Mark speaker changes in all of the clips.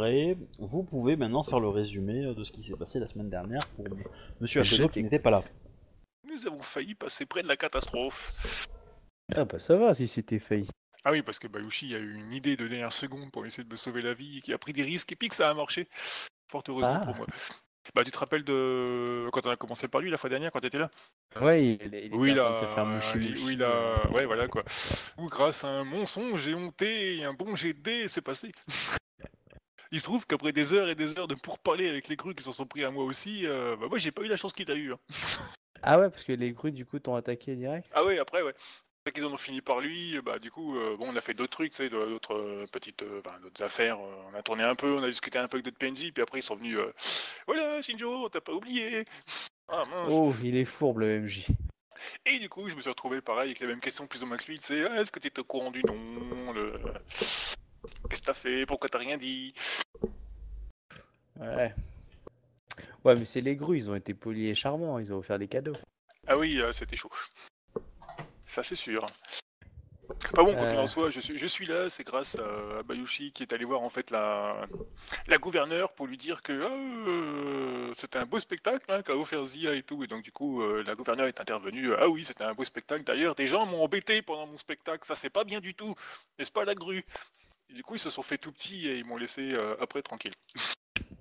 Speaker 1: démarrer, vous pouvez maintenant faire le résumé euh, de ce qui s'est passé la semaine dernière pour Monsieur Akodo qui n'était pas là.
Speaker 2: Nous avons failli passer près de la catastrophe.
Speaker 3: Ah bah ça va si c'était failli.
Speaker 2: Ah oui, parce que Bayushi a eu une idée de dernière seconde pour essayer de me sauver la vie, et qui a pris des risques, et puis que ça a marché. Fort heureusement
Speaker 3: Ah.
Speaker 2: pour moi. Bah, tu te rappelles de quand on a commencé par lui la fois dernière, quand tu étais là?
Speaker 3: Ouais, il, il était
Speaker 2: Oui,
Speaker 3: en train
Speaker 2: là,
Speaker 3: de se faire moucher.
Speaker 2: oui,
Speaker 3: moucher.
Speaker 2: oui, là, ouais, voilà quoi. Ou grâce à un mensonge, j'ai honté et un bon dés, c'est passé. Il se trouve qu'après des heures et des heures de pourparler avec les grues qui s'en sont pris à moi aussi, euh, bah moi j'ai pas eu la chance qu'il a eu. hein.
Speaker 3: Ah ouais, parce que les grues du coup t'ont attaqué direct?
Speaker 2: Ah ouais, après ouais. Après qu'ils en ont fini par lui, bah du coup, euh, bon, on a fait d'autres trucs, tu sais, d'autres euh, petites, euh, d'autres affaires. euh, on a tourné un peu, on a discuté un peu avec d'autres PNJ, puis après ils sont venus. euh, voilà, Shinjo, on t'a pas oublié. Ah mince.
Speaker 3: Oh, il est fourbe le MJ.
Speaker 2: Et du coup, je me suis retrouvé pareil avec les mêmes questions plus ou moins que lui. Sais, Ah, est-ce que tu au courant du nom le... Qu'est-ce que t'as fait? Pourquoi t'as rien dit?
Speaker 3: Ouais. Ouais, mais c'est les grues, ils ont été polis et charmants, ils ont offert des cadeaux.
Speaker 2: Ah oui, euh, c'était chaud. Ça, c'est sûr. Pas bon, quoi qu'il
Speaker 3: Euh.
Speaker 2: en soit, je suis, je suis là, c'est grâce à Bayushi qui est allé voir en fait la, la gouverneure pour lui dire que euh, c'était un beau spectacle hein, qu'a offert Zia et tout. Et donc, du coup, euh, la gouverneure est intervenue. Ah oui, c'était un beau spectacle. D'ailleurs, des gens m'ont embêté pendant mon spectacle. Ça, c'est pas bien du tout. N'est-ce pas, la grue? Du coup, ils se sont fait tout petits et ils m'ont laissé euh, après tranquille.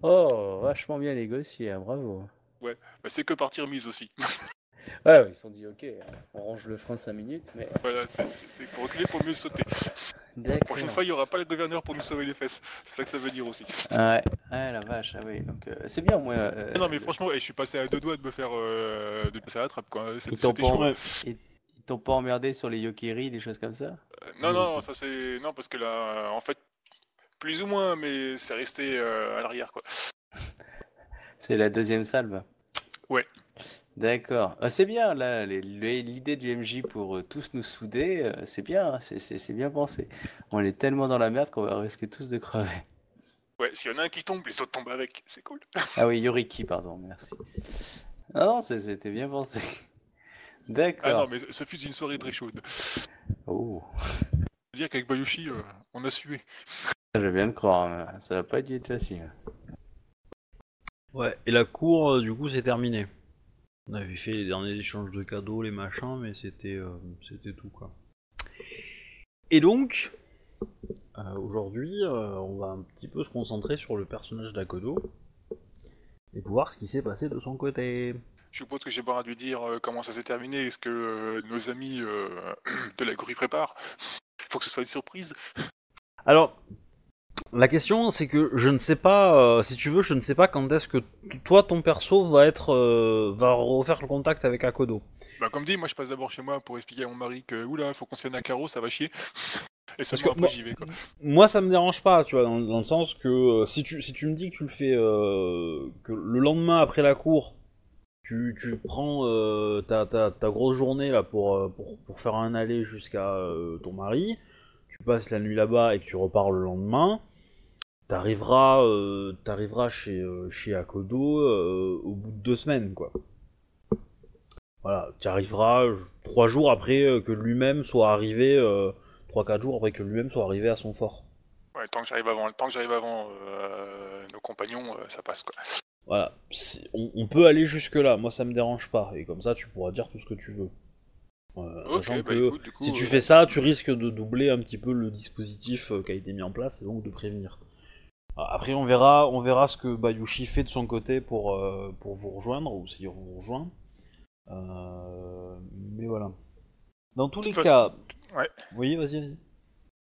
Speaker 3: Oh, vachement bien négocié, hein, bravo.
Speaker 2: Bah, c'est que partir mise aussi.
Speaker 3: Ouais, ouais, ils se sont dit, ok, on range le frein 5 minutes, mais.
Speaker 2: voilà, c'est- pour reculer pour mieux sauter. La prochaine fois, il n'y aura pas le gouverneur pour nous sauver les fesses. C'est ça que ça veut dire aussi.
Speaker 3: Ouais, ouais, la vache, ah oui, donc euh, c'est bien, moi. euh,
Speaker 2: non, mais franchement, je suis passé à deux doigts de me faire. euh, de passer à la trappe, quoi. C'était chaud.
Speaker 1: Ouais.
Speaker 3: T'ont pas emmerdé sur les Yokiri, des choses comme ça?
Speaker 2: Euh, Non, non, ça c'est. Non, parce que là, en fait, plus ou moins, mais c'est resté euh, à l'arrière, quoi.
Speaker 3: C'est la deuxième salve
Speaker 2: Ouais.
Speaker 3: D'accord. Ah, c'est bien, là, l'idée du MJ pour euh, tous nous souder, euh, c'est bien, hein, c'est- bien pensé. On est tellement dans la merde qu'on va risquer tous de crever.
Speaker 2: Ouais, s'il y en a un qui tombe, les autres tombent avec. C'est cool.
Speaker 3: Ah oui, Yoriki, pardon, merci. Ah non, c'était bien pensé.
Speaker 2: Ah non,
Speaker 3: D'accord.
Speaker 2: mais ce fut une soirée très chaude.
Speaker 3: Oh,
Speaker 2: Je veux dire qu'avec Bayushi, euh, on a sué.
Speaker 3: je viens de croire, hein, ça va pas être facile.
Speaker 1: Ouais, et la cour, euh, du coup, c'est terminé. On avait fait les derniers échanges de cadeaux, les machins, mais c'était euh, c'était tout, quoi. Et donc, euh, aujourd'hui, euh, on va un petit peu se concentrer sur le personnage d'Akodo et voir ce qui s'est passé de son côté.
Speaker 2: Je suppose que j'ai pas à lui dire euh, comment ça s'est terminé. Est-ce que euh, nos amis euh, de la grue préparent? Faut que ce soit une surprise.
Speaker 1: Alors, la question, c'est que je ne sais pas, euh, si tu veux, je ne sais pas quand est-ce que toi, ton perso va être, euh, va refaire le contact avec Akodo.
Speaker 2: Bah, comme dit, moi je passe d'abord chez moi pour expliquer à mon mari que oula, faut qu'on se tienne à carreau, ça va chier. Et seulement
Speaker 1: que
Speaker 2: après
Speaker 1: moi-
Speaker 2: j'y vais quoi.
Speaker 1: Moi, ça me dérange pas, tu vois, dans, dans le sens que euh, si tu si tu me dis que tu le fais, que le lendemain après la cour, tu, prends euh, ta, grosse journée là pour, euh, faire un aller jusqu'à euh, ton mari, tu passes la nuit là-bas et tu repars le lendemain, t'arriveras t'arriveras chez, Akodo au bout de deux semaines, quoi. Voilà, tu arriveras trois jours après que lui-même soit arrivé, trois quatre jours après que lui-même soit arrivé à son fort.
Speaker 2: Tant que j'arrive avant, que j'arrive avant nos compagnons, ça passe quoi.
Speaker 1: Voilà, on, on peut aller jusque là, moi ça me dérange pas, et comme ça tu pourras dire tout ce que tu veux. Euh, sachant
Speaker 2: bah
Speaker 1: que
Speaker 2: écoute, du coup,
Speaker 1: si tu
Speaker 2: euh,
Speaker 1: fais ça, tu risques de doubler un petit peu le dispositif euh, qui a été mis en place, et donc de prévenir. Après on verra, on verra ce que Bayushi fait de son côté pour, euh, pour vous rejoindre, ou s'il vous rejoint. Euh, mais voilà. Dans tous les cas...
Speaker 2: ouais.
Speaker 1: Oui, vas-y, vas-y.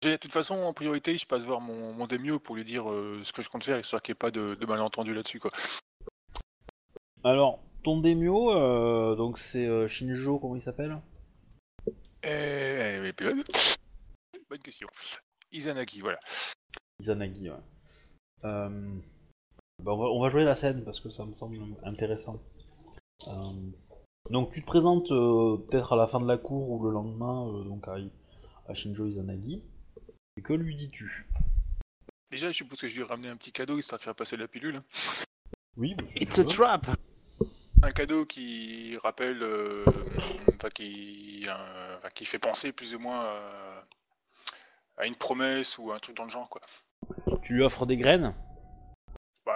Speaker 2: De toute façon, en priorité, je passe voir mon, mon Demio pour lui dire euh, ce que je compte faire, histoire qu'il n'y ait pas de, de malentendu là-dessus quoi.
Speaker 1: Alors, ton Demio, euh, donc c'est euh, Shinjo, comment il s'appelle?
Speaker 2: Eh, eh, puis, euh, Bonne question. Izanagi, voilà.
Speaker 1: Izanagi, ouais. Euh, bah, on, va, on va jouer la scène parce que ça me semble intéressant. Euh, donc tu te présentes euh, peut-être à la fin de la cour ou le lendemain euh, donc à, à Shinjo Izanagi. Et que lui dis-tu?
Speaker 2: Déjà, je suppose que je lui ai ramené un petit cadeau histoire de faire passer la pilule. hein.
Speaker 1: Oui, bah, si
Speaker 3: It's a trap
Speaker 2: Un cadeau qui rappelle, euh, enfin qui, euh, enfin, qui fait penser plus ou moins à, à une promesse ou un truc dans le genre quoi.
Speaker 1: Tu lui offres des graines?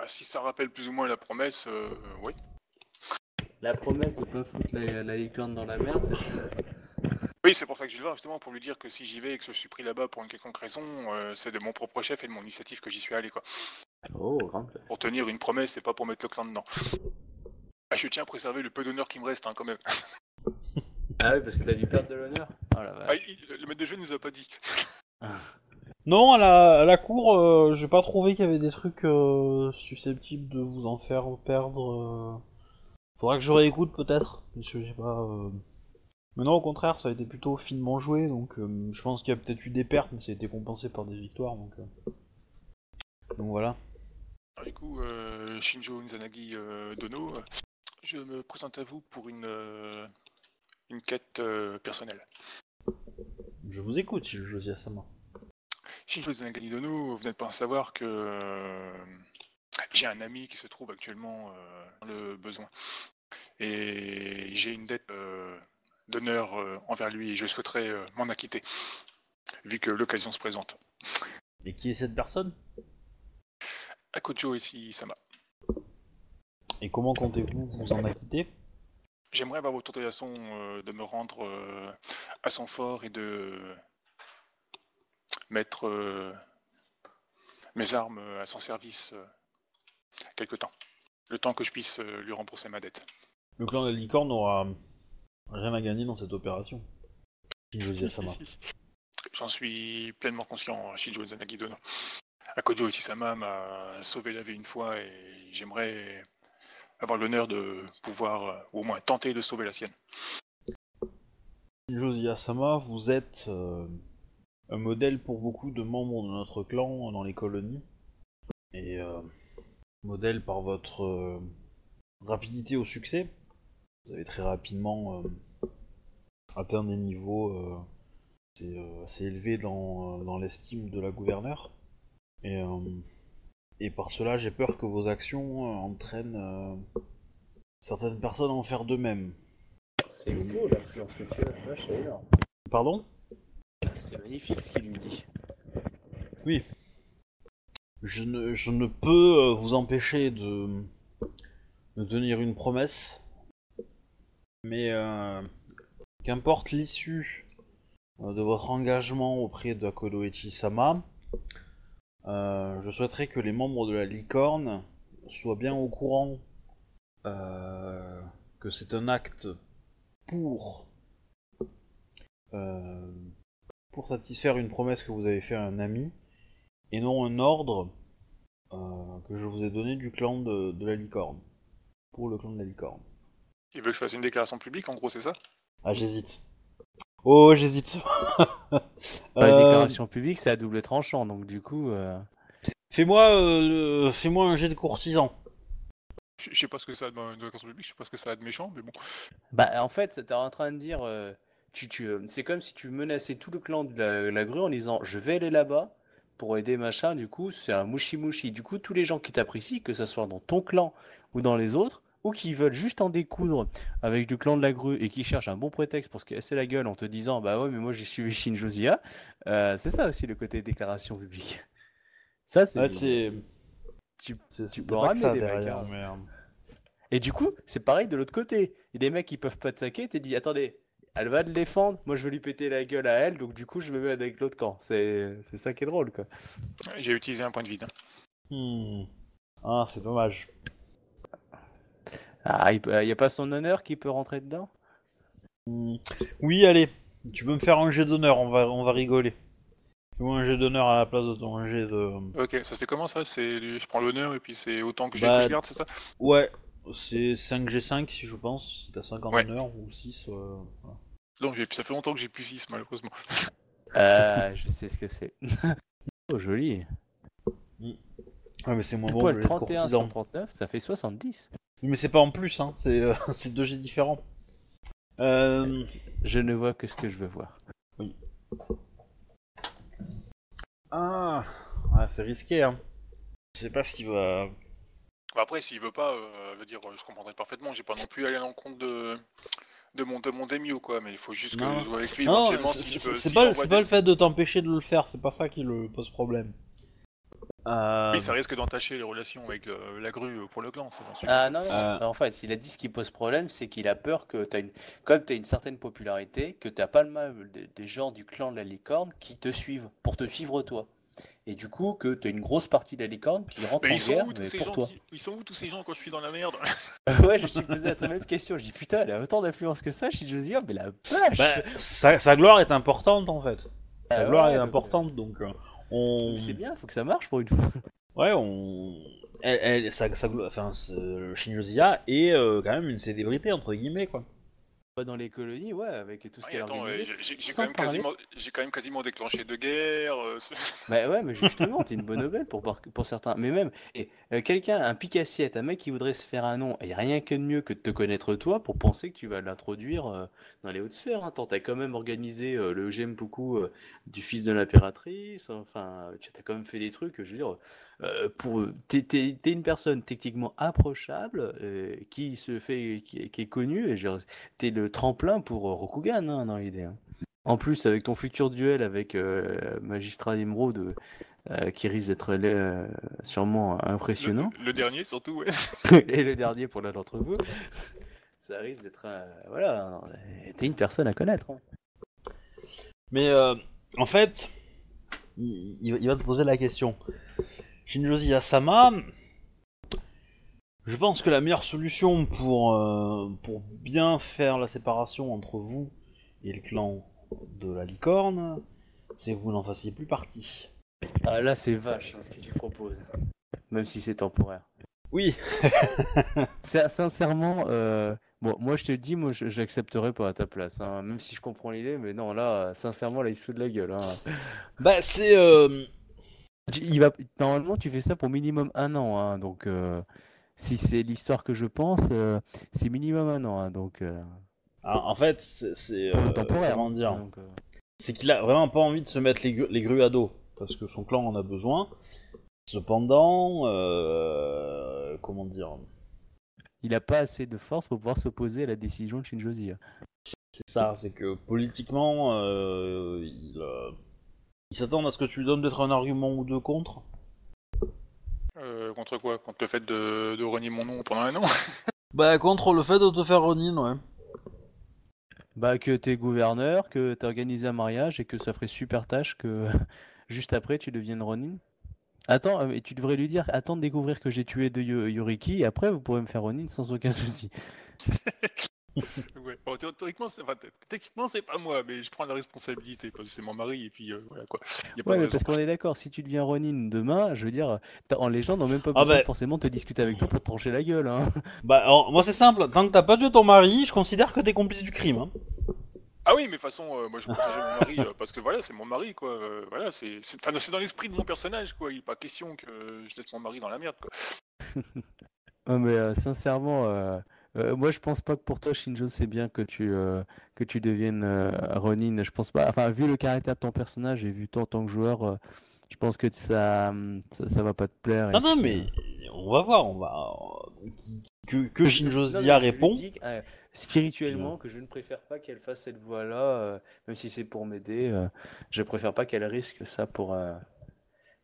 Speaker 2: Si ça rappelle plus ou moins la promesse, euh, oui.
Speaker 3: La promesse de pas foutre la, la licorne dans la merde, c'est ça?
Speaker 2: Oui, c'est pour ça que je vais le voir, justement, pour lui dire que si j'y vais et que je suis pris là-bas pour une quelconque raison, euh, c'est de mon propre chef et de mon initiative que j'y suis allé, quoi.
Speaker 3: Oh, classe.
Speaker 2: Pour tenir une promesse et pas pour mettre le clan dedans. Ah, je tiens à préserver le peu d'honneur qui me reste, hein, quand même.
Speaker 3: Ah oui, parce que t'as dû perdre de l'honneur? Oh la
Speaker 2: Ah, il- le maître de jeu nous a pas dit.
Speaker 1: Non, à la, à la cour, euh, j'ai pas trouvé qu'il y avait des trucs euh, susceptibles de vous en faire perdre. euh. Faudra que je réécoute peut-être, parce que j'ai pas. euh. Mais non, au contraire, ça a été plutôt finement joué, donc euh, je pense qu'il y a peut-être eu des pertes, mais ça a été compensé par des victoires, donc. euh. Donc voilà.
Speaker 2: Alors, du coup, euh, Shinjo Nzanagi euh, Dono, euh, je me présente à vous pour une, euh, une quête euh, personnelle.
Speaker 1: Je vous écoute, si je à Sama.
Speaker 2: Shinjo Nzanagi Dono, vous n'êtes pas à savoir que euh, j'ai un ami qui se trouve actuellement dans le besoin. Et j'ai une dette d'honneur envers lui et je souhaiterais m'en acquitter, vu que l'occasion se présente.
Speaker 1: Et qui est cette personne?
Speaker 2: Akojo ici, Sama.
Speaker 1: Et comment comptez-vous vous en acquitter?
Speaker 2: J'aimerais avoir votre autorisation euh, de me rendre euh, à son fort et de mettre euh, mes armes euh, à son service quelque temps. Le temps que je puisse lui rembourser ma dette.
Speaker 1: Le clan de la licorne n'aura rien à gagner dans cette opération. Shinjo Sama.
Speaker 2: J'en suis pleinement conscient, Shijo Zanagi Dono. Akojo Ishisama m'a sauvé la vie une fois et j'aimerais avoir l'honneur de pouvoir, euh, ou au moins tenter de sauver la sienne.
Speaker 1: Shinjo Sama, vous êtes euh, un modèle pour beaucoup de membres de notre clan dans les colonies. Et euh, modèle par votre euh, rapidité au succès. Vous avez très rapidement atteint des niveaux assez, élevés dans, dans l'estime de la gouverneure. Et, et par cela, j'ai peur que vos actions euh, entraînent euh, certaines personnes à en faire de même.
Speaker 3: C'est beau l'influence que tu as, la vache, c'est énorme.
Speaker 1: Pardon?
Speaker 3: C'est magnifique ce qu'il lui dit.
Speaker 1: Oui. Je ne, je ne peux euh, vous empêcher de, de tenir une promesse, mais euh, qu'importe l'issue de votre engagement auprès de Akodo Echi-sama, euh, je souhaiterais que les membres de la licorne soient bien au courant euh, que c'est un acte pour euh, pour satisfaire une promesse que vous avez fait à un ami, et non un ordre euh, que je vous ai donné du clan de, de la licorne. Pour le clan de la licorne.
Speaker 2: Il veut que je fasse une déclaration publique, en gros, c'est ça?
Speaker 1: Ah, j'hésite. Oh, j'hésite.
Speaker 3: Bah,
Speaker 1: Euh,
Speaker 3: La déclaration publique, c'est à double tranchant, donc du coup. euh,
Speaker 1: Fais-moi euh, le- fais-moi un jet de courtisan.
Speaker 2: Je sais pas ce que ça a de une déclaration publique, je sais pas ce que ça a de méchant, mais bon.
Speaker 3: Bah, en fait, t'es en train de dire. euh, tu, tu, euh, c'est comme si tu menaçais tout le clan de la, la grue en disant Je vais aller là-bas pour aider machin. Du coup, c'est un mouchi-mouchi. Du coup, tous les gens qui t'apprécient, que ce soit dans ton clan ou dans les autres, ou qui veulent juste en découdre avec du clan de la grue et qui cherchent un bon prétexte pour se casser la gueule en te disant Bah ouais, mais moi j'ai suivi Shinjo Zia, euh, c'est ça aussi le côté déclaration publique. Ça, c'est.
Speaker 1: Ouais.
Speaker 3: Tu- peux ramener des mecs, hein. Et du coup, c'est pareil de l'autre côté. Il y a des mecs qui peuvent pas te saquer, t'es dit, attendez, elle va te défendre, moi je veux lui péter la gueule à elle, donc du coup je me mets avec l'autre camp. C'est c'est ça qui est drôle, quoi.
Speaker 2: J'ai utilisé un point de vide. hein.
Speaker 1: hmm. Ah, c'est dommage.
Speaker 3: Ah, il peut- y a pas son honneur qui peut rentrer dedans?
Speaker 1: Hmm. Oui, allez. Tu peux me faire un jet d'honneur, on va, on va rigoler. Fais-moi un jet d'honneur à la place de ton jet de...
Speaker 2: Ok, ça se fait comment ça? C'est je prends l'honneur et puis c'est autant que j'ai
Speaker 1: Bah,
Speaker 2: que je garde, c'est ça?
Speaker 1: Ouais, c'est 5G5 si je pense, si t'as 50
Speaker 2: Ouais.
Speaker 1: honneur ou 6. euh, voilà.
Speaker 2: Donc j'ai- ça fait longtemps que j'ai plus 6 malheureusement.
Speaker 3: Euh, je sais ce que c'est. oh, joli.
Speaker 1: Ouais, mais c'est moins bon le
Speaker 3: 31
Speaker 1: courtisan.
Speaker 3: sur 39, ça fait 70.
Speaker 1: Mais c'est pas en plus, hein, c'est euh, c'est deux jets différents. Euh...
Speaker 3: Je ne vois que ce que je veux voir.
Speaker 1: Ah, ouais, c'est risqué, hein. Je sais pas s'il va...
Speaker 2: Bah, Après, s'il veut pas, euh, veut dire, je comprendrai parfaitement. J'ai pas non plus aller à l'encontre de de mon de mon Demio quoi, mais il faut juste que
Speaker 1: Non.
Speaker 2: je joue avec lui
Speaker 1: Non,
Speaker 2: éventuellement
Speaker 1: c'est
Speaker 2: si si
Speaker 1: pas le fait de t'empêcher de le faire, c'est pas ça qui le pose problème. Euh,
Speaker 2: Oui, ça risque d'entacher les relations avec le- la grue pour le clan.
Speaker 3: Ah non, non.
Speaker 1: Euh.
Speaker 3: En fait, il a dit ce qui pose problème, c'est qu'il a peur que t'as une, comme tu as une certaine popularité, que t'as pas le mal des, gens du clan de la licorne qui te suivent, pour te suivre toi. Et du coup, que tu as une grosse partie de la licorne qui rentre
Speaker 2: Mais
Speaker 3: en
Speaker 2: ils sont
Speaker 3: guerre, mais pour toi.
Speaker 2: qui- Ils sont où tous ces gens quand je suis dans la merde
Speaker 3: ouais, je me suis posé la même question. Je dis putain, elle a autant d'influence que ça, Shinjozi, mais la vache!
Speaker 1: bah, sa, sa gloire est importante en fait. Sa
Speaker 3: Ah
Speaker 1: gloire
Speaker 3: ouais,
Speaker 1: est importante donc euh, on.
Speaker 3: C'est bien, faut que ça marche pour une fois.
Speaker 1: Ouais, on. Elle, elle- sa glo- enfin, est euh, quand même une célébrité entre guillemets quoi.
Speaker 3: Pas dans les colonies, ouais, avec tout ce qu'elle a
Speaker 2: attends,
Speaker 3: organisé.
Speaker 2: euh, j'ai- quand, même quasiment- j'ai quand même quasiment déclenché de guerre. euh, ce-
Speaker 3: Bah ouais, mais justement, t'es une bonne nouvelle pour, pour certains. Mais même, et, euh, quelqu'un, un pique-assiette, un mec qui voudrait se faire un nom, il n'y a rien que de mieux que de te connaître toi pour penser que tu vas l'introduire euh, dans les hautes sphères. Hein. Tant t'as quand même organisé euh, le j'aime beaucoup euh, du fils de l'impératrice, enfin, tu as quand même fait des trucs, je veux dire, euh, pour, t'es, t'es- t'es une personne techniquement approchable, euh, qui se fait, qui, qui est connue, et dire, t'es le tremplin pour euh, Rokugan, hein, dans l'idée. hein. En plus, avec ton futur duel avec euh, Magistrat d'Emeraude, euh, qui risque d'être euh, sûrement impressionnant,
Speaker 2: Le, le dernier surtout, ouais.
Speaker 3: et le dernier pour l'un d'entre vous, ça risque d'être. euh, voilà, t'es une personne à connaître. hein.
Speaker 1: Mais euh, en fait, il, il- il va te poser la question. Shinjozi Asama, je pense que la meilleure solution pour, euh, pour bien faire la séparation entre vous et le clan de la licorne, c'est que vous n'en fassiez plus partie.
Speaker 3: Ah, là, c'est vache hein, ce que tu proposes, même si c'est temporaire.
Speaker 1: Oui,
Speaker 3: Sincèrement, euh, bon, moi je te le dis, moi je- j'accepterais pas à ta place, hein, même si je comprends l'idée, mais non, là, sincèrement, là, il se fout de la gueule. hein.
Speaker 1: bah c'est... euh,
Speaker 3: Il va... Normalement, tu fais ça pour minimum un an, hein, donc euh, si c'est l'histoire que je pense, euh, c'est minimum un an, hein, donc euh,
Speaker 1: ah, en fait, c'est...
Speaker 3: temporaire.
Speaker 1: Comment
Speaker 3: hein,
Speaker 1: c'est qu'il a vraiment pas envie de se mettre les, gru- les grues à dos, parce que son clan en a besoin. Cependant, comment dire,
Speaker 3: il a pas assez de force pour pouvoir s'opposer à la décision de Shinjozi.
Speaker 1: c'est ça, c'est que politiquement, il, euh, il s'attend à ce que tu lui donnes peut-être un argument ou deux contre.
Speaker 2: Euh, contre quoi? Contre le fait de, de renier mon nom pendant un an?
Speaker 1: Bah contre le fait de te faire Ronin, ouais.
Speaker 3: Bah que t'es gouverneur, que t'as organisé un mariage et que ça ferait super tâche que juste après tu deviennes Ronin. Attends, euh, et tu devrais lui dire, attends de découvrir que j'ai tué de Yo- Yoriki et après vous pourrez me faire Ronin sans aucun souci.
Speaker 2: Ouais. Bon, thé- théoriquement, c'est enfin, techniquement, c'est pas moi, mais je prends la responsabilité parce que c'est mon mari et puis euh, voilà quoi. Y a pas
Speaker 3: Ouais, mais parce qu'on est d'accord, si tu deviens Ronin demain, je veux dire, en les gens n'ont même pas
Speaker 1: Ah
Speaker 3: besoin
Speaker 1: bah.
Speaker 3: de forcément te discuter avec toi pour te trancher la gueule, hein.
Speaker 1: Bah alors, moi c'est simple, tant que t'as pas tué ton mari, je considère que t'es complice du crime. Hein.
Speaker 2: Ah oui, mais de toute façon, euh, moi je protégeais mon mari euh, parce que voilà, c'est mon mari quoi. euh, voilà, c'est c'est enfin, c'est dans l'esprit de mon personnage quoi. Il est pas question que je laisse mon mari dans la merde quoi.
Speaker 3: Ouais, mais euh, sincèrement, euh, moi je pense pas que pour toi, Shinjo, c'est bien que tu, euh, que tu deviennes euh, Ronin. Je pense pas. Enfin, vu le caractère de ton personnage et vu toi en tant que joueur, euh, je pense que ça, ça, ça va pas te plaire.
Speaker 1: Non
Speaker 3: et
Speaker 1: non mais on va voir, on va que que
Speaker 3: je lui
Speaker 1: répond.
Speaker 3: dis, euh, spirituellement que je ne préfère pas qu'elle fasse cette voie-là, euh, même si c'est pour m'aider. euh, je préfère pas qu'elle risque ça pour.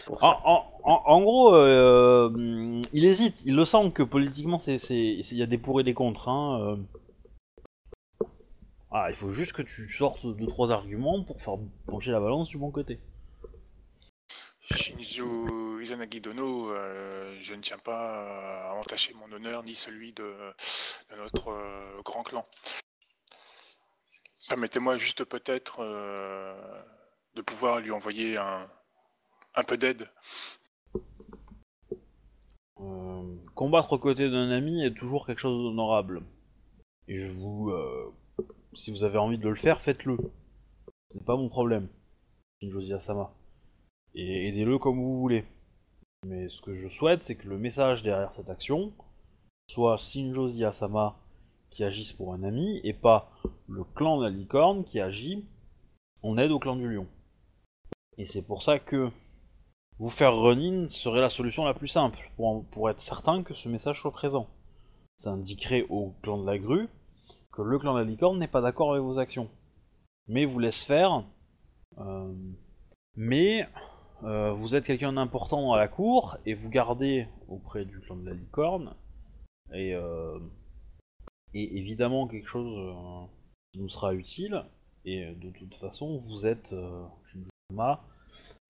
Speaker 3: Pour
Speaker 1: En, gros, euh, hum, il hésite, il le sent que politiquement c'est c'est il y a des pour et des contre. Hein, euh. Ah, il faut juste que tu sortes deux trois arguments pour faire pencher la balance du bon côté.
Speaker 2: Shinjo Izanagi Dono, euh, je ne tiens pas à entacher mon honneur ni celui de, de notre euh, grand clan. Permettez-moi juste peut-être euh, de pouvoir lui envoyer un, un peu d'aide.
Speaker 1: Euh, combattre aux côtés d'un ami est toujours quelque chose d'honorable. Et je vous, euh, si vous avez envie de le faire, faites-le. Ce n'est pas mon problème, Shinjozi Asama. Et aidez-le comme vous voulez. Mais ce que je souhaite, c'est que le message derrière cette action soit Shinjozi Asama qui agisse pour un ami et pas le clan de la licorne qui agit en aide au clan du lion. Et c'est pour ça que vous faire run-in serait la solution la plus simple pour, être certain que ce message soit présent. Ça indiquerait au clan de la grue que le clan de la licorne n'est pas d'accord avec vos actions, mais vous laisse faire. euh, mais euh, vous êtes quelqu'un d'important à la cour et vous gardez auprès du clan de la licorne et, euh, et évidemment quelque chose nous sera utile et de toute façon vous êtes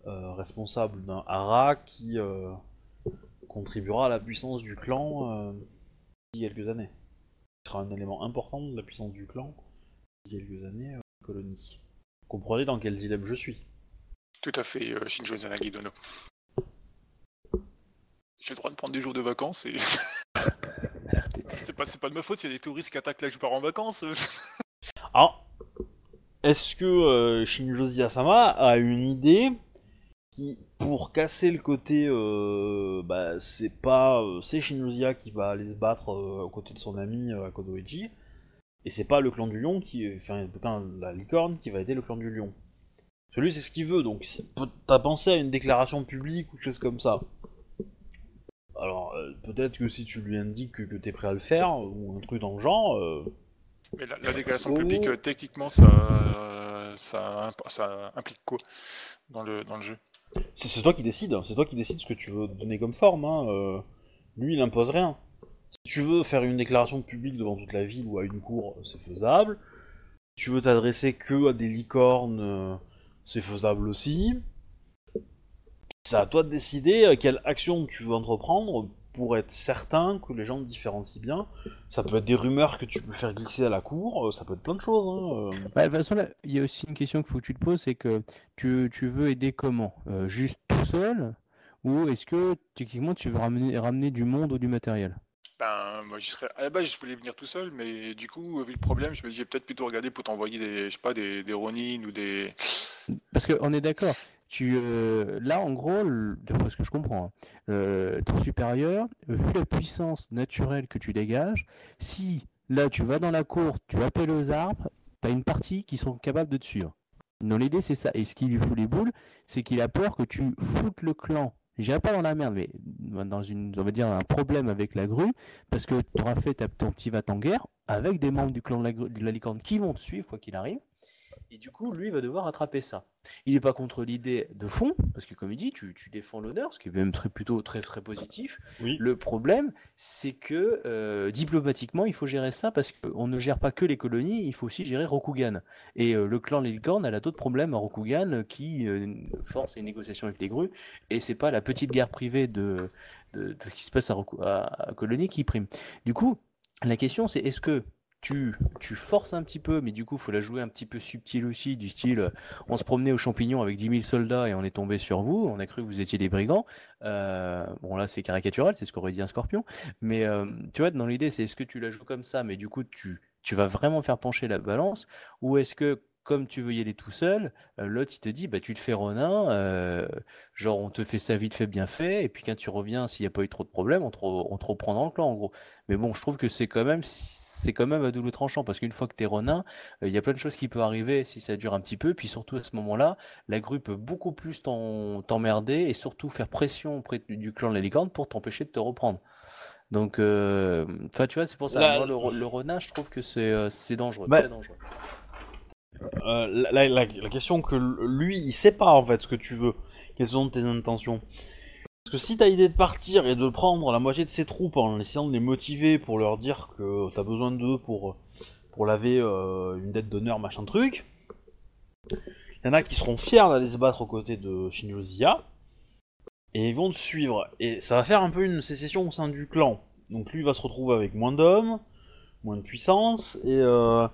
Speaker 1: responsable d'un hara qui euh, contribuera à la puissance du clan euh, d'ici quelques années. Ce sera un élément important de la puissance du clan d'ici quelques années euh, colonie. Comprenez dans quel dilemme je suis.
Speaker 2: Tout à fait, euh, Shinjo Izanagi Dono. J'ai le droit de prendre des jours de vacances et c'est pas, c'est pas de ma faute s'il y a des touristes qui attaquent là que je pars en vacances. euh.
Speaker 1: Alors, est-ce que euh, Shinjo Asama a une idée qui, pour casser le côté, euh, bah, c'est pas, euh, c'est qui va aller se battre euh, aux côtés de son ami euh, Kodoichi, et c'est pas le clan du lion qui, enfin, putain, la licorne qui va aider le clan du lion. Celui c'est ce qu'il veut, donc t'as pensé à une déclaration publique ou quelque chose comme ça. Alors, euh, peut-être que si tu lui indiques que, que t'es prêt à le faire, ou un truc dans le genre, euh,
Speaker 2: Mais la, la déclaration
Speaker 4: Oh.
Speaker 2: publique, euh, techniquement, ça, ça, imp- ça implique quoi dans le, dans le jeu?
Speaker 1: C'est toi qui décides, hein. c'est toi qui décides ce que tu veux donner comme forme. Hein. euh, lui, il impose rien. Si tu veux faire une déclaration publique devant toute la ville ou à une cour, c'est faisable. Si tu veux t'adresser que à des licornes, euh, c'est faisable aussi. C'est à toi de décider euh, quelle action tu veux entreprendre pour être certain que les gens te différencient bien. Ça peut être des rumeurs que tu peux faire glisser à la cour, euh, ça peut être plein de choses. Hein. euh.
Speaker 3: Bah, de toute façon, il y a aussi une question qu'il faut que tu te poses, c'est que tu, tu veux aider comment? Euh, juste tout seul? Ou est-ce que techniquement tu veux ramener, ramener du monde ou du matériel?
Speaker 2: Ben, moi, je serais... à la base, je voulais venir tout seul, mais du coup, vu le problème, je me dis, j'ai peut-être plutôt regardé pour t'envoyer des, je sais pas, des, des Ronin ou des.
Speaker 3: Parce qu'on est d'accord. Tu, euh, là, en gros, d'après ce que je comprends, hein, ton supérieur, vu la puissance naturelle que tu dégages, si là tu vas dans la cour, tu appelles aux arbres, tu as une partie qui sont capables de te suivre. Dans l'idée, c'est ça. Et ce qui lui fout les boules, c'est qu'il a peur que tu foutes le clan. J'irai pas dans la merde, mais dans une, on va dire, un problème avec la grue, parce que tu auras fait ta- ton petit va en guerre avec des membres du clan de la, de la licorne qui vont te suivre, quoi qu'il arrive. Et du coup, lui, il va devoir attraper ça. Il n'est pas contre l'idée de fond, parce que comme il dit, tu, tu défends l'honneur, ce qui est même très, plutôt très très positif.
Speaker 1: Oui.
Speaker 3: Le problème, c'est que euh, diplomatiquement, il faut gérer ça, parce qu'on ne gère pas que les colonies, il faut aussi gérer Rokugan. Et euh, le clan Lilcorn, elle a d'autres problèmes à Rokugan qui euh, force une négociation avec les grues, et c'est pas la petite guerre privée de, de, de- qui se passe à, à Colonie qui prime. Du coup, la question c'est est-ce que tu, tu forces un petit peu, mais du coup, faut la jouer un petit peu subtil aussi, du style, euh, on se promenait aux champignons avec 10 000 soldats et on est tombé sur vous, on a cru que vous étiez des brigands. Euh, bon, là, c'est caricatural, c'est ce qu'aurait dit un scorpion. Mais euh, tu vois, dans l'idée, c'est est-ce que tu la joues comme ça, mais du coup, tu, tu vas vraiment faire pencher la balance, ou est-ce que, comme tu veux y aller tout seul, euh, l'autre, il te dit, bah, tu te fais Ronin, euh, genre, on te fait ça vite fait, bien fait, et puis quand tu reviens, s'il n'y a pas eu trop de problèmes, on te, re- on te reprend dans le clan, en gros. Mais bon, je trouve que c'est quand même, c'est quand même à double tranchant, parce qu'une fois que t'es Ronin, euh, il y a plein de choses qui peuvent arriver si ça dure un petit peu, puis surtout à ce moment-là, la grue peut beaucoup plus t'emmerder et surtout faire pression auprès du clan de la licorne pour t'empêcher de te reprendre. Donc, euh, enfin, tu vois, c'est pour ça.
Speaker 1: La-
Speaker 3: Moi, le, ro- le Ronin, je trouve que c'est c'est dangereux,
Speaker 1: Bah,
Speaker 3: très dangereux.
Speaker 1: Euh, la, question que lui, il sait pas en fait ce que tu veux, quelles sont tes intentions? Parce que si t'as idée de partir et de prendre la moitié de ses troupes en essayant de les motiver pour leur dire que t'as besoin d'eux pour, pour laver euh, une dette d'honneur, machin truc, il y en a qui seront fiers d'aller se battre aux côtés de Shinjo et ils vont te suivre. Et ça va faire un peu une sécession au sein du clan. Donc lui va se retrouver avec moins d'hommes, moins de puissance, et, euh,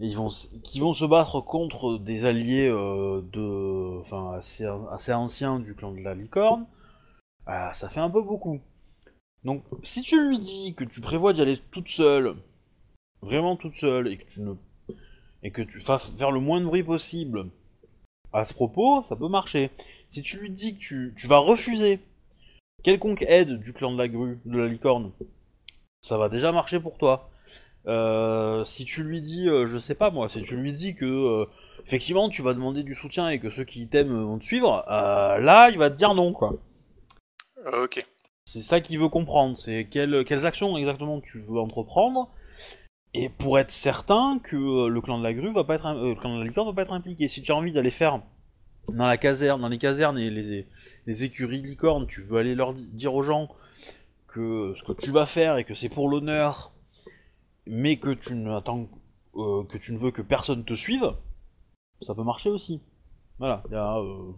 Speaker 1: et ils vont, qui vont se battre contre des alliés euh, de, enfin assez, assez anciens du clan de la licorne. Ah, ça fait un peu beaucoup. Donc, si tu lui dis que tu prévois d'y aller toute seule, vraiment toute seule, et que tu ne, et que tu fasses faire le moins de bruit possible à ce propos, ça peut marcher. Si tu lui dis que tu, tu vas refuser quelconque aide du clan de la grue, de la licorne, ça va déjà marcher pour toi. Euh, si tu lui dis, euh, je sais pas moi, si tu lui dis que euh, effectivement tu vas demander du soutien et que ceux qui t'aiment vont te suivre, là il va te dire non quoi.
Speaker 2: Ok.
Speaker 1: C'est ça qu'il veut comprendre, c'est quelles, quelles actions exactement tu veux entreprendre, et pour être certain que le clan de la grue va pas être, le clan de la licorne va pas être impliqué. Si tu as envie d'aller faire dans la caserne, dans les casernes et les, les écuries de licorne, tu veux aller leur di- dire aux gens que ce que tu vas faire et que c'est pour l'honneur, mais que tu n'attends euh, que tu ne veux que personne te suive, ça peut marcher aussi. Voilà, il y a euh,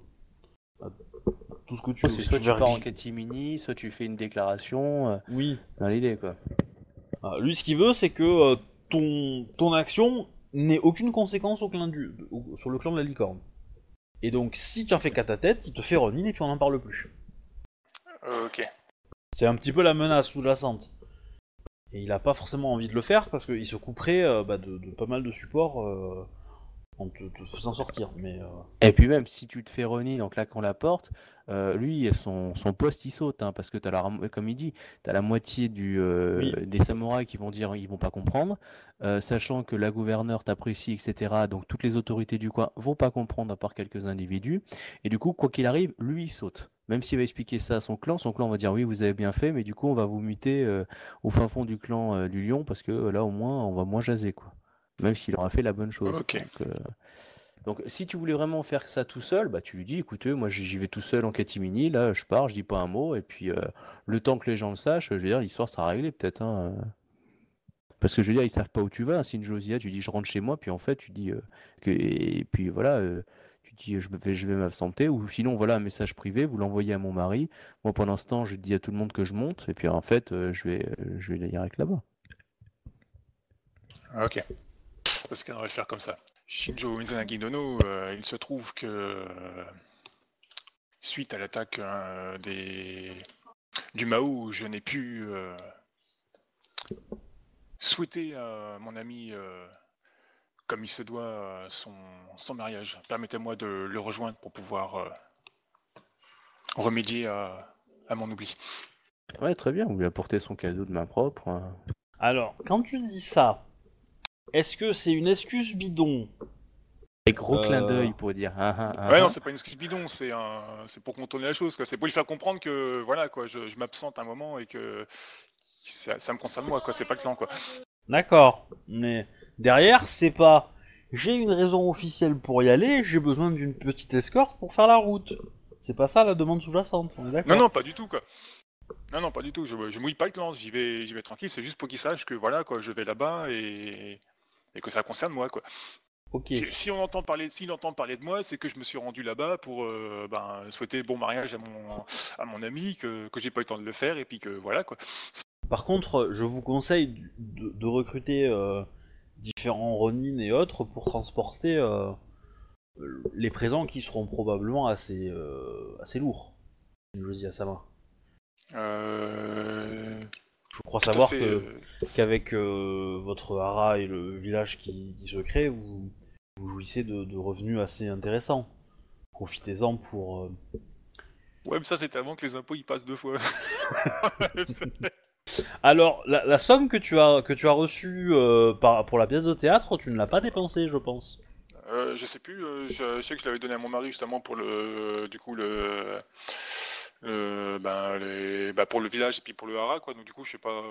Speaker 1: bah, tout ce que tu veux.
Speaker 3: C'est soit
Speaker 1: tu
Speaker 3: pars en catimini, soit tu fais une déclaration. euh,
Speaker 1: Oui.
Speaker 3: dans l'idée, quoi.
Speaker 1: Ah, lui, ce qu'il veut, c'est que euh, ton, ton action n'ait aucune conséquence au clan du, au- sur le clan de la licorne. Et donc, si tu en fais qu'à ta tête, il te fait Ronin et puis on n'en parle plus.
Speaker 2: Ok.
Speaker 1: C'est un petit peu la menace sous-jacente. Et il a pas forcément envie de le faire parce qu'il se couperait euh, bah, de, de pas mal de supports euh, en te, te faisant sortir. Mais euh,
Speaker 3: Et puis même si tu te fais Ronin en claquant la porte, lui son, son poste il saute hein, parce que t'as la comme il dit, t'as la moitié du
Speaker 1: Oui.
Speaker 3: des samouraïs qui vont dire ils vont pas comprendre, sachant que la gouverneure t'apprécie etc. Donc toutes les autorités du coin vont pas comprendre à part quelques individus et du coup quoi qu'il arrive lui il saute. Même s'il va expliquer ça à son clan, son clan va dire oui vous avez bien fait mais du coup on va vous muter euh, au fin fond du clan euh, du lion parce que euh, là au moins on va moins jaser quoi. Même s'il aura fait la bonne chose.
Speaker 2: Ok.
Speaker 3: Donc, euh, donc, si tu voulais vraiment faire ça tout seul, bah, tu lui dis, écoutez, moi j'y vais tout seul en catimini, là je pars, je dis pas un mot, et puis le temps que les gens le sachent, je veux dire, l'histoire sera réglée peut-être. hein. Parce que je veux dire, ils savent pas où tu vas. Si une Josia, tu dis je rentre chez moi, puis en fait tu dis euh, que et puis voilà, euh, je vais, m'absenter, ou sinon voilà un message privé, vous l'envoyez à mon mari. Moi pendant ce temps, je dis à tout le monde que je monte, et puis en fait euh, je vais euh, je vais direct là-bas.
Speaker 2: Ok. Parce qu'on va le faire comme ça. Shinjo euh, il se trouve que suite à l'attaque euh, des du Mao, je n'ai pu souhaiter à mon ami, comme il se doit, euh, son, son mariage. Permettez-moi de le rejoindre pour pouvoir euh, remédier à, à mon oubli.
Speaker 3: Ouais, très bien. Vous lui apportez son cadeau de main propre. hein.
Speaker 1: alors, quand tu dis ça, est-ce que c'est une excuse bidon?
Speaker 3: Et gros clin
Speaker 1: Euh.
Speaker 3: d'œil pour dire. ah, ah, ah,
Speaker 2: Ouais, non, c'est pas une excuse bidon, c'est un, c'est pour contourner la chose, quoi. C'est pour lui faire comprendre que, voilà, quoi, je, je m'absente un moment et que ça, ça me concerne moi, quoi. C'est pas le clan, quoi.
Speaker 1: D'accord, mais derrière, c'est pas j'ai une raison officielle pour y aller, j'ai besoin d'une petite escorte pour faire la route. C'est pas ça la demande sous-jacente, on est d'accord?
Speaker 2: Non, non, pas du tout, quoi. Non, non, pas du tout. Je, je mouille pas le clan. J'y vais, j'y vais tranquille. C'est juste pour qu'il sache que, voilà, quoi, je vais là-bas et, et que ça concerne moi, quoi.
Speaker 1: Ok.
Speaker 2: Si, si on entend parler, s'il entend parler de moi, c'est que je me suis rendu là-bas pour euh, ben, souhaiter bon mariage à mon, à mon ami, que, que j'ai pas eu le temps de le faire et puis que, voilà, quoi.
Speaker 1: Par contre, je vous conseille de, de recruter euh, différents Ronin et autres pour transporter euh, les présents qui seront probablement assez, euh, assez lourds. Josie Asama.
Speaker 2: Euh,
Speaker 1: Je crois
Speaker 2: tout à
Speaker 1: savoir qu'avec votre hara et le village qui, qui se crée, vous, vous jouissez de, de revenus assez intéressants. Profitez-en pour.
Speaker 2: Ouais, mais ça, c'était avant que les impôts y passent deux fois.
Speaker 1: Alors, la, la somme que tu as que tu as reçue euh, par, pour la pièce de théâtre, tu ne l'as pas dépensée, je pense.
Speaker 2: Euh, je sais plus, euh, je, je sais que je l'avais donné à mon mari justement pour le, du coup le, le ben, les, bah, pour le village et puis pour le hara quoi. Donc du coup je sais pas.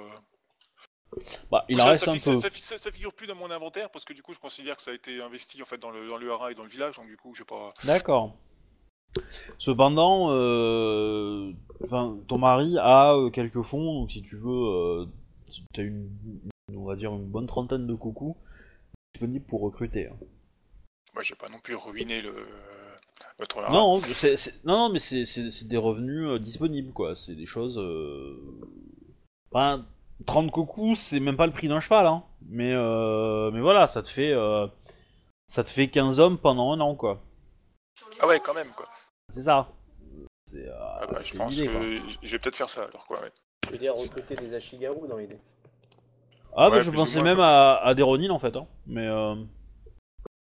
Speaker 1: Bah, il
Speaker 2: ça,
Speaker 1: reste
Speaker 2: ça,
Speaker 1: un peu.
Speaker 2: ça figure plus dans mon inventaire parce que du coup je considère que ça a été investi en fait dans le, dans le hara et dans le village. Donc du coup je sais pas.
Speaker 1: D'accord. Cependant, euh, enfin, ton mari a euh, quelques fonds, donc si tu veux, euh, tu as une, on va dire une bonne trentaine de coucous disponibles pour recruter. hein.
Speaker 2: Moi j'ai pas non plus ruiné le notre hara.
Speaker 1: Non, c'est, non, non, mais c'est, des revenus euh, disponibles, quoi. C'est des choses. euh, Enfin, 30 coucous, c'est même pas le prix d'un cheval, hein. Mais, mais voilà, ça te fait, ça te fait 15 hommes pendant un an, quoi.
Speaker 2: Ah ouais quand même quoi.
Speaker 1: C'est ça. C'est, euh,
Speaker 2: Ah bah, je pense que je vais peut-être faire ça alors quoi. Ouais.
Speaker 3: Je veux dire, recruter des Ashigaru dans l'idée.
Speaker 1: Ah, bah,
Speaker 2: Ouais,
Speaker 1: je pensais
Speaker 2: moins,
Speaker 1: même à, à des Ronin, en fait, hein. Mais, euh,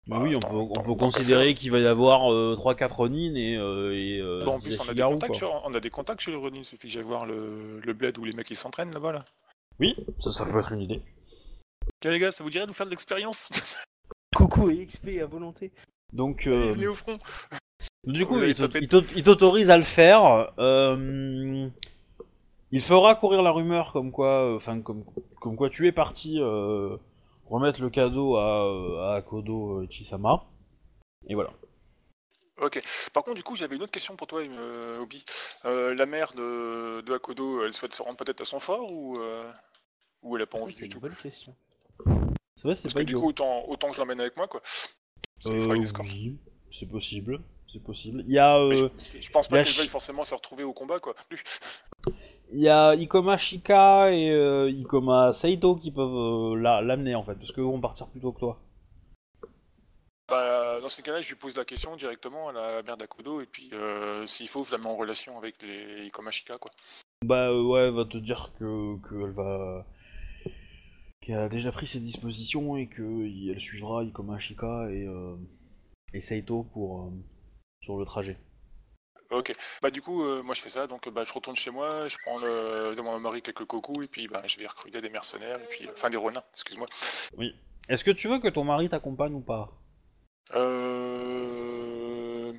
Speaker 1: mais
Speaker 2: Bah,
Speaker 1: oui, on
Speaker 2: tant-
Speaker 1: peut, on
Speaker 2: tant-
Speaker 1: peut
Speaker 2: tant qu'à
Speaker 1: considérer qu'il va y avoir euh, 3-4 Ronin et, euh, et euh,
Speaker 2: Bon, en
Speaker 1: 10
Speaker 2: plus on a des contacts,
Speaker 1: quoi.
Speaker 2: sur- on a des contacts chez le Ronin. Il suffit que j'aille voir le, le bled où les mecs ils s'entraînent là-bas là.
Speaker 1: Oui, ça, ça peut être une idée.
Speaker 2: Ok les gars, ça vous dirait de nous faire de l'expérience?
Speaker 3: Coucou et XP à volonté.
Speaker 1: Donc,
Speaker 2: Allez,
Speaker 1: euh,
Speaker 2: Venez au front.
Speaker 1: Du coup, il t'autorise à le faire. euh, il fera courir la rumeur comme quoi, euh, enfin comme, comme quoi tu es parti euh, remettre le cadeau à, à Akodo euh, Ichisama. Et voilà.
Speaker 2: Ok. Par contre, du coup, j'avais une autre question pour toi, euh, Obi. Euh, la mère de, de Akodo, elle souhaite se rendre peut-être à son fort ou, euh, ou elle a pas
Speaker 5: Ça,
Speaker 2: envie
Speaker 5: c'est
Speaker 2: du
Speaker 5: une
Speaker 2: tout
Speaker 5: bonne question.
Speaker 1: C'est vrai, c'est
Speaker 2: Parce
Speaker 1: pas
Speaker 2: que du coup, autant, autant que je l'emmène avec moi, quoi. Ça lui fera une escorte.
Speaker 1: oui, c'est possible, c'est possible. Il y a, euh,
Speaker 2: je, je pense pas qu'elle veuille forcément se retrouver au combat, quoi.
Speaker 1: Il y a Ikoma Shika et euh, Ikoma Saito qui peuvent euh, la- l'amener en fait, parce qu'eux vont partir plus tôt que toi.
Speaker 2: Bah, dans ces cas-là, je lui pose la question directement à la mère d'Akodo, et puis euh, s'il faut, je la mets en relation avec les Ikomashika, quoi.
Speaker 1: Bah euh, ouais, elle va te dire que qu'elle va qu'elle a déjà pris ses dispositions et que y- elle suivra Ikoma Shika et et Saito pour sur le trajet.
Speaker 2: Ok. Bah du coup, euh, moi je fais ça, donc bah, je retourne chez moi, je prends le... de mon mari quelques cocos, et puis bah, je vais recruter des mercenaires, et puis... Enfin, des renins, excuse-moi.
Speaker 1: Est-ce que tu veux que ton mari t'accompagne ou pas?
Speaker 2: Euh...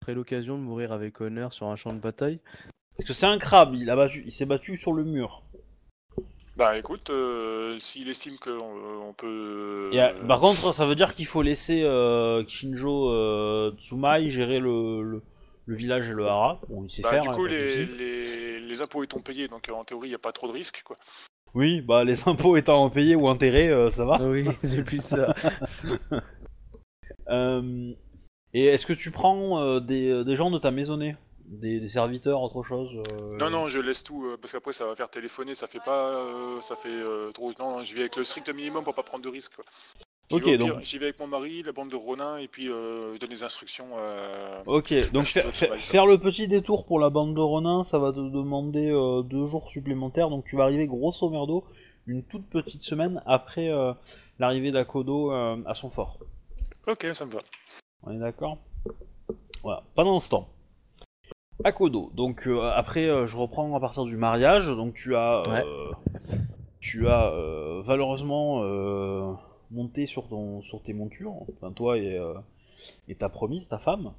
Speaker 5: Après l'occasion de mourir avec honneur sur un champ de bataille.
Speaker 1: Parce que c'est un crabe, il a battu, il s'est battu sur le mur.
Speaker 2: Bah écoute, euh, s'il estime qu'on on peut...
Speaker 1: Et, euh, par contre, ça veut dire qu'il faut laisser euh, Shinjo euh, Tsumai gérer le, le, le village et le hara. Bon, il sait
Speaker 2: Bah,
Speaker 1: faire.
Speaker 2: du
Speaker 1: hein,
Speaker 2: coup, les, les, les impôts étant payés, donc euh, en théorie, il n'y a pas trop de risques, quoi.
Speaker 1: Oui, bah les impôts étant payés ou enterrés, euh, ça va.
Speaker 5: Ah oui, c'est plus ça.
Speaker 1: Euh, et est-ce que tu prends euh, des, des gens de ta maisonnée? Des, des serviteurs, autre chose euh,
Speaker 2: Non, non, je laisse tout, euh, parce qu'après, ça va faire téléphoner, ça fait pas... euh, ça fait euh, trop... Non, non, je vais avec le strict minimum pour pas prendre de risques,
Speaker 1: Ok,
Speaker 2: vais
Speaker 1: donc-
Speaker 2: J'y vais avec mon mari, la bande de Ronin, et puis je donne les instructions...
Speaker 1: Ok, donc faire, faire- le petit détour pour la bande de Ronin, ça va te demander deux jours supplémentaires, donc tu vas arriver grosso merdo une toute petite semaine après l'arrivée d'Akodo à son fort.
Speaker 2: Ok, ça me va.
Speaker 1: On est d'accord? Voilà, pendant ce temps. Akodo, donc euh, après euh, je reprends à partir du mariage, donc tu as euh, tu as valeureusement monté sur ton sur tes montures, enfin toi et, et ta promise, ta femme.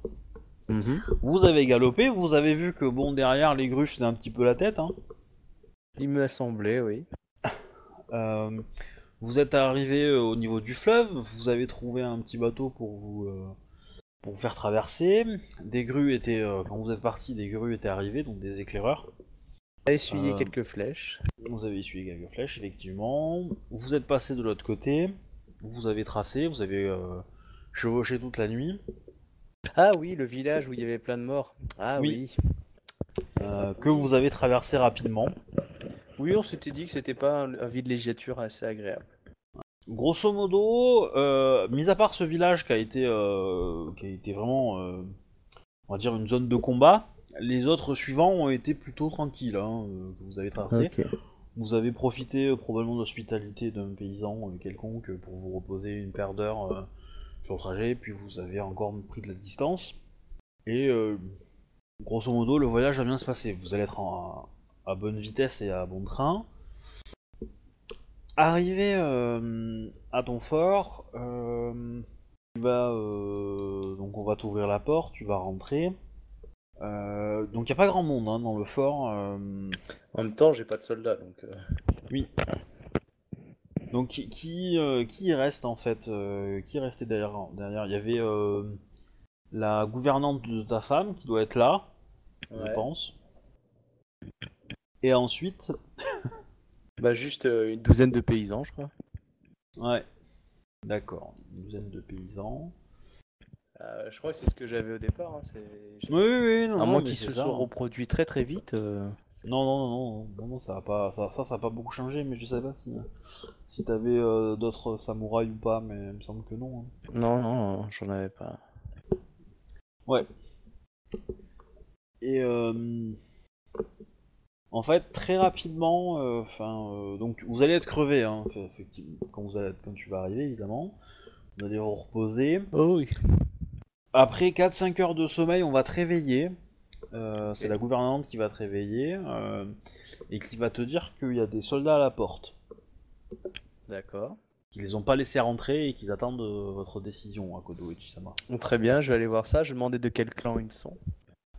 Speaker 5: Mhm.
Speaker 1: Vous avez galopé, vous avez vu que bon derrière les grues c'est un petit peu la tête. Hein.
Speaker 5: Il m'a semblé, oui.
Speaker 1: Vous êtes arrivé au niveau du fleuve, vous avez trouvé un petit bateau pour vous pour vous faire traverser. Des grues étaient euh, quand vous êtes parti, des grues étaient arrivées, donc des éclaireurs.
Speaker 5: A essuyé
Speaker 1: Euh,
Speaker 5: quelques flèches.
Speaker 1: Vous avez essuyé quelques flèches, effectivement. Vous êtes passé de l'autre côté. Vous avez tracé, vous avez euh, chevauché toute la nuit.
Speaker 5: Ah oui, le village où il y avait plein de morts. Ah
Speaker 1: Oui.
Speaker 5: oui.
Speaker 1: euh, que vous avez traversé rapidement.
Speaker 5: Oui, on s'était dit que c'était pas un, un villégiature assez agréable.
Speaker 1: Grosso modo, euh, mis à part ce village qui a été, euh, qui a été vraiment, euh, on va dire, une zone de combat, les autres suivants ont été plutôt tranquilles, hein, que vous avez traversé. Vous avez profité probablement de l'hospitalité d'un paysan quelconque pour vous reposer une paire d'heures sur le trajet, puis vous avez encore pris de la distance. Et grosso modo, le voyage va bien se passer. Vous allez être en- à bonne vitesse et à bon train. Arrivé euh, à ton fort, euh, tu vas euh, donc on va t'ouvrir la porte, tu vas rentrer. Euh, donc il n'y a pas grand monde hein, dans le fort. euh,
Speaker 5: En même temps, j'ai pas de soldats, donc. euh,
Speaker 1: Donc qui qui, reste en fait Qui est resté derrière Derrière, il y avait la gouvernante de ta femme qui doit être là, je pense. Et ensuite,
Speaker 5: Bah juste euh, une douzaine de paysans, je crois.
Speaker 1: ouais, d'accord, une douzaine de paysans.
Speaker 5: Euh, je crois que c'est ce que j'avais au départ. hein, c'est-
Speaker 1: Oui, oui, oui, non,
Speaker 5: à
Speaker 1: non,
Speaker 5: moins qu'ils se soient
Speaker 1: hein.
Speaker 5: reproduits très très vite. euh,
Speaker 1: Non, non, non, non, non, non, ça a pas, ça, ça, ça a pas beaucoup changé, mais je sais pas si, si t'avais euh, d'autres samouraïs ou pas, mais il me semble que non. hein.
Speaker 5: Non, non, non, j'en avais pas.
Speaker 1: Ouais. Et euh, en fait, très rapidement, euh, enfin, euh, donc vous allez être crevé, hein, effectivement, quand vous allez, quand tu vas arriver, évidemment. Vous allez vous reposer.
Speaker 5: Oh oui.
Speaker 1: Après 4-5 heures de sommeil, on va te réveiller. Euh, C'est la gouvernante qui va te réveiller euh, et qui va te dire qu'il y a des soldats à la porte,
Speaker 5: D'accord.
Speaker 1: qu'ils les ont pas laissés rentrer et qu'ils attendent votre décision à Kodo Ichisama.
Speaker 5: Bon, très bien, je vais aller voir ça. Je demandais de quel clan ils sont.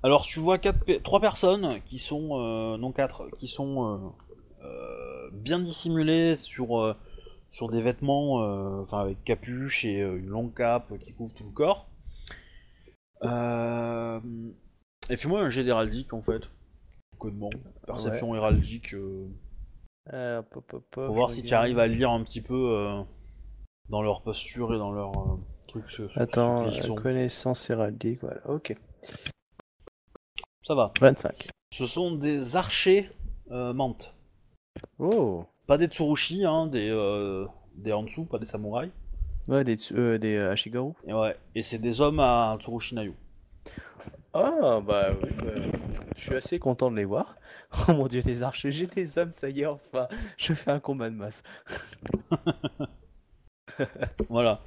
Speaker 1: Alors tu vois quatre, pe- trois personnes qui sont, euh, non quatre, qui sont euh, euh, bien dissimulées sur, sur des vêtements, enfin avec capuche et une longue cape qui couvre tout le corps. Et fais-moi un jet d'héraldique en fait. Codement. Perception héraldique.
Speaker 3: hop, hop, hop, hop,
Speaker 1: pour voir si tu arrives à lire un petit peu dans leur posture et dans leur truc.
Speaker 3: Attends, connaissance héraldique, voilà, ok.
Speaker 1: Ça va.
Speaker 3: 25.
Speaker 1: Ce sont des archers euh, mantes.
Speaker 3: Oh
Speaker 1: Pas des tsurushi, hein, des, euh, des en dessous, pas des samouraïs.
Speaker 3: Ouais, des, euh, des euh, Ashigaru.
Speaker 1: Et ouais. Et c'est des hommes à Tsurushi Nayu.
Speaker 3: Ah, bah oui, bah, je suis assez content de les voir. Oh mon dieu, les archers, j'ai des hommes, ça y est, enfin, je fais un combat de masse.
Speaker 1: Voilà.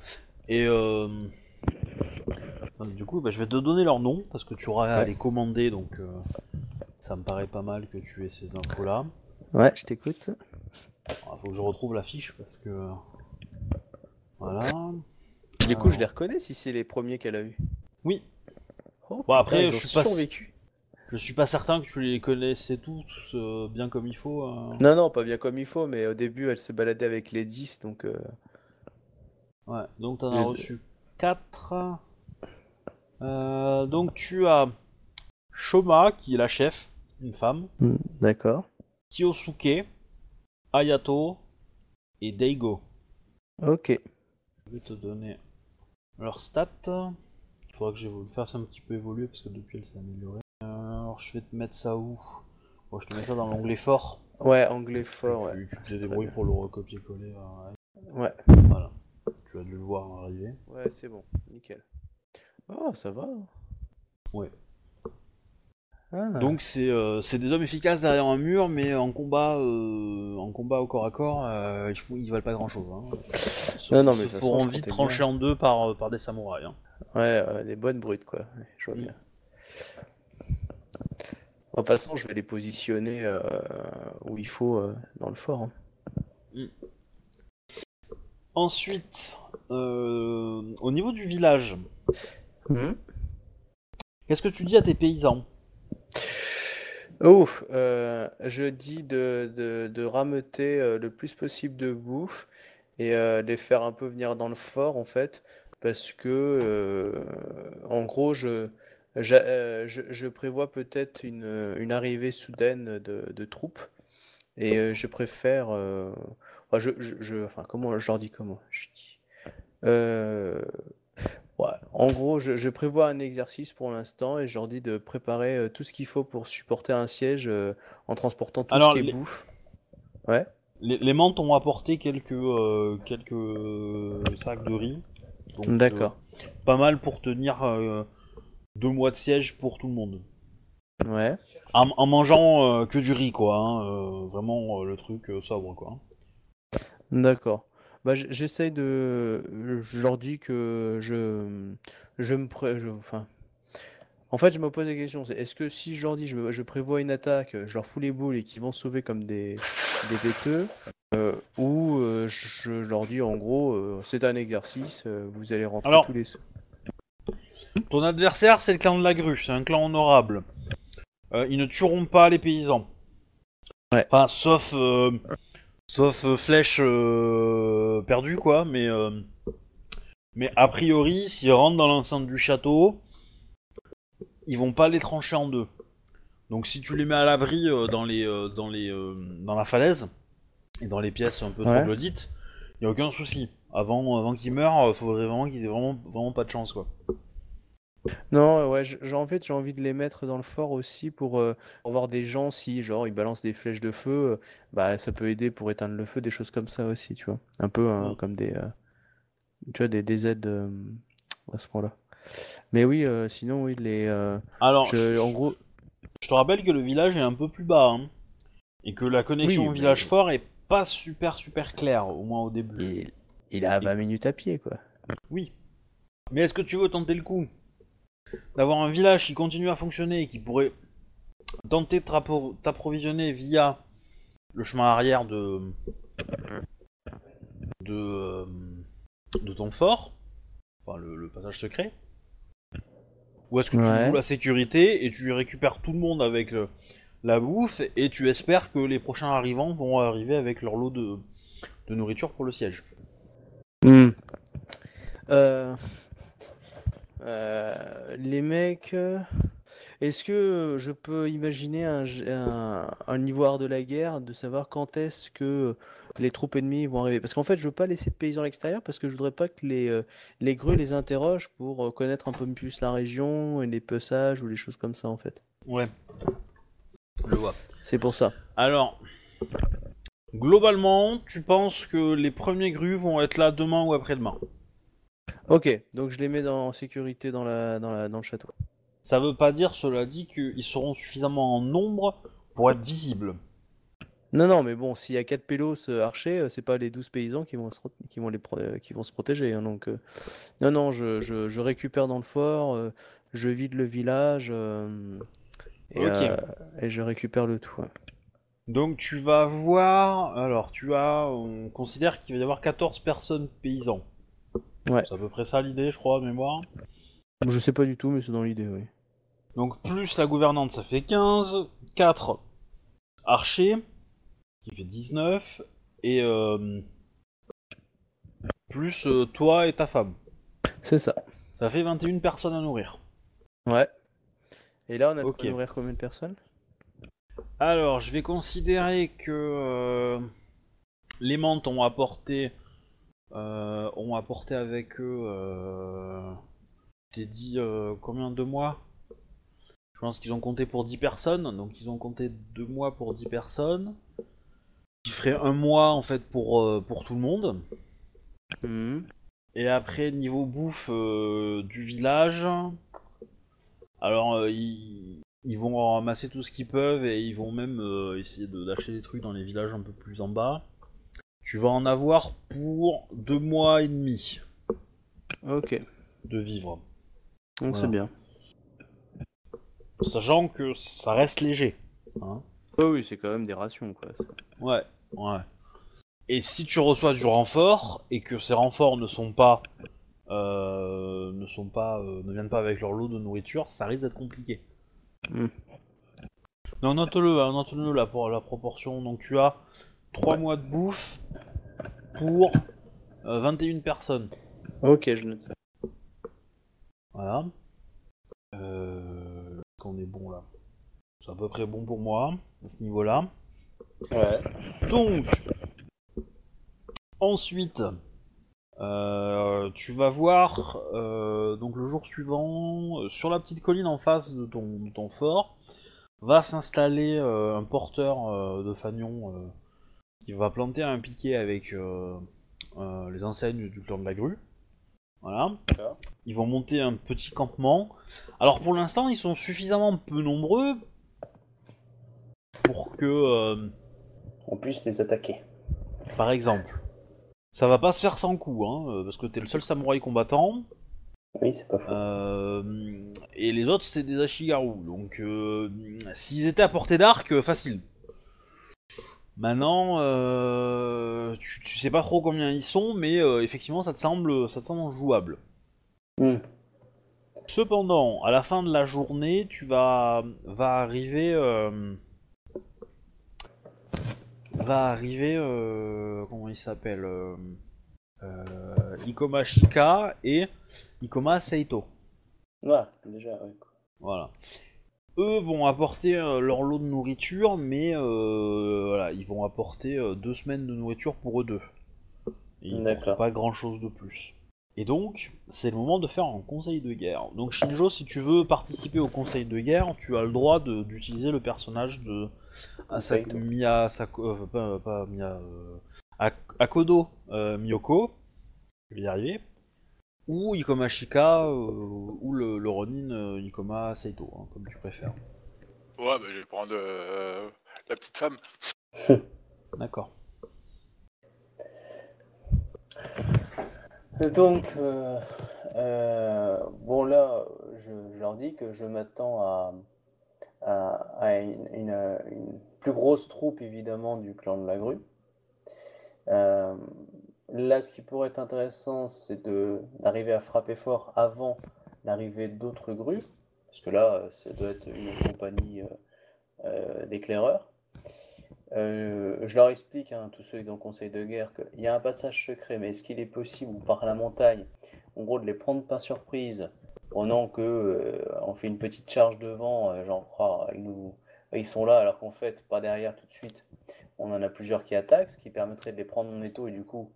Speaker 1: Et euh... donc, du coup, bah, je vais te donner leur nom parce que tu auras à
Speaker 3: Ouais.
Speaker 1: les commander, donc euh, ça me paraît pas mal que tu aies ces infos-là.
Speaker 3: Ouais, je t'écoute.
Speaker 1: Il faut que je retrouve la fiche parce que voilà.
Speaker 3: Du coup, je les reconnais si c'est les premiers qu'elle a eu.
Speaker 1: Oui.
Speaker 3: Oh,
Speaker 1: Bon, après,
Speaker 3: putain,
Speaker 1: je
Speaker 3: ont
Speaker 1: suis pas-
Speaker 3: survécu.
Speaker 1: Je suis pas certain que tu les connaissais tous euh, bien comme il faut. euh.
Speaker 3: Non, non, pas bien comme il faut, mais au début, elle se baladait avec les 10, donc... euh,
Speaker 1: Ouais. Donc t'en as reçu 4. donc tu as Shoma qui est la chef, une femme.
Speaker 3: hmm, D'accord.
Speaker 1: Kiyosuke, Ayato et Deigo.
Speaker 3: Ok.
Speaker 1: Je vais te donner leurs stats. Il faudra que je le fasse un petit peu évoluer parce que depuis elle s'est améliorée. Euh, alors je vais te mettre ça où? Bon, je te mets ça dans l'onglet fort.
Speaker 3: Ouais, anglais fort, ouais.
Speaker 1: Tu, tu te débrouilles pour le recopier-coller. euh,
Speaker 3: Ouais,
Speaker 1: Voilà. Tu vas le voir arriver.
Speaker 3: ouais, c'est bon, nickel. Oh, ça va.
Speaker 1: Ouais.
Speaker 3: Ah.
Speaker 1: Donc c'est euh, c'est des hommes efficaces derrière un mur, mais en combat, euh, en combat au corps à corps, euh, ils, font, ils valent pas grand chose. Hein. Ils se-
Speaker 3: Non, non, mais
Speaker 1: se
Speaker 3: façon,
Speaker 1: vite trancher
Speaker 3: bien.
Speaker 1: en deux par, par des samouraïs. hein.
Speaker 3: Ouais, des bonnes brutes, quoi. Ouais, je vois
Speaker 1: Mm.
Speaker 3: bien. De toute façon, je vais les positionner où il faut dans le fort. hein.
Speaker 1: Ensuite, euh, au niveau du village, qu'est-ce que tu dis à tes paysans?
Speaker 3: Oh, euh, je dis de, de, de rameuter euh, le plus possible de bouffe et euh, les faire un peu venir dans le fort en fait, parce que en gros, je, je, je prévois peut-être une, une arrivée soudaine de, de troupes et je préfère. Euh, enfin, je, je, je- enfin, comment je leur dis comment? Je dis, euh, Ouais, en gros, je, je prévois un exercice pour l'instant et je leur dis de préparer euh, tout ce qu'il faut pour supporter un siège euh, en transportant tout
Speaker 1: Alors,
Speaker 3: ce qui est
Speaker 1: les-
Speaker 3: bouffe. Ouais,
Speaker 1: les, les mantes ont apporté quelques, quelques sacs de riz.
Speaker 3: D'accord.
Speaker 1: pas mal pour tenir deux mois de siège pour tout le monde.
Speaker 3: Ouais,
Speaker 1: En, en mangeant que du riz, quoi. hein, vraiment le truc sobre, quoi.
Speaker 3: D'accord. Bah, j- j'essaye de. Je leur dis que je, je me pré... je- enfin. En fait, je me pose la question, c'est est-ce que si je leur dis je, me- je prévois une attaque, je leur fous les boules et qu'ils vont se sauver comme des, des bêteux, euh, ou euh, je, je leur dis en gros, euh, c'est un exercice, euh, vous allez rentrer
Speaker 1: Alors-
Speaker 3: tous les...
Speaker 1: Ton adversaire, c'est le clan de la grue, c'est un clan honorable. Euh, ils ne tueront pas les paysans.
Speaker 3: Ouais.
Speaker 1: Enfin, sauf, euh, sauf euh, flèche euh, perdue, quoi. Mais, euh, mais a priori, s'ils rentrent dans l'enceinte du château, ils vont pas les trancher en deux. Donc, si tu les mets à l'abri dans les, dans les, dans la falaise et dans les pièces un peu
Speaker 3: Ouais.
Speaker 1: troglodytes, y a aucun souci. Avant, avant qu'ils meurent, faudrait vraiment qu'ils aient vraiment, vraiment pas de chance, quoi.
Speaker 3: Non, ouais, j- j'ai en fait j'ai envie de les mettre dans le fort aussi pour, euh, pour voir des gens si genre ils balancent des flèches de feu, euh, bah ça peut aider pour éteindre le feu, des choses comme ça aussi, tu vois. Un peu hein,
Speaker 1: Mm.
Speaker 3: comme des euh, tu vois des, des aides euh, à ce point-là. Mais oui, euh, sinon oui les euh,
Speaker 1: Alors,
Speaker 3: je- en gros
Speaker 1: Je te rappelle que le village est un peu plus bas, hein, et que la connexion
Speaker 3: Oui,
Speaker 1: au
Speaker 3: mais-
Speaker 1: village fort est pas super super claire, au moins au début.
Speaker 3: il, il a 20 minutes à pied quoi.
Speaker 1: Oui. Mais est-ce que tu veux tenter le coup? D'avoir un village qui continue à fonctionner et qui pourrait tenter de t'appro- t'approvisionner via le chemin arrière de de, euh, de ton fort, enfin le, le passage secret Ou est-ce que tu
Speaker 3: Ouais.
Speaker 1: joues la sécurité et tu récupères tout le monde avec le- la bouffe et tu espères que les prochains arrivants vont arriver avec leur lot de, de nourriture pour le siège?
Speaker 3: Hmm. Euh,
Speaker 5: Euh, les mecs. euh, Est-ce que je peux imaginer un, un, un ivoire de la guerre, de savoir quand est-ce que les troupes ennemies vont arriver? Parce qu'en fait, je veux pas laisser de paysans à l'extérieur parce que je voudrais pas que les, euh, les grues les interrogent pour connaître un peu plus la région et les peçages ou les choses comme ça, en fait.
Speaker 1: Ouais. Je vois.
Speaker 5: C'est pour ça.
Speaker 1: Alors, globalement, tu penses que les premiers grues vont être là demain ou après-demain?
Speaker 5: Ok, donc je les mets dans, en sécurité dans la, dans la, dans le château.
Speaker 1: Ça veut pas dire, cela dit, qu'ils seront suffisamment en nombre pour être visibles.
Speaker 5: Non, non, mais bon, s'il y a 4 pélos euh, archers, euh, c'est pas les 12 paysans qui vont se, re- qui vont les pro- euh, qui vont se protéger. hein, donc, non, non, je, je, je récupère dans le fort, euh, je vide le village et, je récupère le tout. ouais.
Speaker 1: Donc tu vas voir, alors tu as, on considère qu'il va y avoir 14 personnes paysans.
Speaker 5: Ouais.
Speaker 1: C'est à peu près ça l'idée, je crois, mémoire.
Speaker 5: Je sais pas du tout, mais c'est dans l'idée, oui.
Speaker 1: Donc plus la gouvernante, ça fait 15, 4 archers, qui fait 19, et euh, plus euh, toi et ta femme.
Speaker 5: C'est ça.
Speaker 1: Ça fait 21 personnes à nourrir.
Speaker 5: Ouais. Et là, on a de
Speaker 1: Ok.
Speaker 5: quoi nourrir combien de personnes?
Speaker 1: Alors, je vais considérer que euh, les mantes ont apporté, ont apporté avec eux. Euh, t'ai dit euh, combien de mois? Je pense qu'ils ont compté pour 10 personnes, donc ils ont compté 2 mois pour 10 personnes. Qui ferait un mois en fait pour, euh, pour tout le monde.
Speaker 5: Mhm.
Speaker 1: Et après, niveau bouffe euh, du village, alors euh, ils, ils vont ramasser tout ce qu'ils peuvent et ils vont même euh, essayer de- d'acheter des trucs dans les villages un peu plus en bas. Tu vas en avoir pour deux mois et demi
Speaker 5: Ok,
Speaker 1: de vivre.
Speaker 5: Donc, c'est
Speaker 1: Voilà.
Speaker 5: bien.
Speaker 1: Sachant que ça reste léger. hein.
Speaker 5: Oui, c'est quand même des rations, quoi.
Speaker 1: Ouais, ouais. Et si tu reçois du renfort et que ces renforts ne sont pas, euh, ne sont pas, euh, ne viennent pas avec leur lot de nourriture, ça risque d'être compliqué.
Speaker 5: Hmm.
Speaker 1: Donc note-le, hein, note-le pour la proportion. Donc tu as 3 mois de bouffe pour euh, 21 personnes.
Speaker 5: Ok, je note ça.
Speaker 1: Voilà. Euh, est-ce qu'on est bon là? C'est à peu près bon pour moi à ce niveau-là.
Speaker 5: Ouais.
Speaker 1: Donc, ensuite, euh, tu vas voir, euh, donc le jour suivant, euh, sur la petite colline en face de ton, de ton fort, va s'installer euh, un porteur euh, de fanion euh, qui va planter un piquet avec euh, euh, les enseignes du clan de la grue. Voilà. Ils vont monter un petit campement. Alors pour l'instant, ils sont suffisamment peu nombreux pour que euh,
Speaker 3: On puisse les attaquer.
Speaker 1: par exemple. Ça va pas se faire sans coup, hein, parce que t'es le seul samouraï combattant,
Speaker 3: Oui, c'est pas faux.
Speaker 1: euh, et les autres c'est des Ashigaru, donc euh, s'ils étaient à portée d'arc, facile. Maintenant, euh, tu, tu sais pas trop combien ils sont, mais euh, effectivement ça te semble, ça te semble jouable.
Speaker 3: Hmm.
Speaker 1: Cependant, à la fin de la journée, tu vas, va arriver, euh, va arriver, euh, comment il s'appelle, Ikoma Shika et Ikoma Seito.
Speaker 3: Ouais, déjà, ouais.
Speaker 1: Voilà. Eux vont apporter euh, leur lot de nourriture, mais euh, voilà, ils vont apporter euh, deux semaines de nourriture pour eux deux. Et ils n'apportent pas grand chose de plus. Et donc, c'est le moment de faire un conseil de guerre. Donc Shinjo, si tu veux participer au conseil de guerre, tu as le droit de- d'utiliser le personnage de Sako- euh, pas, pas Miya, euh, Ak- Akodo Miyoko, je vais y arriver, ou Ikoma Shika, euh, ou le, le Ronin euh, Ikoma Seito, hein, comme tu préfères.
Speaker 2: Ouais, bah, je vais prendre euh, la petite femme.
Speaker 1: D'accord.
Speaker 3: Donc, euh, euh, bon là, je, je leur dis que je m'attends à, à, à une, une- une plus grosse troupe évidemment du clan de la grue. Euh, là, ce qui pourrait être intéressant, c'est d'arriver à frapper fort avant l'arrivée d'autres grues, parce que là, euh, ça doit être une compagnie euh, euh, d'éclaireurs. Je leur explique, hein, tous ceux qui sont dans le conseil de guerre, qu'il y a un passage secret, mais est-ce qu'il est possible, par la montagne, en gros, de les prendre par surprise pendant que on fait une petite charge devant, j'en crois, ils nous, ils sont là alors qu'en fait, pas derrière tout de suite. On en a plusieurs qui attaquent, ce qui permettrait de les prendre en étau et du coup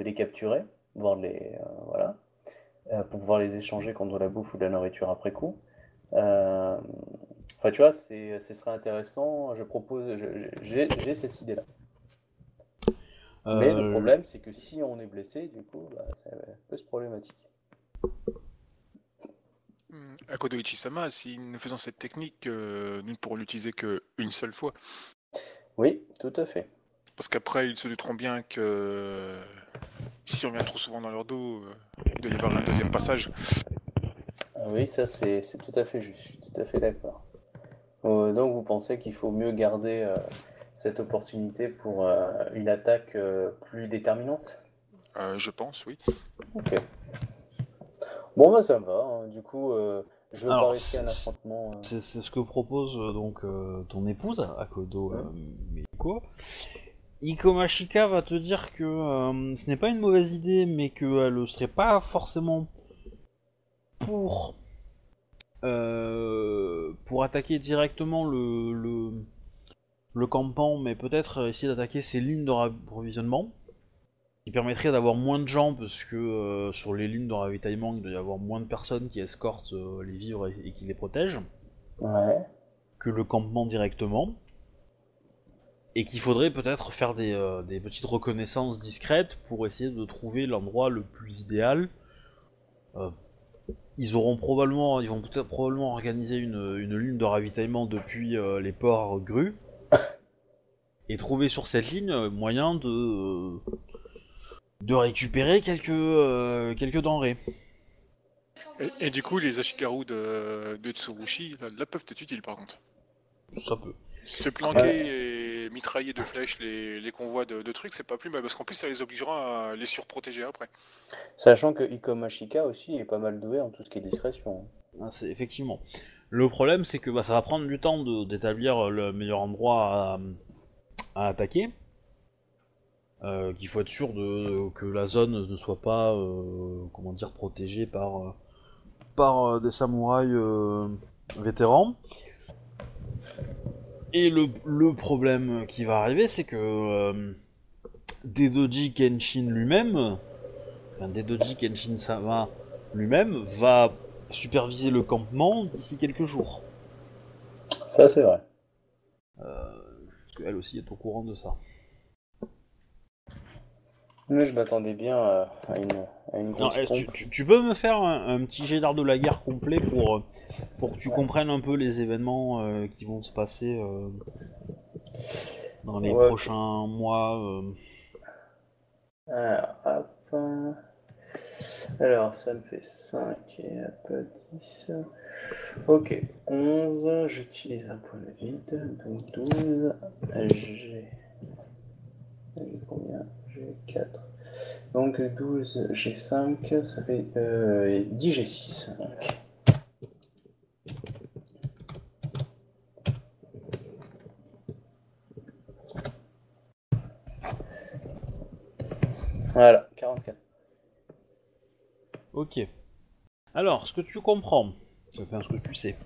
Speaker 3: de les capturer, voire les, euh, voilà, euh, pour pouvoir les échanger contre de la bouffe ou de la nourriture après coup. Euh, Enfin, tu vois, c'est, ce serait intéressant. Je propose, j'ai, j'ai cette idée-là. Mais
Speaker 1: Euh,
Speaker 3: le problème, c'est que si on est blessé, du coup, bah, ça peut être problématique.
Speaker 2: Hmm, À Kodoichi-sama, si nous faisons cette technique, euh, nous ne pourrons l'utiliser qu'une seule fois.
Speaker 3: Oui, tout à fait.
Speaker 2: Parce qu'après, ils se douteront bien que si on vient trop souvent dans leur dos, euh, il doit y avoir un deuxième passage.
Speaker 3: Ah oui, ça c'est tout à fait juste, je suis tout à fait d'accord. Euh, donc vous pensez qu'il faut mieux garder euh, cette opportunité pour euh, une attaque euh, plus déterminante?
Speaker 2: Euh, je pense, oui.
Speaker 3: Ok. Bon bah ça me va, hein. Du coup euh, je veux
Speaker 1: Alors,
Speaker 3: pas risquer un
Speaker 1: c'est-
Speaker 3: affrontement. euh.
Speaker 1: C'est ce que propose donc euh, ton épouse, Akodo euh, Meiko. Ikomashika va te dire que euh, ce n'est pas une mauvaise idée, mais qu'elle ne serait pas forcément pour euh, pour attaquer directement le, le, mais peut-être essayer d'attaquer ses lignes de rapprovisionnement, qui permettrait d'avoir moins de gens, parce que euh, sur les lignes de ravitaillement, il doit y avoir moins de personnes qui escortent euh, les vivres et- et qui les protègent
Speaker 3: Ouais.
Speaker 1: que le campement directement. Et qu'il faudrait peut-être faire des, euh, des petites reconnaissances discrètes pour essayer de trouver l'endroit le plus idéal. Euh, ils auront probablement, ils vont peut-être probablement organiser une, une ligne de ravitaillement depuis euh, les ports grues et trouver sur cette ligne moyen de de récupérer quelques euh, quelques denrées.
Speaker 2: Et, et du coup, les Ashikaru de, de Tsurushi, là, là, peuvent être utiles par contre.
Speaker 1: Ça peut.
Speaker 2: Se planquer et mitrailler de flèches les, les convois de, de trucs, c'est pas plus mal, parce qu'en plus, ça les obligera à les surprotéger après.
Speaker 3: Sachant que Ikomashika aussi est pas mal doué en tout ce qui est discrétion.
Speaker 1: Ah, c'est effectivement. Le problème, c'est que bah, ça va prendre du temps de- d'établir le meilleur endroit à, à attaquer. Euh, qu'il faut être sûr de, que la zone ne soit pas, euh, comment dire, protégée par, par euh, des samouraïs euh, vétérans. Et le, le problème qui va arriver, c'est que euh, Dedoji Kenshin lui-même, enfin Dedoji Kenshin Sama lui-même, va superviser le campement d'ici quelques jours.
Speaker 3: Ça c'est vrai.
Speaker 1: Parce qu'elle aussi est au courant de ça.
Speaker 3: Mais je m'attendais bien à, à une, à une
Speaker 1: Non,
Speaker 3: grosse
Speaker 1: tu,
Speaker 3: pompe.
Speaker 1: tu- tu peux me faire un, un petit jet d'art de la guerre complet pour, euh, pour que tu comprennes un peu les événements euh, qui vont se passer euh, dans les
Speaker 3: Ouais.
Speaker 1: prochains mois. euh.
Speaker 3: Alors, hop. Alors, ça me fait 5 et hop, 10. Ok, 11. J'utilise un point de vide. Donc 12. J'ai. J'ai combien? J'ai 4. Donc 12, j'ai 5. Ça fait euh, 10, j'ai 6. Donc. Voilà, 44.
Speaker 1: Ok. Alors, ce que tu comprends, enfin ce que tu sais,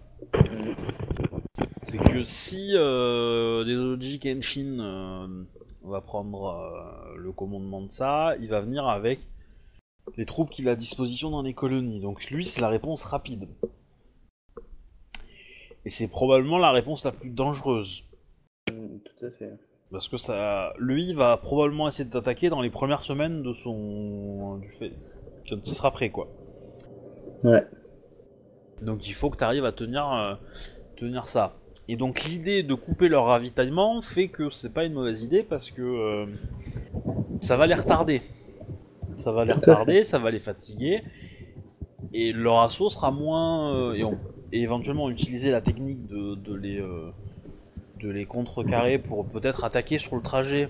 Speaker 1: c'est que si euh, Dedoji Kenshin euh, va prendre euh, le commandement de ça, il va venir avec les troupes qu'il a à disposition dans les colonies. Donc lui, c'est la réponse rapide. Et c'est probablement la réponse la plus dangereuse.
Speaker 3: Mm, Tout à fait.
Speaker 1: Parce que ça, lui va probablement essayer de t'attaquer dans les premières semaines de son, du fait, quand il sera prêt quoi.
Speaker 3: Ouais.
Speaker 1: Donc il faut que tu arrives à tenir, euh, tenir ça. Et donc l'idée de couper leur ravitaillement fait que c'est pas une mauvaise idée parce que euh, ça va les retarder. Ça va les retarder, ça va les fatiguer. Et leur assaut sera moins... euh, et, on- et éventuellement utiliser la technique de, de les, euh, de les contrecarrer pour peut-être attaquer sur le trajet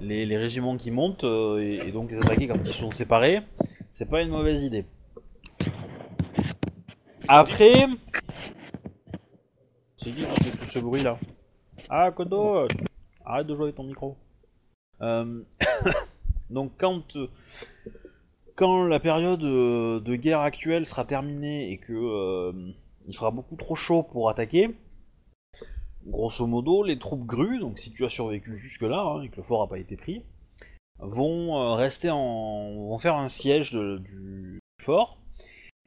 Speaker 1: les, les régiments qui montent et, et donc les attaquer quand ils sont séparés. C'est pas une mauvaise idée. Après, c'est qui qui fait tout ce bruit là Ah, Kodo Arrête de jouer avec ton micro. Euh, Donc, quand, quand la période euh, de guerre actuelle sera terminée et que euh, il fera beaucoup trop chaud pour attaquer, grosso modo, les troupes grues, donc si tu as survécu jusque-là hein, et que le fort n'a pas été pris, vont rester en. vont faire un siège du fort,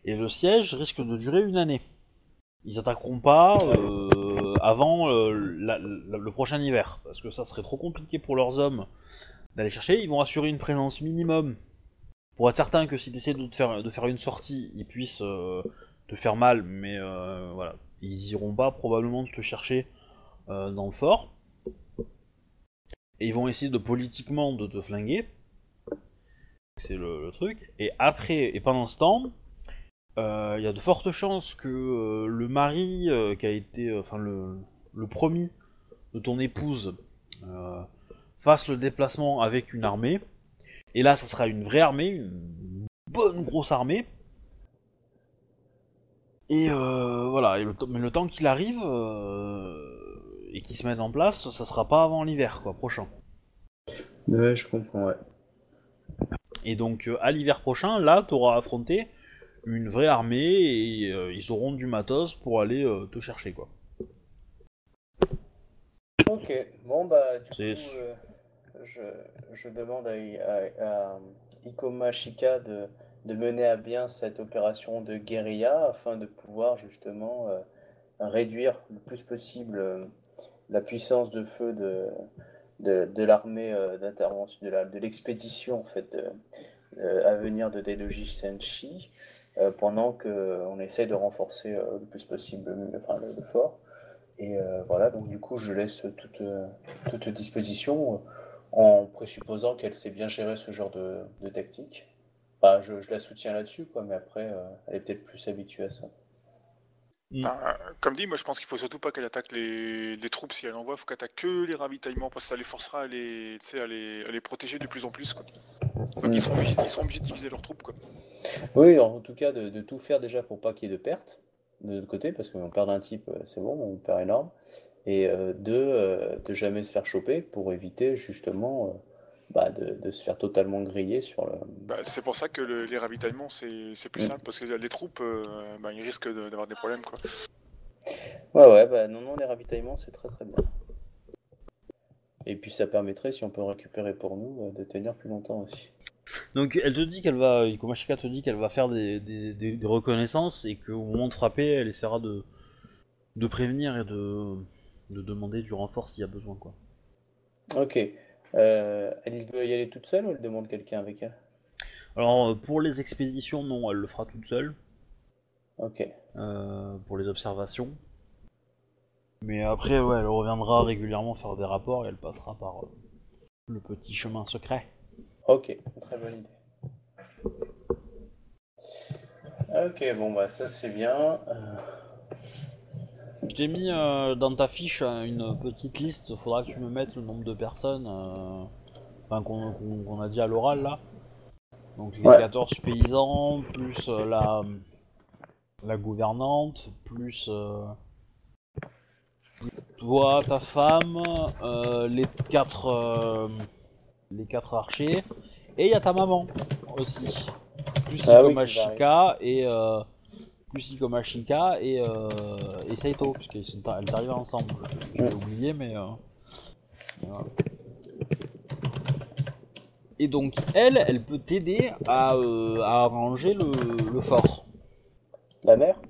Speaker 1: et le siège risque de durer une année. Ils attaqueront pas avant euh, le prochain hiver, parce que ça serait trop compliqué pour leurs hommes d'aller chercher. Ils vont assurer une présence minimum pour être certain que si tu essaies de, faire, de faire une sortie, ils puissent euh, te faire mal, mais euh, voilà. Ils iront pas probablement te chercher dans le fort. Et ils vont essayer de politiquement de te flinguer. C'est le, le truc. Et après, et pendant ce temps, il y a de fortes chances que euh, le mari euh, qui a été, euh, enfin le, le promis de ton épouse euh, fasse le déplacement avec une armée. Et là, ça sera une vraie armée, une bonne grosse armée. Et euh, voilà, et le temps- mais le temps qu'il arrive euh, et qu'il se mette en place, ça sera pas avant l'hiver, quoi, prochain.
Speaker 3: Ouais, je comprends, ouais.
Speaker 1: Et donc euh, à l'hiver prochain, là, t'auras affronté une vraie armée et euh, ils auront du matos pour aller euh, te chercher, quoi.
Speaker 3: Ok, bon bah du coup, euh, je, je demande à, à, à Ikoma Shika de, de mener à bien cette opération de guérilla afin de pouvoir justement euh, réduire le plus possible la puissance de feu de, de, de l'armée d'intervention, de la- l'expédition en fait de, à venir de Dedoji Senshi pendant qu'on essaie de renforcer euh, le plus possible le- enfin, le- le fort. Et euh, voilà, donc du coup, je laisse toute, euh, toute disposition euh, en présupposant qu'elle sait bien gérer ce genre de, de tactique. Enfin, je, je la soutiens là-dessus, quoi, mais après, euh, elle est peut-être plus habituée à ça.
Speaker 2: Bah, comme dit, moi je pense qu'il faut surtout pas qu'elle attaque les, les troupes si elle envoie, il faut qu'elle attaque que les ravitaillements parce que ça les forcera à les, tu sais, à les, à les protéger de plus en plus. Quoi. Donc
Speaker 3: Mm.
Speaker 2: ils, seront obligés, ils seront obligés de diviser leurs troupes. Quoi.
Speaker 3: Oui, en tout cas, de, de tout faire déjà pour pas qu'il y ait de pertes de l'autre côté, parce qu'on perd un type, euh, c'est bon, on perd énorme. Et euh, de, euh, de jamais se faire choper pour éviter justement euh, bah, de, de se faire totalement griller sur le.
Speaker 2: Bah, c'est pour ça que le- les ravitaillements c'est c'est plus
Speaker 3: Mm.
Speaker 2: simple parce que les troupes, bah, ils risquent de- d'avoir des problèmes. Quoi.
Speaker 3: Ouais, ouais, bah non, non, les ravitaillements, c'est très très bien. Et puis ça permettrait, si on peut récupérer pour nous, de tenir plus longtemps aussi.
Speaker 1: Donc elle te dit qu'elle va, Ikomashika te dit qu'elle va faire des, des- des- des reconnaissances et qu'au moment de frapper, elle essaiera de, de prévenir et de, de demander du renfort s'il y a besoin, quoi.
Speaker 3: Ok. Euh, elle veut y aller toute seule ou elle demande quelqu'un avec elle?
Speaker 1: Alors euh, pour les expéditions, non, elle le fera toute seule.
Speaker 3: Ok.
Speaker 1: euh, pour les observations. Mais après, ouais, elle reviendra régulièrement faire des rapports et elle passera par euh, le petit chemin secret.
Speaker 3: Ok, très bonne idée. Ok, bon bah ça c'est bien. Euh,
Speaker 1: Je t'ai mis euh, dans ta fiche euh, une petite liste, faudra que tu me mettes le nombre de personnes euh, enfin, qu'on a dit à l'oral là. Donc les
Speaker 3: Ouais.
Speaker 1: 14 paysans, plus euh, la, la gouvernante, plus toi, ta femme, les quatre euh, les quatre archers, et il y a ta maman aussi. Plus
Speaker 3: Ah oui,
Speaker 1: et euh, plus et, euh, et Saito, parce qu'elles sont elles arrivent ensemble. Je l'ai oublié, mais. euh, mais voilà. Et donc, elle, elle peut t'aider à, euh, à arranger le, le fort.
Speaker 3: La mère?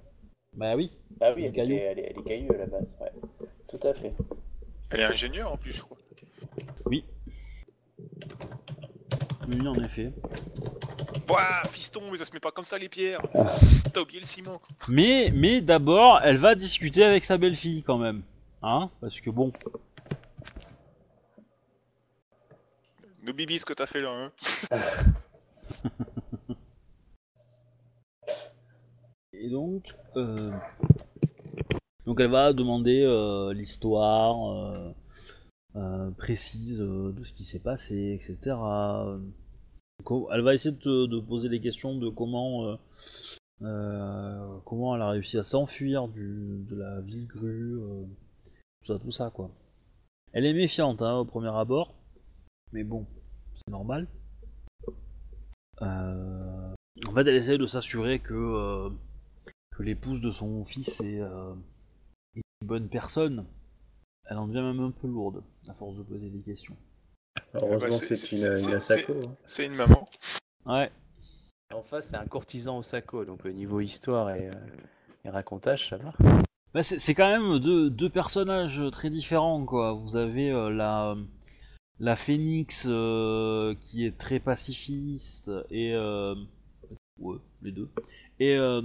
Speaker 1: Bah oui.
Speaker 3: Ah oui,
Speaker 1: Les
Speaker 3: elle,
Speaker 1: cailloux.
Speaker 3: est, elle, est, elle est caillou à la base, ouais. Tout à fait.
Speaker 2: Elle est ingénieure en plus, je crois.
Speaker 1: Oui, en effet.
Speaker 2: Ouah, fiston, mais ça se met pas comme ça les pierres. T'as oublié le ciment.
Speaker 1: Mais, mais d'abord, elle va discuter avec sa belle-fille quand même. Hein? Parce que bon.
Speaker 2: Nous bibi ce que t'as fait là. Hein.
Speaker 1: Et donc, euh, donc elle va demander euh, l'histoire euh, euh, précise euh, de ce qui s'est passé, etc. Elle va essayer de poser des questions de comment euh, comment elle a réussi à s'enfuir de la ville grue, tout ça, tout ça quoi. Elle est méfiante hein, au premier abord, mais bon, c'est normal. En fait, elle essaie de s'assurer que, l'épouse de son fils est, est une bonne personne. Elle en devient même un peu lourde, à force de poser des questions.
Speaker 6: Heureusement
Speaker 2: Bah,
Speaker 6: que
Speaker 2: c'est-
Speaker 6: une,
Speaker 2: c'est-
Speaker 6: une Asako. hein.
Speaker 2: C'est une maman.
Speaker 1: Ouais.
Speaker 3: En face, c'est un courtisan au Sako, donc au niveau histoire et, euh, et racontage, ça va.
Speaker 1: Bah, c'est c'est quand même deux, deux personnages très différents, quoi. Vous avez euh, la, la Phénix euh, qui est très pacifiste et. euh, ouais, les deux. Et, euh,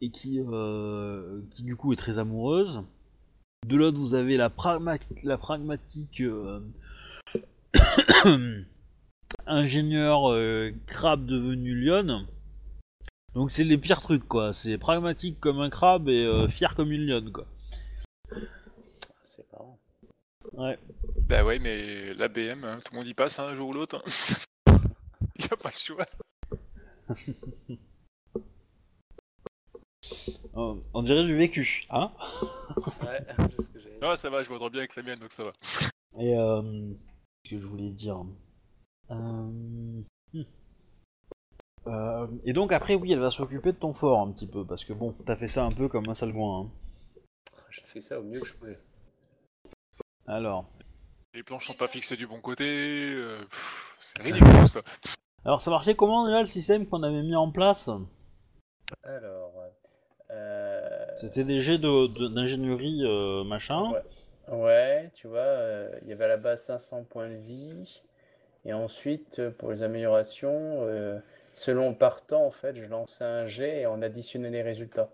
Speaker 1: et qui, euh, qui du coup est très amoureuse. De l'autre, vous avez la, pragma- la pragmatique euh, ingénieur euh, crabe devenu lionne. Donc c'est les pires trucs quoi, c'est pragmatique comme un crabe et euh, fier comme une lionne quoi.
Speaker 3: C'est marrant.
Speaker 1: Ouais.
Speaker 2: Bah ouais, mais la BM, hein, tout le monde y passe hein, un jour ou l'autre. Il n'y a pas le choix.
Speaker 1: On dirait du vécu, hein?
Speaker 3: Ouais, c'est ce que dire.
Speaker 2: Non, ça va, je m'entends bien avec la mienne, donc ça va.
Speaker 1: Et euh, ce que je voulais dire? Euh, hmm. Euh, et donc après oui, elle va s'occuper de ton fort un petit peu parce que bon, t'as fait ça un peu comme un salgoin. Hein.
Speaker 3: Je fais ça au mieux que je pouvais.
Speaker 1: Alors,
Speaker 2: Les planches sont pas fixées du bon côté. euh, c'est ridicule ça.
Speaker 1: alors ça marchait comment déjà le système qu'on avait mis en place?
Speaker 3: Alors,
Speaker 1: C'était des jets de- de- d'ingénierie euh, machin.
Speaker 3: Ouais. Ouais, tu vois, euh, il y avait à la base 500 points de vie. Et ensuite, euh, pour les améliorations, euh, selon le partant, en fait, je lançais un jet et on additionnait les résultats.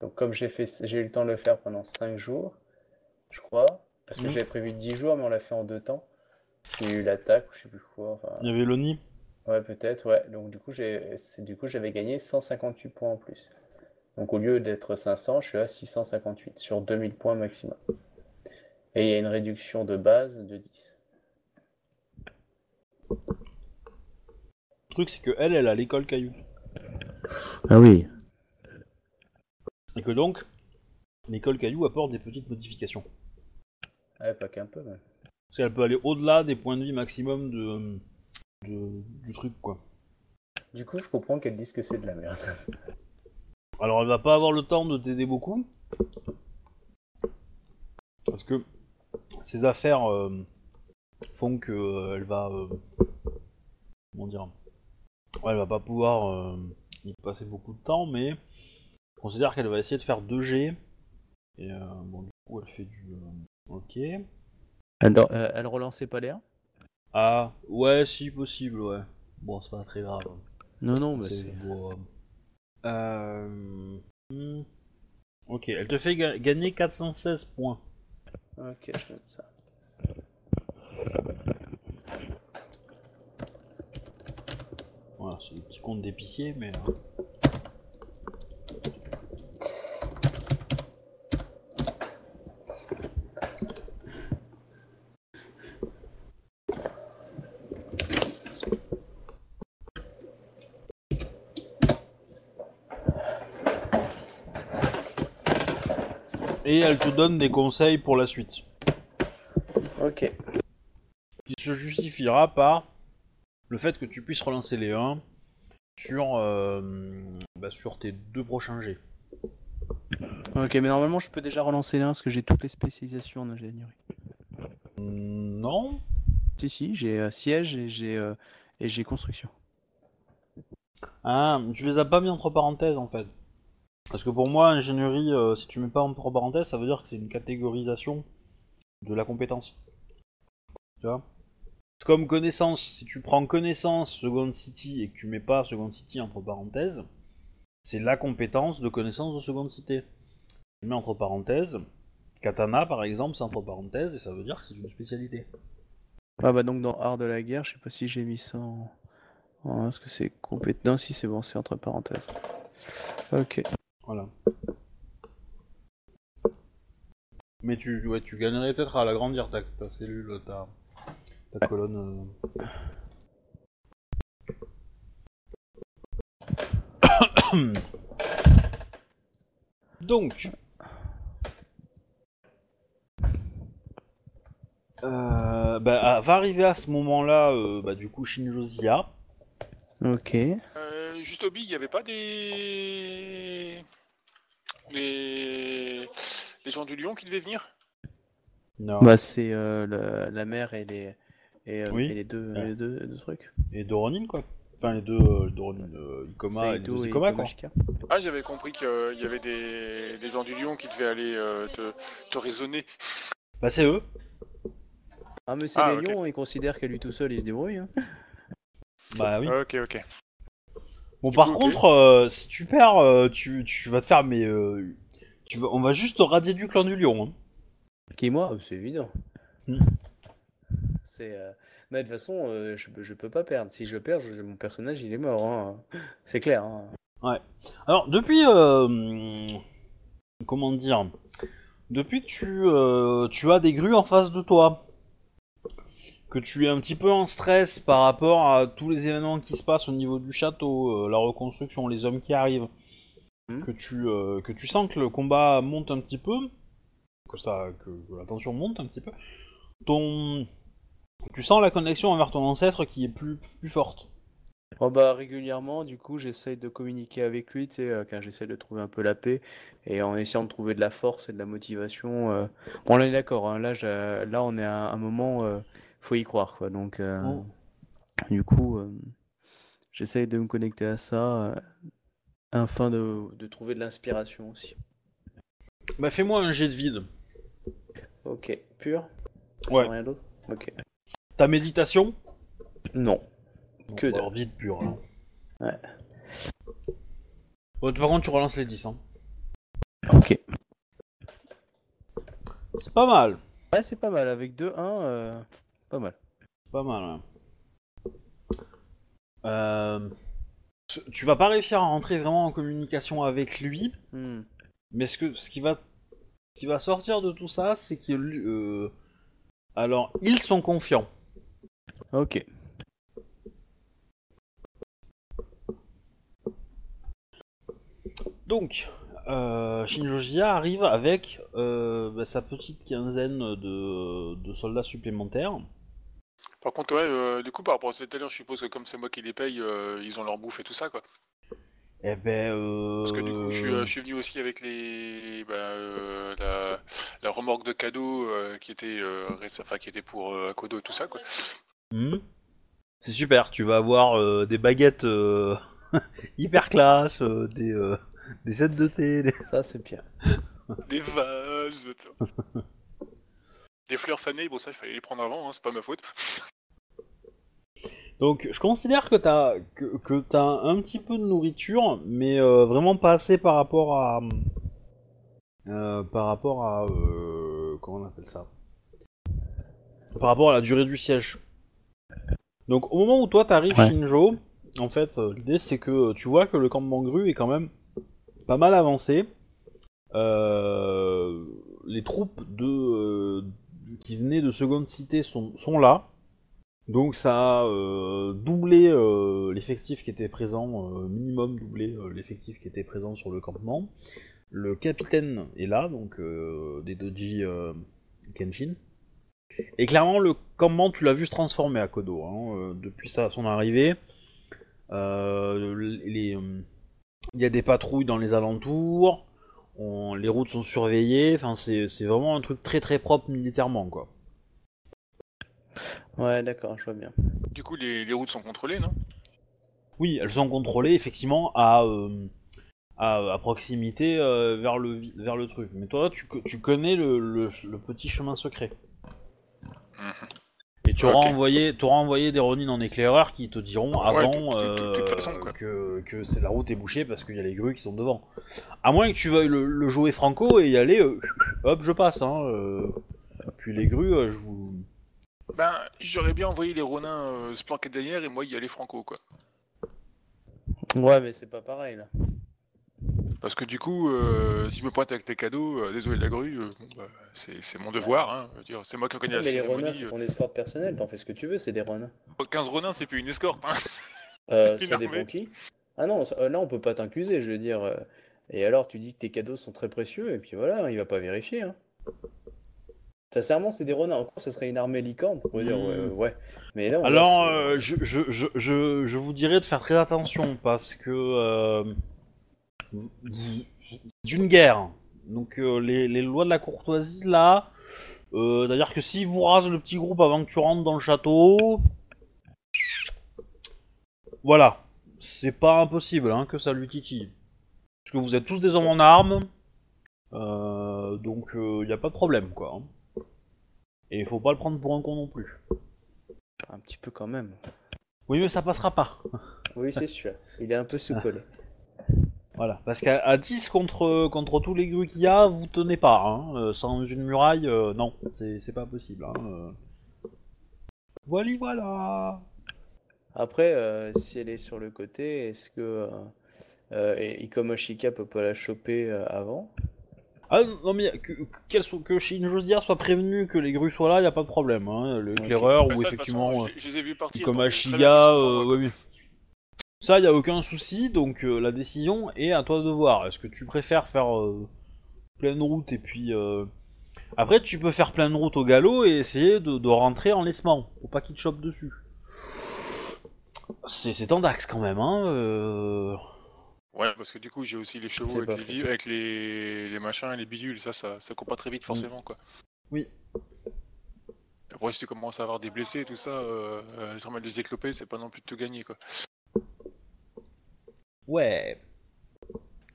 Speaker 3: Donc, comme j'ai eu le temps de le faire pendant 5 jours, je crois, parce que
Speaker 1: Mhm.
Speaker 3: j'avais prévu 10 jours, mais on l'a fait en deux temps. J'ai eu l'attaque, je sais plus quoi. enfin,
Speaker 1: Il y avait l'ONI.
Speaker 3: Ouais, peut-être, ouais. Donc, du coup, j'avais gagné 158 points en plus. Donc, au lieu d'être 500, je suis à 658 sur 2000 points maximum. Et il y a une réduction de base de 10.
Speaker 1: Le truc c'est que elle, elle a l'école caillou.
Speaker 6: Ah oui.
Speaker 1: Et que donc, l'école caillou apporte des petites modifications.
Speaker 3: Ouais, pas qu'un peu, mais.
Speaker 1: Parce qu'elle peut aller au-delà des points de vie maximum de, de- du truc quoi.
Speaker 3: Du coup, je comprends qu'elles disent que c'est de la merde.
Speaker 1: Alors elle va pas avoir le temps de t'aider beaucoup. Parce que ses affaires euh, font que euh, elle va. euh, comment dire Ouais, elle va pas pouvoir euh, y passer beaucoup de temps, mais je considère qu'elle va essayer de faire 2 G. Et euh, bon, du coup, elle fait du. euh, ok.
Speaker 3: Alors, euh, elle relançait pas l'air?
Speaker 1: Ah, ouais, si possible, ouais. Bon, c'est pas très grave.
Speaker 3: Non, non, bah
Speaker 1: C'est
Speaker 3: c'est.
Speaker 1: bon, euh, hmm. Ok, elle te fait ga- gagner 416 points.
Speaker 3: Ok, je note ça.
Speaker 1: Voilà, c'est le petit compte d'épicier, mais. euh, Et elle te donne des conseils pour la suite.
Speaker 3: Ok.
Speaker 1: Qui se justifiera par le fait que tu puisses relancer les 1 sur, euh, bah, sur tes deux prochains jets.
Speaker 3: Ok, mais normalement, je peux déjà relancer l'un parce que j'ai toutes les spécialisations en ingénierie.
Speaker 1: Non
Speaker 3: Si, si, j'ai euh, siège et j'ai euh, et j'ai construction.
Speaker 1: Ah, tu les as pas mis entre parenthèses en fait. Parce que pour moi, ingénierie, euh, si tu mets pas entre parenthèses, ça veut dire que c'est une catégorisation de la compétence. Tu vois? C'est comme connaissance. Si tu prends connaissance Second City et que tu mets pas Second City entre parenthèses, c'est la compétence de connaissance de Second City. Tu mets entre parenthèses, katana par exemple, c'est entre parenthèses et ça veut dire que c'est une spécialité.
Speaker 3: Ah bah donc dans art de la guerre, je sais pas si j'ai mis ça en... Est-ce que c'est compétent Non, si c'est bon, c'est entre parenthèses. Ok.
Speaker 1: Voilà. Mais tu, ouais, tu gagnerais peut-être à l'agrandir ta, ta cellule, ta, ta colonne. euh. Donc. Euh, bah, ah, va arriver à ce moment-là, euh, bah, du coup, Shinjo Zia.
Speaker 3: Ok.
Speaker 2: Euh, juste Obi, il n'y avait pas des... des... des gens du Lion qui devaient venir?
Speaker 1: Non.
Speaker 3: Bah, c'est euh, le- la mère et les, et, euh,
Speaker 1: Oui.
Speaker 3: et les, deux,
Speaker 1: Ouais.
Speaker 3: les deux, les deux trucs.
Speaker 1: Et Doronin, quoi. Enfin, les deux, euh, Doronin, euh, Ikoma et les
Speaker 3: Saito
Speaker 1: deux
Speaker 3: et
Speaker 1: Ikoma, quoi.
Speaker 3: Komashika.
Speaker 2: Ah, j'avais compris qu'il y avait des... des gens du Lion qui devaient aller euh, te... te raisonner.
Speaker 1: Bah, c'est eux.
Speaker 3: Ah, mais c'est
Speaker 2: Ah,
Speaker 3: les
Speaker 2: ok.
Speaker 3: lions, il considère qu'à lui tout seul, il se débrouille. Hein.
Speaker 1: Bah oui.
Speaker 2: Ok, ok.
Speaker 1: Bon, par contre, euh, si tu perds, euh, tu, tu vas te faire, mais euh, tu vas, on va juste te radier du clan du lion. Hein.
Speaker 3: Qui est moi, c'est évident.
Speaker 1: Hmm.
Speaker 3: C'est. euh, mais de toute façon, euh, je, peux- je peux pas perdre. Si je perds, je- mon personnage il est mort. hein. C'est clair. hein.
Speaker 1: Alors, depuis, euh, comment dire, depuis que tu, euh, tu as des grues en face de toi, que tu es un petit peu en stress par rapport à tous les événements qui se passent au niveau du château, euh, la reconstruction, les hommes qui arrivent,
Speaker 3: Mhm.
Speaker 1: que tu, euh, que tu sens que le combat monte un petit peu, que ça, que, que la tension monte un petit peu, ton, tu sens la connexion envers ton ancêtre qui est plus, plus forte.
Speaker 3: Oh bah régulièrement, du coup, j'essaye de communiquer avec lui, tu sais, euh, quand j'essaie de trouver un peu la paix et en essayant de trouver de la force et de la motivation. euh, Bon, là, on est d'accord. hein, Là, là, on est à un moment, euh, faut y croire, quoi. Donc, euh,
Speaker 1: Oh.
Speaker 3: du coup, euh, j'essaye de me connecter à ça euh, afin de, de trouver de l'inspiration aussi.
Speaker 1: Bah fais-moi un jet de vide.
Speaker 3: Ok, pur? Sans
Speaker 1: Ouais.
Speaker 3: rien d'autre? Ok.
Speaker 1: Ta méditation?
Speaker 3: Non. Que
Speaker 1: Bon,
Speaker 3: dalle.
Speaker 1: alors vide pur. alors.
Speaker 3: Ouais.
Speaker 1: Bon, par contre, tu relances les 10. Hein.
Speaker 3: Ok.
Speaker 1: C'est pas mal.
Speaker 3: Ouais, c'est pas mal. Avec 2-1, euh, pas mal.
Speaker 1: Pas mal. ouais. Euh, Tu vas pas réussir à rentrer vraiment en communication avec lui,
Speaker 3: Hmm.
Speaker 1: mais ce, que, ce, qui, va, ce qui va sortir de tout ça, c'est que. euh, alors, ils sont confiants.
Speaker 3: Ok.
Speaker 1: Donc, euh, arrive avec euh, bah, sa petite quinzaine de, de soldats supplémentaires.
Speaker 2: Par contre, ouais, euh, du coup, par rapport à tout à l'heure, je suppose que comme c'est moi qui les paye, euh, ils ont leur bouffe et tout ça, quoi.
Speaker 1: Eh ben. Euh...
Speaker 2: Parce que du coup, je suis, euh, je suis venu aussi avec les, bah, euh, la, la remorque de cadeaux euh, qui était, euh, enfin, qui était pour euh, Akodo et tout ça, quoi.
Speaker 1: Hmm. C'est super, tu vas avoir euh, des baguettes euh, hyper classe, euh, des, euh, des sets de thé. des-
Speaker 3: Ça, c'est bien.
Speaker 2: Des vases, des fleurs fanées. Bon, ça, il fallait les prendre avant, hein, c'est pas ma faute.
Speaker 1: Donc je considère que t'as que, que t'as un petit peu de nourriture, mais euh, vraiment pas assez par rapport à euh, par rapport à euh, comment on appelle ça? Par rapport à la durée du siège. Donc au moment où toi t'arrives
Speaker 3: Ouais.
Speaker 1: Shinjo, en fait l'idée c'est que tu vois que le campement grue est quand même pas mal avancé. Euh, les troupes de euh, qui venaient de seconde cité sont, là. Donc ça a euh, doublé euh, l'effectif qui était présent, euh, minimum doublé l'effectif qui était présent sur le campement. Le capitaine est là, donc des Doji Kenshin. Et clairement, le campement, tu l'as vu se transformer à Kodo, hein, depuis son arrivée. Il y a des patrouilles dans les alentours, on- les routes sont surveillées, enfin c'est c'est vraiment un truc très très propre militairement, quoi.
Speaker 3: Ouais, d'accord, je vois bien.
Speaker 2: Du coup, les, les routes sont contrôlées, non?
Speaker 1: Oui, elles sont contrôlées effectivement à, euh, à, à proximité euh, vers, le, vers le truc. Mais toi, tu, tu connais le, le, le petit chemin secret?
Speaker 2: Mhm.
Speaker 1: Et tu auras, envoyé, tu auras envoyé des Ronin en éclaireur qui te diront
Speaker 2: Ouais,
Speaker 1: avant
Speaker 2: de- de- de- de toute
Speaker 1: euh,
Speaker 2: façon,
Speaker 1: que, que c'est la route est bouchée parce qu'il y a les grues qui sont devant. À moins que tu veuilles le, le jouer franco et y aller, euh, hop, je passe. Hein, euh. Puis les grues, euh, je vous.
Speaker 2: Ben, j'aurais bien envoyé les Ronins euh, se planquer derrière et moi y aller franco, quoi.
Speaker 3: Ouais, mais c'est pas pareil là.
Speaker 2: Parce que du coup, euh, si je me pointe avec tes cadeaux, euh, désolé de la grue, euh, bah, c'est c'est mon devoir, hein. Je veux dire, C'est moi qui organise la
Speaker 3: mais les renards, c'est ton escorte personnelle, t'en fais ce que tu veux, c'est des renards.
Speaker 2: euh. 15 Ronins, c'est plus une escorte, hein.
Speaker 3: Euh, ça dépend qui. Ah non, là on peut pas t'accuser, je veux dire. Et alors tu dis que tes cadeaux sont très précieux, et puis voilà, il va pas vérifier. Hein. Sincèrement, c'est des renards. Encore, ce serait une armée licorne. On dire, ouais,
Speaker 1: Hmm.
Speaker 3: ouais. Mais là, on
Speaker 1: Alors,
Speaker 3: voit,
Speaker 1: euh, je, je, je, je, je vous dirais de faire très attention parce que euh, vous- vous- c'est une guerre. Donc euh, les, les lois de la courtoisie là, euh, c'est-à-dire que s'ils vous rasent le petit groupe avant que tu rentres dans le château, voilà, c'est pas impossible hein, que ça lui titille. Parce que vous êtes tous des hommes en armes, euh, donc il n'y a pas de problème quoi. hein. Et il faut pas le prendre pour un con non plus.
Speaker 3: Un petit peu quand même.
Speaker 1: Oui mais ça passera pas.
Speaker 3: Oui, c'est sûr. Il est un peu sous-collé.
Speaker 1: Voilà, parce qu'à à 10 contre, contre tous les grues qu'il y a, vous tenez pas, hein. Euh, sans une muraille, euh, non, c'est c'est pas possible. Hein. euh. Voilà, voilà.
Speaker 3: Après, euh, si elle est sur le côté, est-ce que euh, euh, et Ikomoshika peut pas la choper euh, avant?
Speaker 1: Ah non mais que, qu'elle soit- que Shinjozia soit prévenu que les grues soient là, y a pas de problème. Hein. L'éclaireur
Speaker 2: Bah,
Speaker 1: ou effectivement
Speaker 2: façon, je, je les ai vus partir.
Speaker 1: comme
Speaker 2: donc, très bien sont
Speaker 1: euh,
Speaker 2: moi,
Speaker 1: oui. Ça, y a aucun souci, donc euh, la décision est à toi de voir. Est-ce que tu préfères faire euh, pleine route et puis... euh, Après, tu peux faire pleine route au galop et essayer de, de rentrer en laissement, pour pas qu'il te chope dessus. C'est c'est tendax quand même, hein. euh.
Speaker 2: Ouais, parce que du coup, j'ai aussi les chevaux avec, les,
Speaker 3: faux.
Speaker 2: vi- avec les, les machins et les bidules. Ça, ça, ça court pas très vite forcément, quoi.
Speaker 1: Oui.
Speaker 2: Après, si tu commences à avoir des blessés et tout ça, euh, euh, je remets des éclopés, c'est pas non plus de tout gagner, quoi.
Speaker 1: Ouais.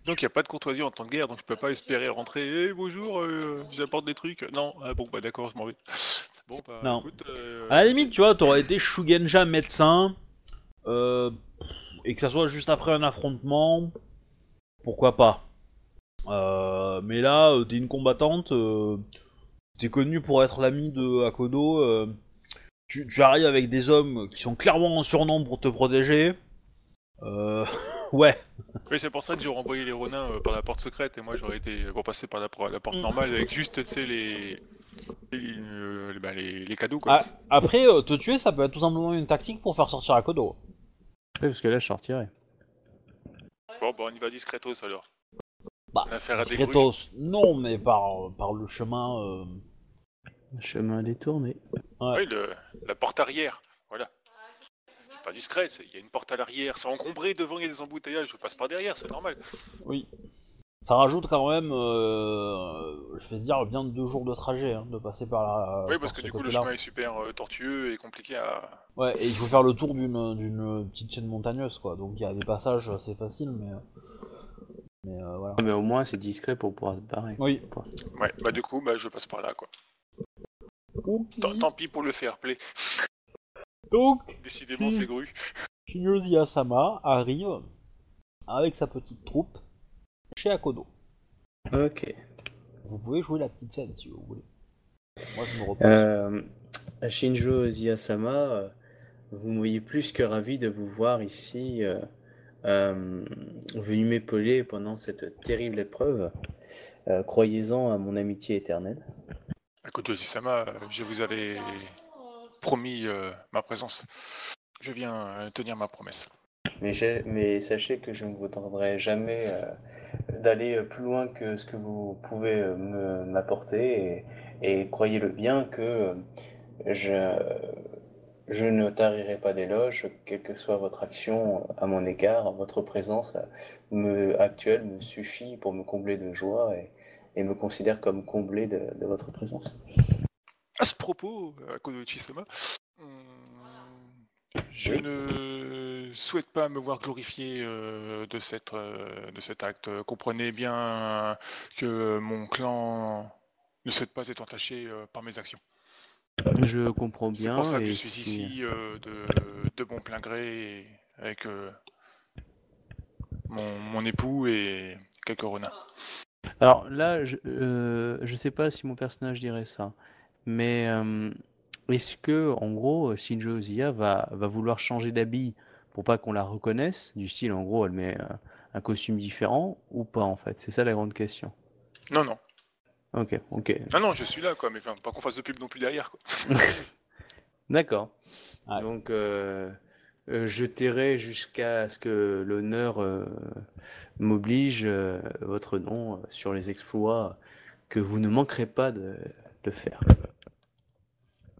Speaker 2: Donc, il a pas de courtoisie en temps de guerre, donc je peux pas espérer rentrer. Eh, bonjour, euh, j'apporte des trucs. Non, ah, bon, bah d'accord, je m'en vais. Bon, bah
Speaker 1: Non.
Speaker 2: écoute. euh,
Speaker 1: À la limite, tu vois, t'aurais été Shugenja médecin, euh, et que ça soit juste après un affrontement, pourquoi pas. Mais là, t'es une combattante, t'es connu pour être l'ami de Akodo, tu, tu arrives avec des hommes qui sont clairement en surnombre pour te protéger. Euh, ouais,
Speaker 2: Oui, c'est pour ça que j'ai renvoyé les Ronins euh, par la porte secrète et moi j'aurais été pour passer par la, porte
Speaker 1: Mm.
Speaker 2: normale avec juste, tu sais, les. Les, euh, bah, les, les cadeaux, quoi.
Speaker 1: Ah, après, euh, te tuer, ça peut être tout simplement une tactique pour faire sortir Akodo.
Speaker 5: Ouais, parce que là, je sortirais.
Speaker 2: Bon, bah, on y va discretos alors.
Speaker 1: Bah,
Speaker 2: Affaire à des
Speaker 1: Discretos, non, mais par, par le chemin... euh,
Speaker 5: Chemin détourné.
Speaker 1: Ouais.
Speaker 2: Oui, le, la porte arrière, voilà. Pas discret, c'est- il y a une porte à l'arrière, c'est encombré, devant il y a des embouteillages, je passe par derrière, c'est normal.
Speaker 1: Oui. Ça rajoute quand même, euh, je vais dire, bien deux jours de trajet, hein, de passer par la.
Speaker 2: oui, parce
Speaker 1: par
Speaker 2: que du coup le chemin est super euh, tortueux et compliqué à.
Speaker 1: Ouais, et il faut faire le tour d'une petite chaîne montagneuse, quoi. Donc il y a des passages assez faciles, mais. Mais euh, voilà.
Speaker 3: Mais au moins, c'est discret pour pouvoir se barrer.
Speaker 1: Oui.
Speaker 2: Ouais, bah du coup, bah je passe par là, quoi. Tant, tant pis pour le fair play.
Speaker 1: Donc,
Speaker 2: Décidément, c'est gru.
Speaker 1: Shinyoshi Asama arrive avec sa petite troupe chez Akodo.
Speaker 3: Ok.
Speaker 1: Vous pouvez jouer la petite scène si vous voulez. Moi je me repose.
Speaker 3: Euh, Shinjo Ziyasama, euh, vous me voyez plus que ravi de vous voir ici, euh, euh, venu m'épauler pendant cette terrible épreuve. Euh, Croyez-en à mon amitié éternelle.
Speaker 2: Josie-sama, euh, je vous avais promis euh, ma présence. Je viens euh, tenir ma promesse.
Speaker 3: Mais, sachez que je ne vous demanderai jamais euh, d'aller plus loin que ce que vous pouvez m'apporter. Et, croyez-le bien que je, ne tarirai pas d'éloges, quelle que soit votre action à mon égard. Votre présence me, actuelle me suffit pour me combler de joie et, me considère comme comblé de votre présence.
Speaker 2: À ce propos, euh, Konoichi-sama, hum, je
Speaker 3: Oui.
Speaker 2: ne souhaite pas me voir glorifié euh, de, cette, euh, de cet acte. Comprenez bien que mon clan ne souhaite pas être entaché euh, par mes actions.
Speaker 5: Je comprends
Speaker 2: C'est
Speaker 5: bien.
Speaker 2: pour ça que je suis
Speaker 5: si-
Speaker 2: ici euh, de, de mon plein gré et avec euh, mon, mon époux et quelques renards.
Speaker 5: Alors là, je, euh, je sais pas si mon personnage dirait ça, mais euh, est-ce que, en gros, Shinjo Oziya va, va vouloir changer d'habit pour pas qu'on la reconnaisse, du style, en gros, elle met euh, un costume différent ou pas, en fait? C'est ça la grande question.
Speaker 2: Non, non,
Speaker 5: Ok, ok.
Speaker 2: non, non, je suis là, quoi, mais enfin, pas qu'on fasse de pub non plus derrière, quoi.
Speaker 5: D'accord.
Speaker 3: Donc, euh, euh, je tairai jusqu'à ce que l'honneur euh, m'oblige euh, votre nom euh, sur les exploits que vous ne manquerez pas de, de faire.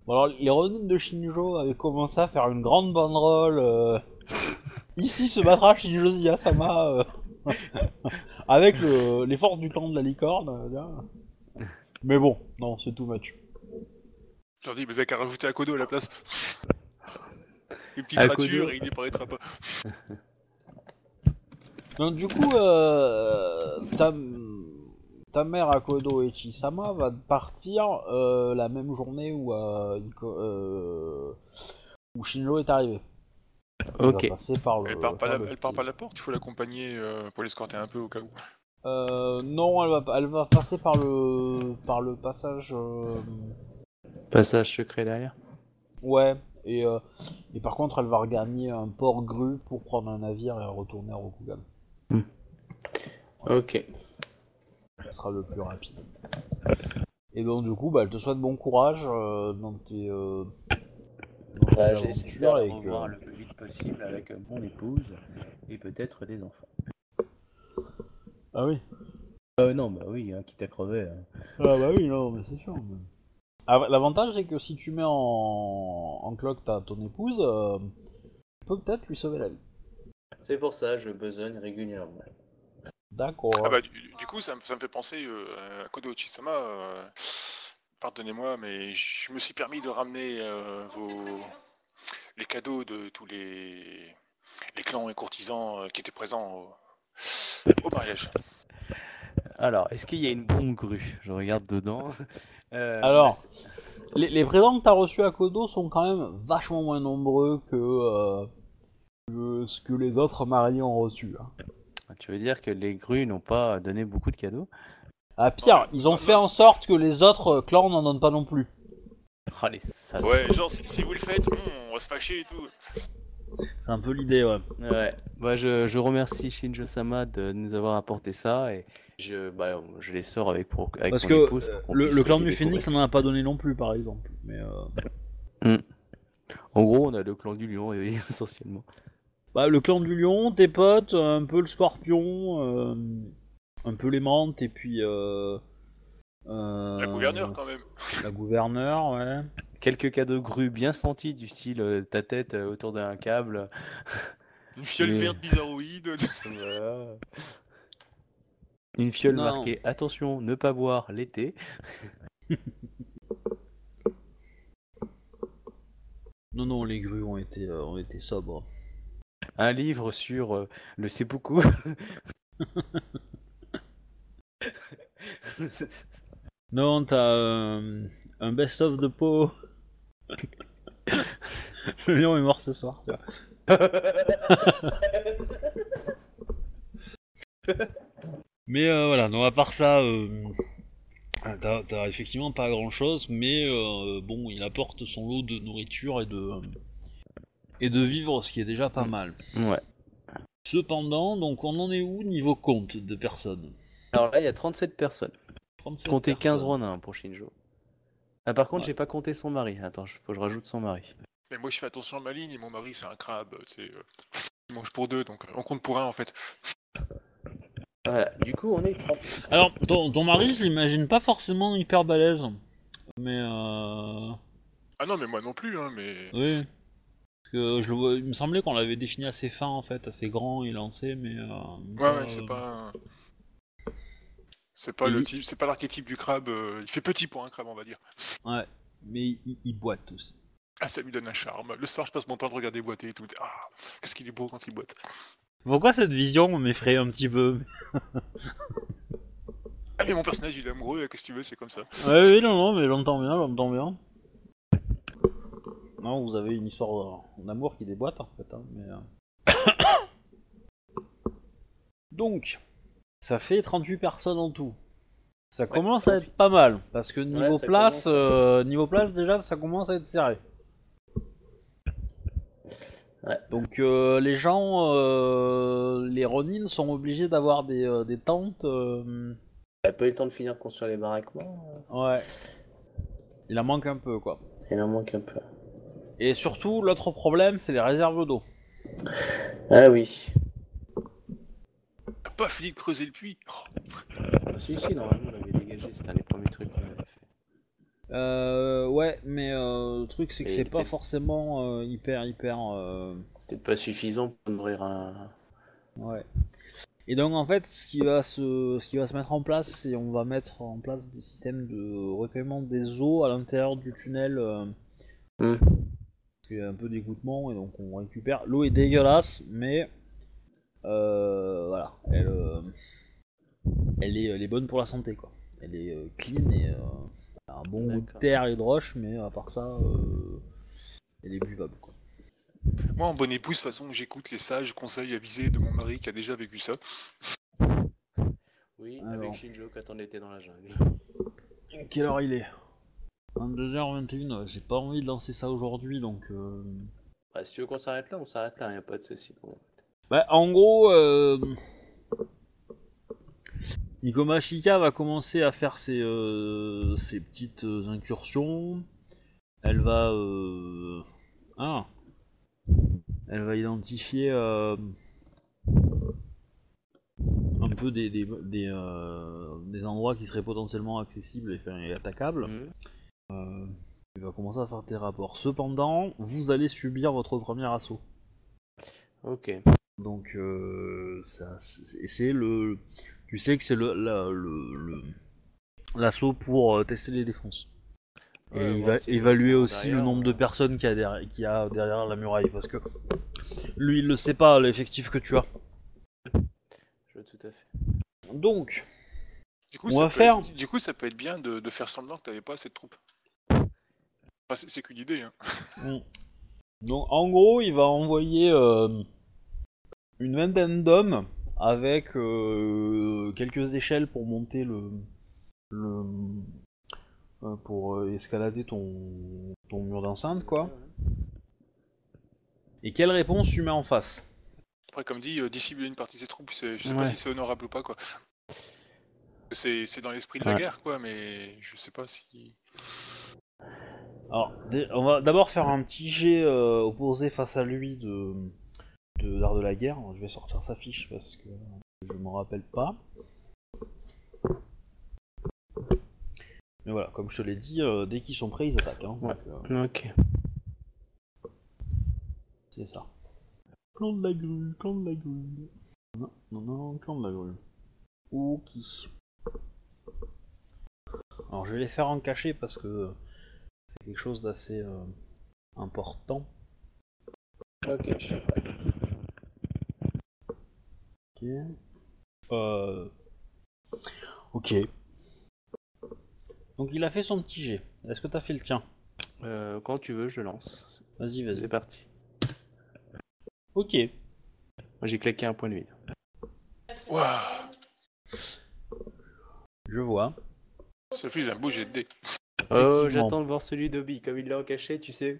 Speaker 1: Bon, alors, les Ronin de Shinjo avaient commencé à faire une grande banderole. euh, Ici se battra Shinjo Ziyasama euh, avec le- les forces du clan de la licorne. euh. Mais bon, non, c'est tout match.
Speaker 2: Je leur dis, mais vous avez qu'à rajouter Akodo à la place. Une petite
Speaker 5: Akodo.
Speaker 2: rature et il disparaîtra pas.
Speaker 1: Donc du coup, euh, ta, ta mère Akodo Echisama va partir euh, la même journée où, euh, Iko- euh, où Shinjo est arrivé. Elle
Speaker 5: Ok.
Speaker 1: va passer par le-
Speaker 2: Elle part pas,
Speaker 1: par
Speaker 2: la,
Speaker 1: le-
Speaker 2: elle part pas la porte, il faut l'accompagner euh, pour l'escorter un peu au cas où.
Speaker 1: Euh, non, elle va, elle va passer par le par le passage. euh,
Speaker 5: Passage secret derrière.
Speaker 1: ouais. Et, euh, et par contre, elle va regagner un port grue pour prendre un navire et retourner à Rokugan.
Speaker 5: Ok.
Speaker 1: Sera le plus rapide. Et donc du coup, bah, elle te souhaite bon courage euh, dans tes. euh, dans tes
Speaker 3: Bah,
Speaker 1: aventures que-
Speaker 3: revoir le plus vite possible avec euh, mon épouse et peut-être des enfants.
Speaker 1: Ah oui.
Speaker 3: Euh, non, bah oui, hein, quitte à crever. hein.
Speaker 1: Ah bah oui, non, mais c'est sûr. mais- Ah, L'avantage c'est que si tu mets en, en cloque ta ton épouse, euh, tu peux peut-être lui sauver la vie.
Speaker 3: C'est pour ça, je besogne régulièrement.
Speaker 1: D'accord.
Speaker 2: Ah bah, du, du coup, ça, me- ça me fait penser euh, à Kodo Ochisama. euh, Pardonnez-moi, mais je me suis permis de ramener euh, vos les cadeaux de tous les les clans et courtisans euh, qui étaient présents au, au mariage.
Speaker 5: Alors, est-ce qu'il y a une bombe grue? Je regarde dedans. Euh,
Speaker 1: Alors, Les, les présents que t'as reçus à Kodo sont quand même vachement moins nombreux que, euh, que ce que les autres mariés ont reçu. hein.
Speaker 5: Tu veux dire que les grues n'ont pas donné beaucoup de cadeaux?
Speaker 1: Ah pire, ils ont fait en sorte que les autres clans n'en donnent pas non plus.
Speaker 5: Oh les salauds.
Speaker 2: Ouais, genre si, si vous le faites, on va se fâcher et tout.
Speaker 1: C'est un peu l'idée, ouais.
Speaker 5: Ouais. Bah, je, je remercie Shinjo-sama de nous avoir apporté ça et je, bah, je les sors avec, pour, avec
Speaker 1: Parce
Speaker 5: mon
Speaker 1: que
Speaker 5: épouse
Speaker 1: euh,
Speaker 5: pour qu'on
Speaker 1: le, clan du. Phoenix n'en a pas donné non plus, par exemple. Mais euh,
Speaker 5: En gros, on a le clan du lion oui, essentiellement.
Speaker 1: Bah, le clan du lion, tes potes, un peu le scorpion, euh, un peu les menthes, et puis. Euh, euh,
Speaker 2: La gouverneure quand même.
Speaker 1: La gouverneure, ouais.
Speaker 5: Quelques cadeaux grues bien sentis du style euh, ta tête euh, autour d'un câble.
Speaker 2: Une fiole
Speaker 5: Mais-
Speaker 2: verte bizarroïde.
Speaker 5: Voilà. Une fiole
Speaker 1: Non.
Speaker 5: marquée attention, ne pas boire l'été.
Speaker 1: Non, non, les grues ont été, euh, ont été sobres.
Speaker 5: Un livre sur euh, le seppuku.
Speaker 1: Non, t'as euh, un best-of de peau. le lion est mort ce soir, tu vois. Mais euh, voilà, donc à part ça, euh, t'as t'as effectivement pas grand chose, mais euh, bon, il apporte son lot de nourriture et de, et de vivre, ce qui est déjà pas mal.
Speaker 5: ouais.
Speaker 1: Cependant, donc on en est où niveau compte de personnes?
Speaker 5: Alors là, il y a 37 personnes.
Speaker 1: 37
Speaker 5: Comptez 15
Speaker 1: personnes.
Speaker 5: Ronin pour Shinjo. Ah, par contre,
Speaker 1: Ouais.
Speaker 5: j'ai pas compté son mari. Attends, il faut que je rajoute son mari.
Speaker 2: Mais moi je fais attention à ma ligne et mon mari c'est un crabe. sais, euh, il mange pour deux donc euh, on compte pour un en fait.
Speaker 3: Voilà, du coup, on est 30.
Speaker 1: Alors, ton, ton mari, je l'imagine pas forcément hyper balèze. Mais euh...
Speaker 2: Ah non mais moi non plus hein mais.
Speaker 1: Oui. Parce que je le vois, il me semblait qu'on l'avait défini assez fin en fait, assez grand et lancé, mais. Euh,
Speaker 2: Ouais ouais
Speaker 1: euh,
Speaker 2: c'est pas. C'est pas
Speaker 1: Et
Speaker 2: le
Speaker 1: il-
Speaker 2: type, c'est pas l'archétype du crabe. euh, il fait petit pour un crabe on va dire.
Speaker 1: Ouais. Mais il, il boite aussi.
Speaker 2: Ah ça lui donne un charme. Le soir je passe mon temps de regarder boiter et tout. Ah qu'est-ce qu'il est beau quand il boite.
Speaker 1: Pourquoi cette vision m'effraie un petit peu?
Speaker 2: Ah mais mon personnage il est amoureux. Qu'est-ce que tu veux c'est comme ça.
Speaker 1: Ouais, oui, non, non, mais j'entends bien, j'entends bien. Non, vous avez une histoire d'amour qui déboîte en fait, hein, mais. euh. Donc, ça fait 38 personnes en tout. Ça commence à être pas mal, parce que niveau place,
Speaker 3: commence,
Speaker 1: euh, niveau place déjà, ça commence à être serré.
Speaker 3: Ouais.
Speaker 1: Donc euh, les gens, euh, les Ronin sont obligés d'avoir des, des tentes. euh,
Speaker 3: T'as pas eu le temps de finir construire les baraquements
Speaker 1: ouais. Il en manque un peu quoi.
Speaker 3: Il en manque un peu.
Speaker 1: Et surtout, l'autre problème, c'est les réserves d'eau.
Speaker 3: Ah oui.
Speaker 2: T'as pas fini de creuser le puits. Oh,
Speaker 3: Ah, si, si, normalement, on l'avait dégagé.
Speaker 5: C'était un des premiers trucs qu'on avait fait.
Speaker 1: Euh, ouais, mais euh, le truc c'est que
Speaker 3: Et
Speaker 1: c'est pas
Speaker 3: peut-être-
Speaker 1: forcément euh, hyper hyper. euh,
Speaker 3: Peut-être pas suffisant pour nourrir un.
Speaker 1: Ouais. Et donc en fait, ce qui va se, ce qui va se mettre en place, c'est on va mettre en place des systèmes de recueillement des eaux à l'intérieur du tunnel. Euh,
Speaker 3: Hmm.
Speaker 1: Il y a un peu d'égouttement et donc on récupère. L'eau est dégueulasse, mais euh, voilà, elle, euh, elle est, elle est bonne pour la santé quoi. Elle est euh, clean et euh, elle a un bon goût de terre et de roche, mais à part ça, euh, elle est buvable quoi.
Speaker 2: Moi, en bonne épouse, de toute façon, j'écoute les sages conseils avisés de mon mari qui a déjà vécu ça.
Speaker 3: Oui,
Speaker 1: Alors.
Speaker 3: avec Shinjo quand on était dans la jungle.
Speaker 1: Quelle heure il est? 22h21, j'ai pas envie de lancer ça aujourd'hui donc. euh,
Speaker 3: Bah, si tu veux qu'on s'arrête là, on s'arrête là, y a pas de souci pour moi.
Speaker 1: Bah, en gros, euh... Shika va commencer à faire ses, euh, ses petites euh, incursions. Elle va. Euh... Ah Elle va identifier un peu des, des, des, des endroits qui seraient potentiellement accessibles et, enfin, et attaquables.
Speaker 3: Mhm.
Speaker 1: Euh, il va commencer à faire des rapports. Cependant, vous allez subir votre premier assaut.
Speaker 3: Ok.
Speaker 1: Donc, euh, c'est le. Tu sais que c'est le, la- le, le- l'assaut pour euh, tester les défenses. Et
Speaker 3: Ouais,
Speaker 1: il va évaluer aussi le nombre de personnes qu'il y a derrière, qu'il y a derrière la muraille. Parce que lui, il le sait pas, l'effectif que tu as.
Speaker 3: Je veux tout à fait.
Speaker 1: Donc,
Speaker 2: Du coup,
Speaker 1: On
Speaker 2: ça
Speaker 1: va
Speaker 2: peut
Speaker 1: faire-
Speaker 2: être- du coup, ça peut être bien de, de faire semblant que t'avais pas assez de troupes. Enfin, c'est, c'est qu'une idée. Hein.
Speaker 1: Mm. Donc en gros, il va envoyer euh, une vingtaine d'hommes avec euh, quelques échelles pour monter le, le euh, pour escalader ton, ton mur d'enceinte quoi. Et quelle réponse tu mets en face?
Speaker 2: Après, comme dit, euh, dissimuler une partie de ses troupes, c'est- je sais pas si c'est honorable ou pas, quoi. C'est, c'est dans l'esprit de la
Speaker 3: Ouais.
Speaker 2: guerre, quoi, mais je sais pas si.
Speaker 1: Alors, on va d'abord faire un petit jet euh, opposé face à lui de de l'art de la guerre. Je vais sortir sa fiche parce que je m'en rappelle pas. Mais voilà, comme je te l'ai dit, euh, dès qu'ils sont prêts, ils attaquent. Hein,
Speaker 3: Ouais.
Speaker 1: donc, euh,
Speaker 3: Ok.
Speaker 1: c'est ça. Clan de la grue, clan de la grue. Non, non, non, clan de la grue. Ok. Alors je vais les faire en cachet parce que c'est quelque chose d'assez euh, important.
Speaker 3: Ok, je suis prêt.
Speaker 1: Ok. Euh... Ok. Donc il a fait son petit jet. Est-ce que t'as fait le tien?
Speaker 3: Euh, quand tu veux, je lance.
Speaker 1: Vas-y,
Speaker 3: C'est
Speaker 1: vas-y.
Speaker 3: parti.
Speaker 1: Ok.
Speaker 3: Moi, j'ai claqué un point de vide.
Speaker 2: Waouh
Speaker 1: Je vois.
Speaker 2: Ça fait un beau jet de dés.
Speaker 3: Oh, j'attends de voir celui d'Obi, comme il l'a en cachet, tu sais.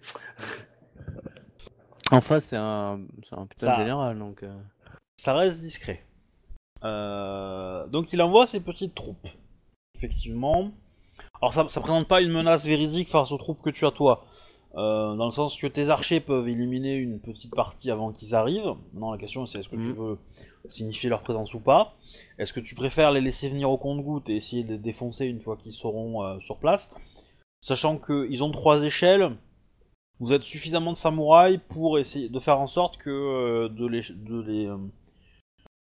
Speaker 3: en face, c'est un, c'est un putain
Speaker 1: Ça-
Speaker 3: de général, donc. euh,
Speaker 1: Ça reste discret. Euh, Donc il envoie ses petites troupes. Effectivement. Alors ça, ça présente pas une menace véridique face aux troupes que tu as toi. Euh, dans le sens que tes archers peuvent éliminer une petite partie avant qu'ils arrivent. Non, la question c'est est-ce que tu
Speaker 3: Mhm.
Speaker 1: veux signifier leur présence ou pas? Est-ce que tu préfères les laisser venir au compte-goutte et essayer de les défoncer une fois qu'ils seront euh, sur place? Sachant qu'ils ont trois échelles, vous êtes suffisamment de samouraïs pour essayer de faire en sorte que euh, de les, de les,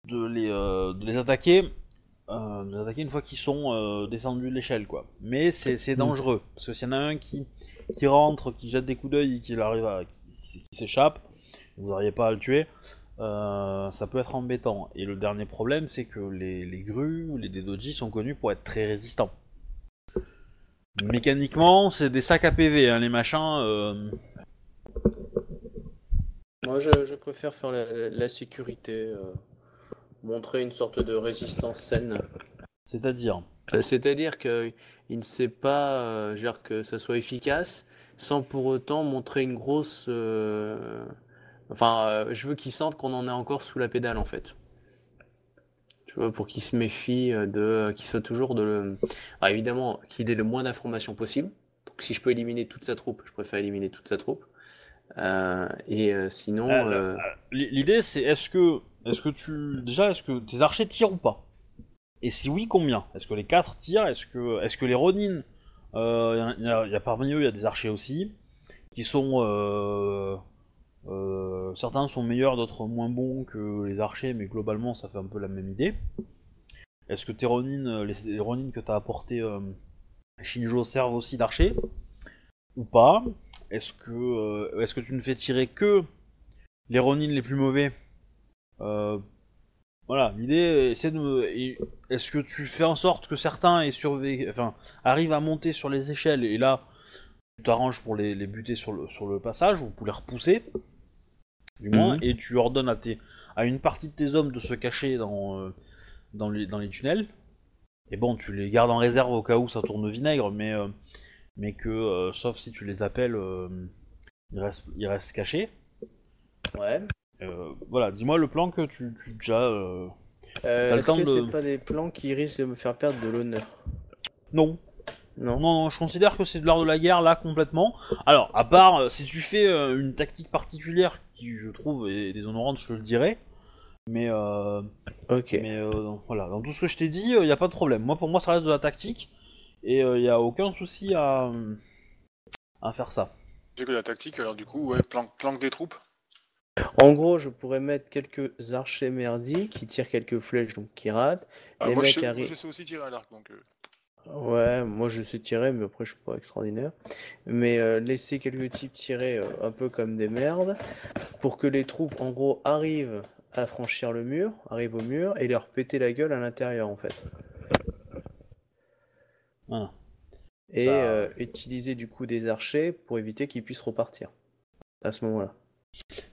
Speaker 1: de les, euh, de les attaquer, euh, de les attaquer une fois qu'ils sont euh, descendus de l'échelle, quoi. Mais c'est c'est dangereux parce que s'il y en a un qui, qui rentre, qui jette des coups d'œil et qui arrive à, qui, qui s'échappe, vous n'auriez pas à le tuer. euh, ça peut être embêtant. Et le dernier problème, c'est que les, les grues ou les Dedoji sont connus pour être très résistants. Mécaniquement, c'est des sacs à PV, hein, les machins. euh,
Speaker 3: Moi, je, je préfère faire la, la- la sécurité, euh, montrer une sorte de résistance saine.
Speaker 1: C'est-à-dire.
Speaker 3: Euh, C'est-à-dire que il ne sait pas, euh, genre que ça soit efficace, sans pour autant montrer une grosse. Enfin, je veux qu'il sente qu'on en est encore sous la pédale, en fait. Tu vois, pour qu'il se méfie euh, de, qu'il soit toujours de. le- Alors, évidemment, qu'il ait le moins d'informations possible. Donc, si je peux éliminer toute sa troupe, je préfère éliminer toute sa troupe. Euh, et euh, sinon,
Speaker 1: Ah,
Speaker 3: euh,
Speaker 1: L- L'idée c'est est-ce que est-ce que tu déjà est-ce que tes archers tirent ou pas? Et si oui combien? Est-ce que les 4 tirent? Est-ce que est-ce que les Ronin Euh, Il y, y a parmi eux, il y a des archers aussi, qui sont... euh, certains sont meilleurs, d'autres moins bons que les archers, mais globalement ça fait un peu la même idée. Est-ce que tes Ronin, euh, les, les Ronin que t'as apporté euh, Shinjo servent aussi d'archers Ou pas? Est-ce que, euh, est-ce que tu ne fais tirer que les Ronin les plus mauvais? Voilà, l'idée c'est de Est-ce que tu fais en sorte que certains arrivent à monter sur les échelles et là tu t'arranges pour les, buter sur le passage ou pour les repousser? Du moins,
Speaker 6: Mhm.
Speaker 1: et tu ordonnes à, tes, à une partie de tes hommes de se cacher dans, euh, dans, les, dans les tunnels. Et bon, tu les gardes en réserve au cas où ça tourne au vinaigre, mais, euh, mais que, euh, sauf si tu les appelles, euh, ils, restent, ils restent cachés.
Speaker 3: Ouais.
Speaker 1: Euh, voilà, dis-moi le plan que tu, tu déjà. euh,
Speaker 3: Euh,
Speaker 1: T'as le
Speaker 3: Est-ce
Speaker 1: temps
Speaker 3: que
Speaker 1: de-
Speaker 3: c'est pas des plans qui risquent de me faire perdre de l'honneur?
Speaker 1: Non,
Speaker 3: Non.
Speaker 1: non, non, je considère que c'est de l'art de la guerre là complètement. Alors, à part euh, si tu fais euh, une tactique particulière qui, je trouve, est déshonorante, je le dirais. Mais euh,
Speaker 3: Ok.
Speaker 1: Mais euh, donc, voilà, dans tout ce que je t'ai dit, il n'y a pas de problème. Moi, pour moi, ça reste de la tactique. Et il n'y a aucun souci à, à faire ça.
Speaker 2: C'est que la tactique, alors du coup, ouais, planque, planque des troupes.
Speaker 3: En gros, je pourrais mettre quelques archers merdiques qui tirent quelques flèches, donc qui ratent.
Speaker 2: Ah,
Speaker 3: Les
Speaker 2: moi,
Speaker 3: mecs
Speaker 2: je sais,
Speaker 3: arrivent-
Speaker 2: je sais aussi tirer à l'arc, donc... euh,
Speaker 3: Ouais, moi je sais tirer, mais après je suis pas extraordinaire. Mais euh, laisser quelques types tirer euh, un peu comme des merdes pour que les troupes, en gros, arrivent à franchir le mur, arrivent au mur et leur péter la gueule à l'intérieur en fait.
Speaker 1: Voilà.
Speaker 3: Et
Speaker 1: Ça-
Speaker 3: euh, utiliser du coup des archers pour éviter qu'ils puissent repartir à ce moment-là.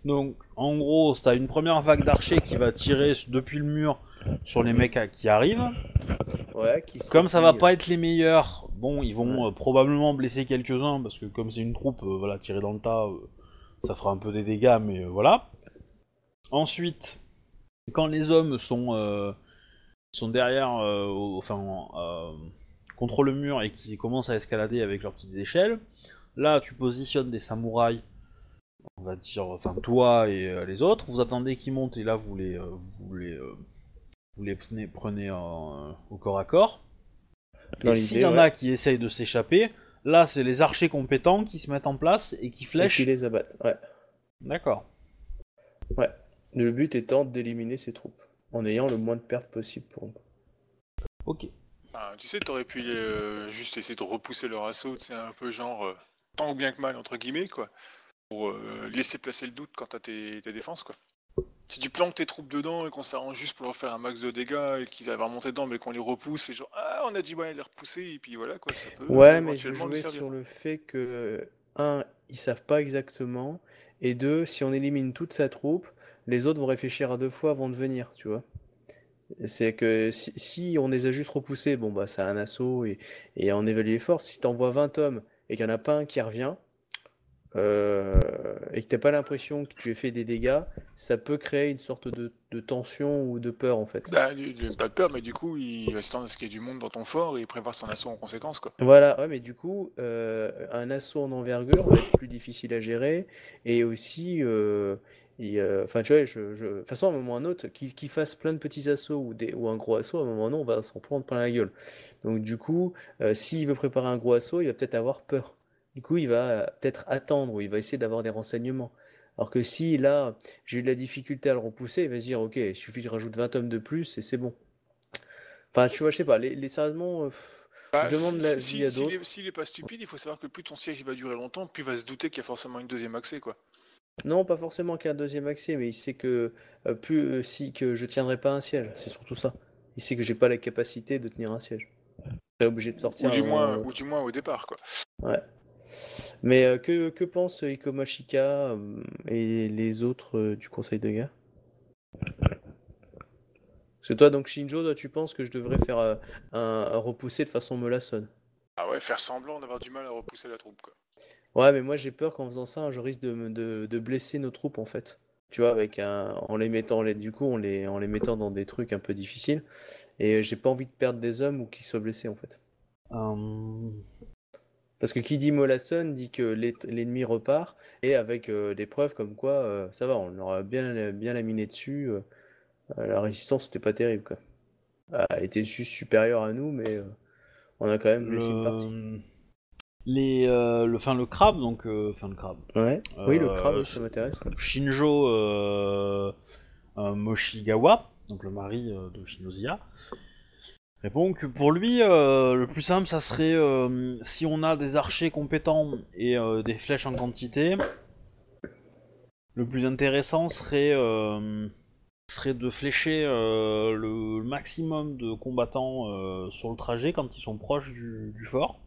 Speaker 1: Donc, en gros, t'as une première vague d'archers qui va tirer depuis le mur sur les mecs à- qui arrivent.
Speaker 3: Ouais, qui se
Speaker 1: Comme ça va pas être les meilleurs, bon, ils vont euh, probablement blesser quelques-uns parce que comme c'est une troupe, euh, voilà, tirer dans le tas, euh, ça fera un peu des dégâts, mais euh, voilà. Ensuite, quand les hommes sont euh, sont derrière, euh, au- enfin, euh, contre le mur et qui commencent à escalader avec leurs petites échelles, là, tu positionnes des samouraïs. On va dire, enfin toi et euh, les autres, vous attendez qu'ils montent et là vous les, euh, vous les, euh, vous les prenez, prenez en- au corps à corps.
Speaker 3: Dans
Speaker 1: et
Speaker 3: l'idée,
Speaker 1: s'il y en
Speaker 3: ouais.
Speaker 1: a qui essayent de s'échapper, là c'est les archers compétents qui se mettent en place et qui
Speaker 3: et
Speaker 1: flèchent.
Speaker 3: qui les abattent. Ouais.
Speaker 1: D'accord.
Speaker 3: Le but étant d'éliminer ces troupes en ayant le moins de pertes possible pour nous.
Speaker 1: Ok.
Speaker 2: ah, tu sais, t'aurais pu euh, juste essayer de repousser leur assaut, c'est un peu genre euh, tant bien que mal, entre guillemets, quoi. Pour euh, laisser placer le doute quant à tes, tes défenses, quoi. Si tu planques tes troupes dedans et qu'on s'arrange juste pour leur faire un max de dégâts et qu'ils arrivent à remonter dedans mais qu'on les repousse, c'est genre ah on a du mal à les repousser et puis voilà quoi, ça peut
Speaker 3: Ouais, mais je jouais sur le fait que, un, ils savent pas exactement, et deux, si on élimine toute sa troupe, les autres vont réfléchir à deux fois avant de venir, tu vois. C'est que si, si on les a juste repoussés, bon bah c'est un assaut et, et on évalue les forces. Si t'envoies 20 hommes et qu'il n'y en a pas un qui revient, euh, et que t'as pas l'impression que tu aies fait des dégâts, ça peut créer une sorte de, de tension ou de peur en fait.
Speaker 2: Bah, pas de peur, mais du coup, il va s'attendre à ce qu'il y ait du monde dans ton fort et il prépare son assaut en conséquence, quoi.
Speaker 3: Voilà, ouais, mais du coup, euh, un assaut en envergure va être plus difficile à gérer et aussi, euh, enfin, tu vois, je, je- de toute façon, à un moment ou à un autre, qu'il fasse plein de petits assauts ou, des, ou un gros assaut, à un moment ou à un autre, on va s'en prendre plein la gueule. Donc, du coup, s'il veut préparer un gros assaut, il va peut-être avoir peur. Du coup, il va euh, peut-être attendre ou il va essayer d'avoir des renseignements. Alors que si là, j'ai eu de la difficulté à le repousser, il va se dire, ok, il suffit que je rajoute 20 hommes de plus et c'est bon. Enfin, tu vois, je sais pas, les, les sérieusement. euh, pff,
Speaker 2: Bah,
Speaker 3: Je demande
Speaker 2: si-
Speaker 3: l'avis
Speaker 2: si-
Speaker 3: à
Speaker 2: s'il
Speaker 3: d'autres.
Speaker 2: S'il est pas stupide, il faut savoir que plus ton siège il va durer longtemps, plus il va se douter qu'il y a forcément une deuxième accès, quoi.
Speaker 3: Non, pas forcément qu'un deuxième accès, mais il sait que euh, plus euh, si que je tiendrai pas un siège, c'est surtout ça. Il sait que j'ai pas la capacité de tenir un siège. Je serai obligé de sortir.
Speaker 2: Ou du, moins,
Speaker 3: ou
Speaker 2: du moins au départ, quoi.
Speaker 3: Ouais. Mais euh, que, que pense Ikomashika euh, et les autres euh, du Conseil de guerre? Parce que toi, donc Shinjo, toi, tu penses que je devrais faire euh, un, un repousser de façon molassonne.
Speaker 2: Ah ouais, faire semblant d'avoir du mal à repousser la troupe, quoi.
Speaker 3: Ouais, mais moi j'ai peur qu'en faisant ça, je risque de, de, de blesser nos troupes en fait. Tu vois, avec un, en les mettant, les- du coup, en les, en les mettant dans des trucs un peu difficiles. Et j'ai pas envie de perdre des hommes ou qu'ils soient blessés en fait.
Speaker 1: Euh,
Speaker 3: Parce que qui dit Molasson dit que l'ennemi repart et avec euh, des preuves comme quoi euh, ça va, on leur a bien, bien laminé dessus. euh, la résistance c'était pas terrible quoi. Elle était juste supérieure à nous, mais on a quand même blessé une partie.
Speaker 1: le... les, euh, le, le crabe, donc, euh, enfin le crabe.
Speaker 3: Ouais. Oui, le crabe, ça m'intéresse.
Speaker 1: Shinjo Moshigawa, donc le mari de Shinoziya, répond que pour lui, euh, le plus simple, ça serait euh, si on a des archers compétents et euh, des flèches en quantité, le plus intéressant serait, serait de flécher le maximum de combattants sur le trajet quand ils sont proches du, du fort.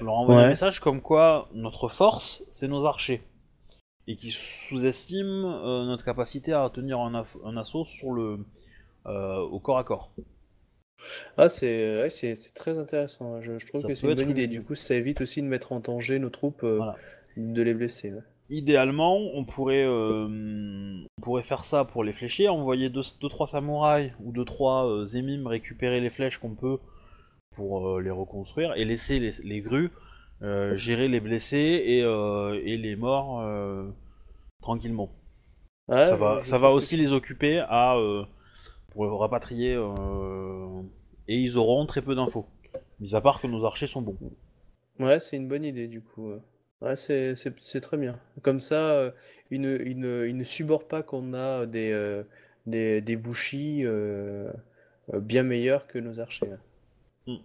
Speaker 1: Leur envoyer un message comme quoi notre force, c'est nos archers et qui sous-estime euh, notre capacité à tenir un, un assaut sur le au corps à corps.
Speaker 3: Ah, c'est ouais, c'est c'est très intéressant. Je, je trouve
Speaker 1: Ça
Speaker 3: que c'est
Speaker 1: peut
Speaker 3: une
Speaker 1: être
Speaker 3: bonne idée.
Speaker 1: une-
Speaker 3: Du coup, ça évite aussi de mettre en danger nos troupes, euh,
Speaker 1: Voilà.
Speaker 3: de les blesser. ouais.
Speaker 1: Idéalement, on pourrait euh, on pourrait faire ça pour les fléchir, envoyer 2-3 samouraïs ou 2-3 zémimes récupérer les flèches qu'on peut pour euh, les reconstruire et laisser les, les grues euh, gérer les blessés et, euh, et les morts euh, tranquillement. Ça va,
Speaker 3: je
Speaker 1: ça
Speaker 3: trouve
Speaker 1: va
Speaker 3: que
Speaker 1: aussi les occuper à euh, pour rapatrier euh, et ils auront très peu d'infos. Mis à part que nos archers sont bons.
Speaker 3: Ouais, c'est une bonne idée du coup. ouais. C'est c'est- c'est très bien. Comme ça, euh, ils ne, ils ne, ils ne pas qu'on a des, euh, des, des bouchis euh, euh, bien meilleurs que nos archers.
Speaker 1: Mm.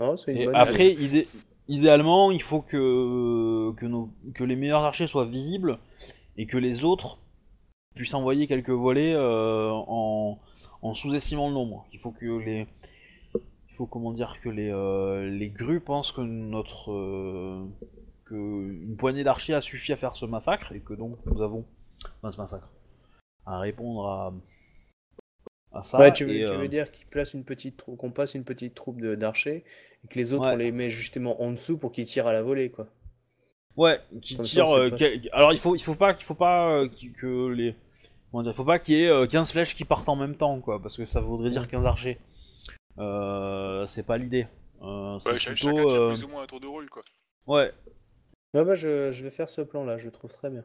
Speaker 3: Non, c'est une bonne
Speaker 1: après,
Speaker 3: idée.
Speaker 1: idé- idéalement, il faut que que, nos- que les meilleurs archers soient visibles et que les autres puissent envoyer quelques volets euh, en, en sous-estimant le nombre. Il faut que les faut comment dire que les euh, les grues pensent que notre euh, que une poignée d'archers a suffi à faire ce massacre et que donc nous avons enfin, ce massacre à répondre à à ça
Speaker 3: Ouais, tu veux,
Speaker 1: et,
Speaker 3: tu
Speaker 1: euh,
Speaker 3: veux dire qu'ils placent une petite qu'on passe une petite troupe de- d'archers et que les autres
Speaker 1: Ouais.
Speaker 3: on les met justement en dessous pour qu'ils tirent à la volée quoi.
Speaker 1: Ouais, qui
Speaker 3: Comme ça,
Speaker 1: tire.
Speaker 3: on sait
Speaker 1: euh,
Speaker 3: pas
Speaker 1: quel- Alors il faut, il faut pas, qu'il faut pas euh, que les. Comment dire, il faut pas qu'il y ait euh, 15 flèches qui partent en même temps, quoi, parce que ça voudrait dire 15 archers. Euh, c'est pas l'idée. Euh, c'est
Speaker 2: Ouais,
Speaker 1: plutôt.
Speaker 2: chacun
Speaker 1: euh,
Speaker 2: plus ou moins un tour de rôle, quoi.
Speaker 1: Ouais.
Speaker 3: Ouais, bah, je, je vais faire ce plan là, je le trouve très bien.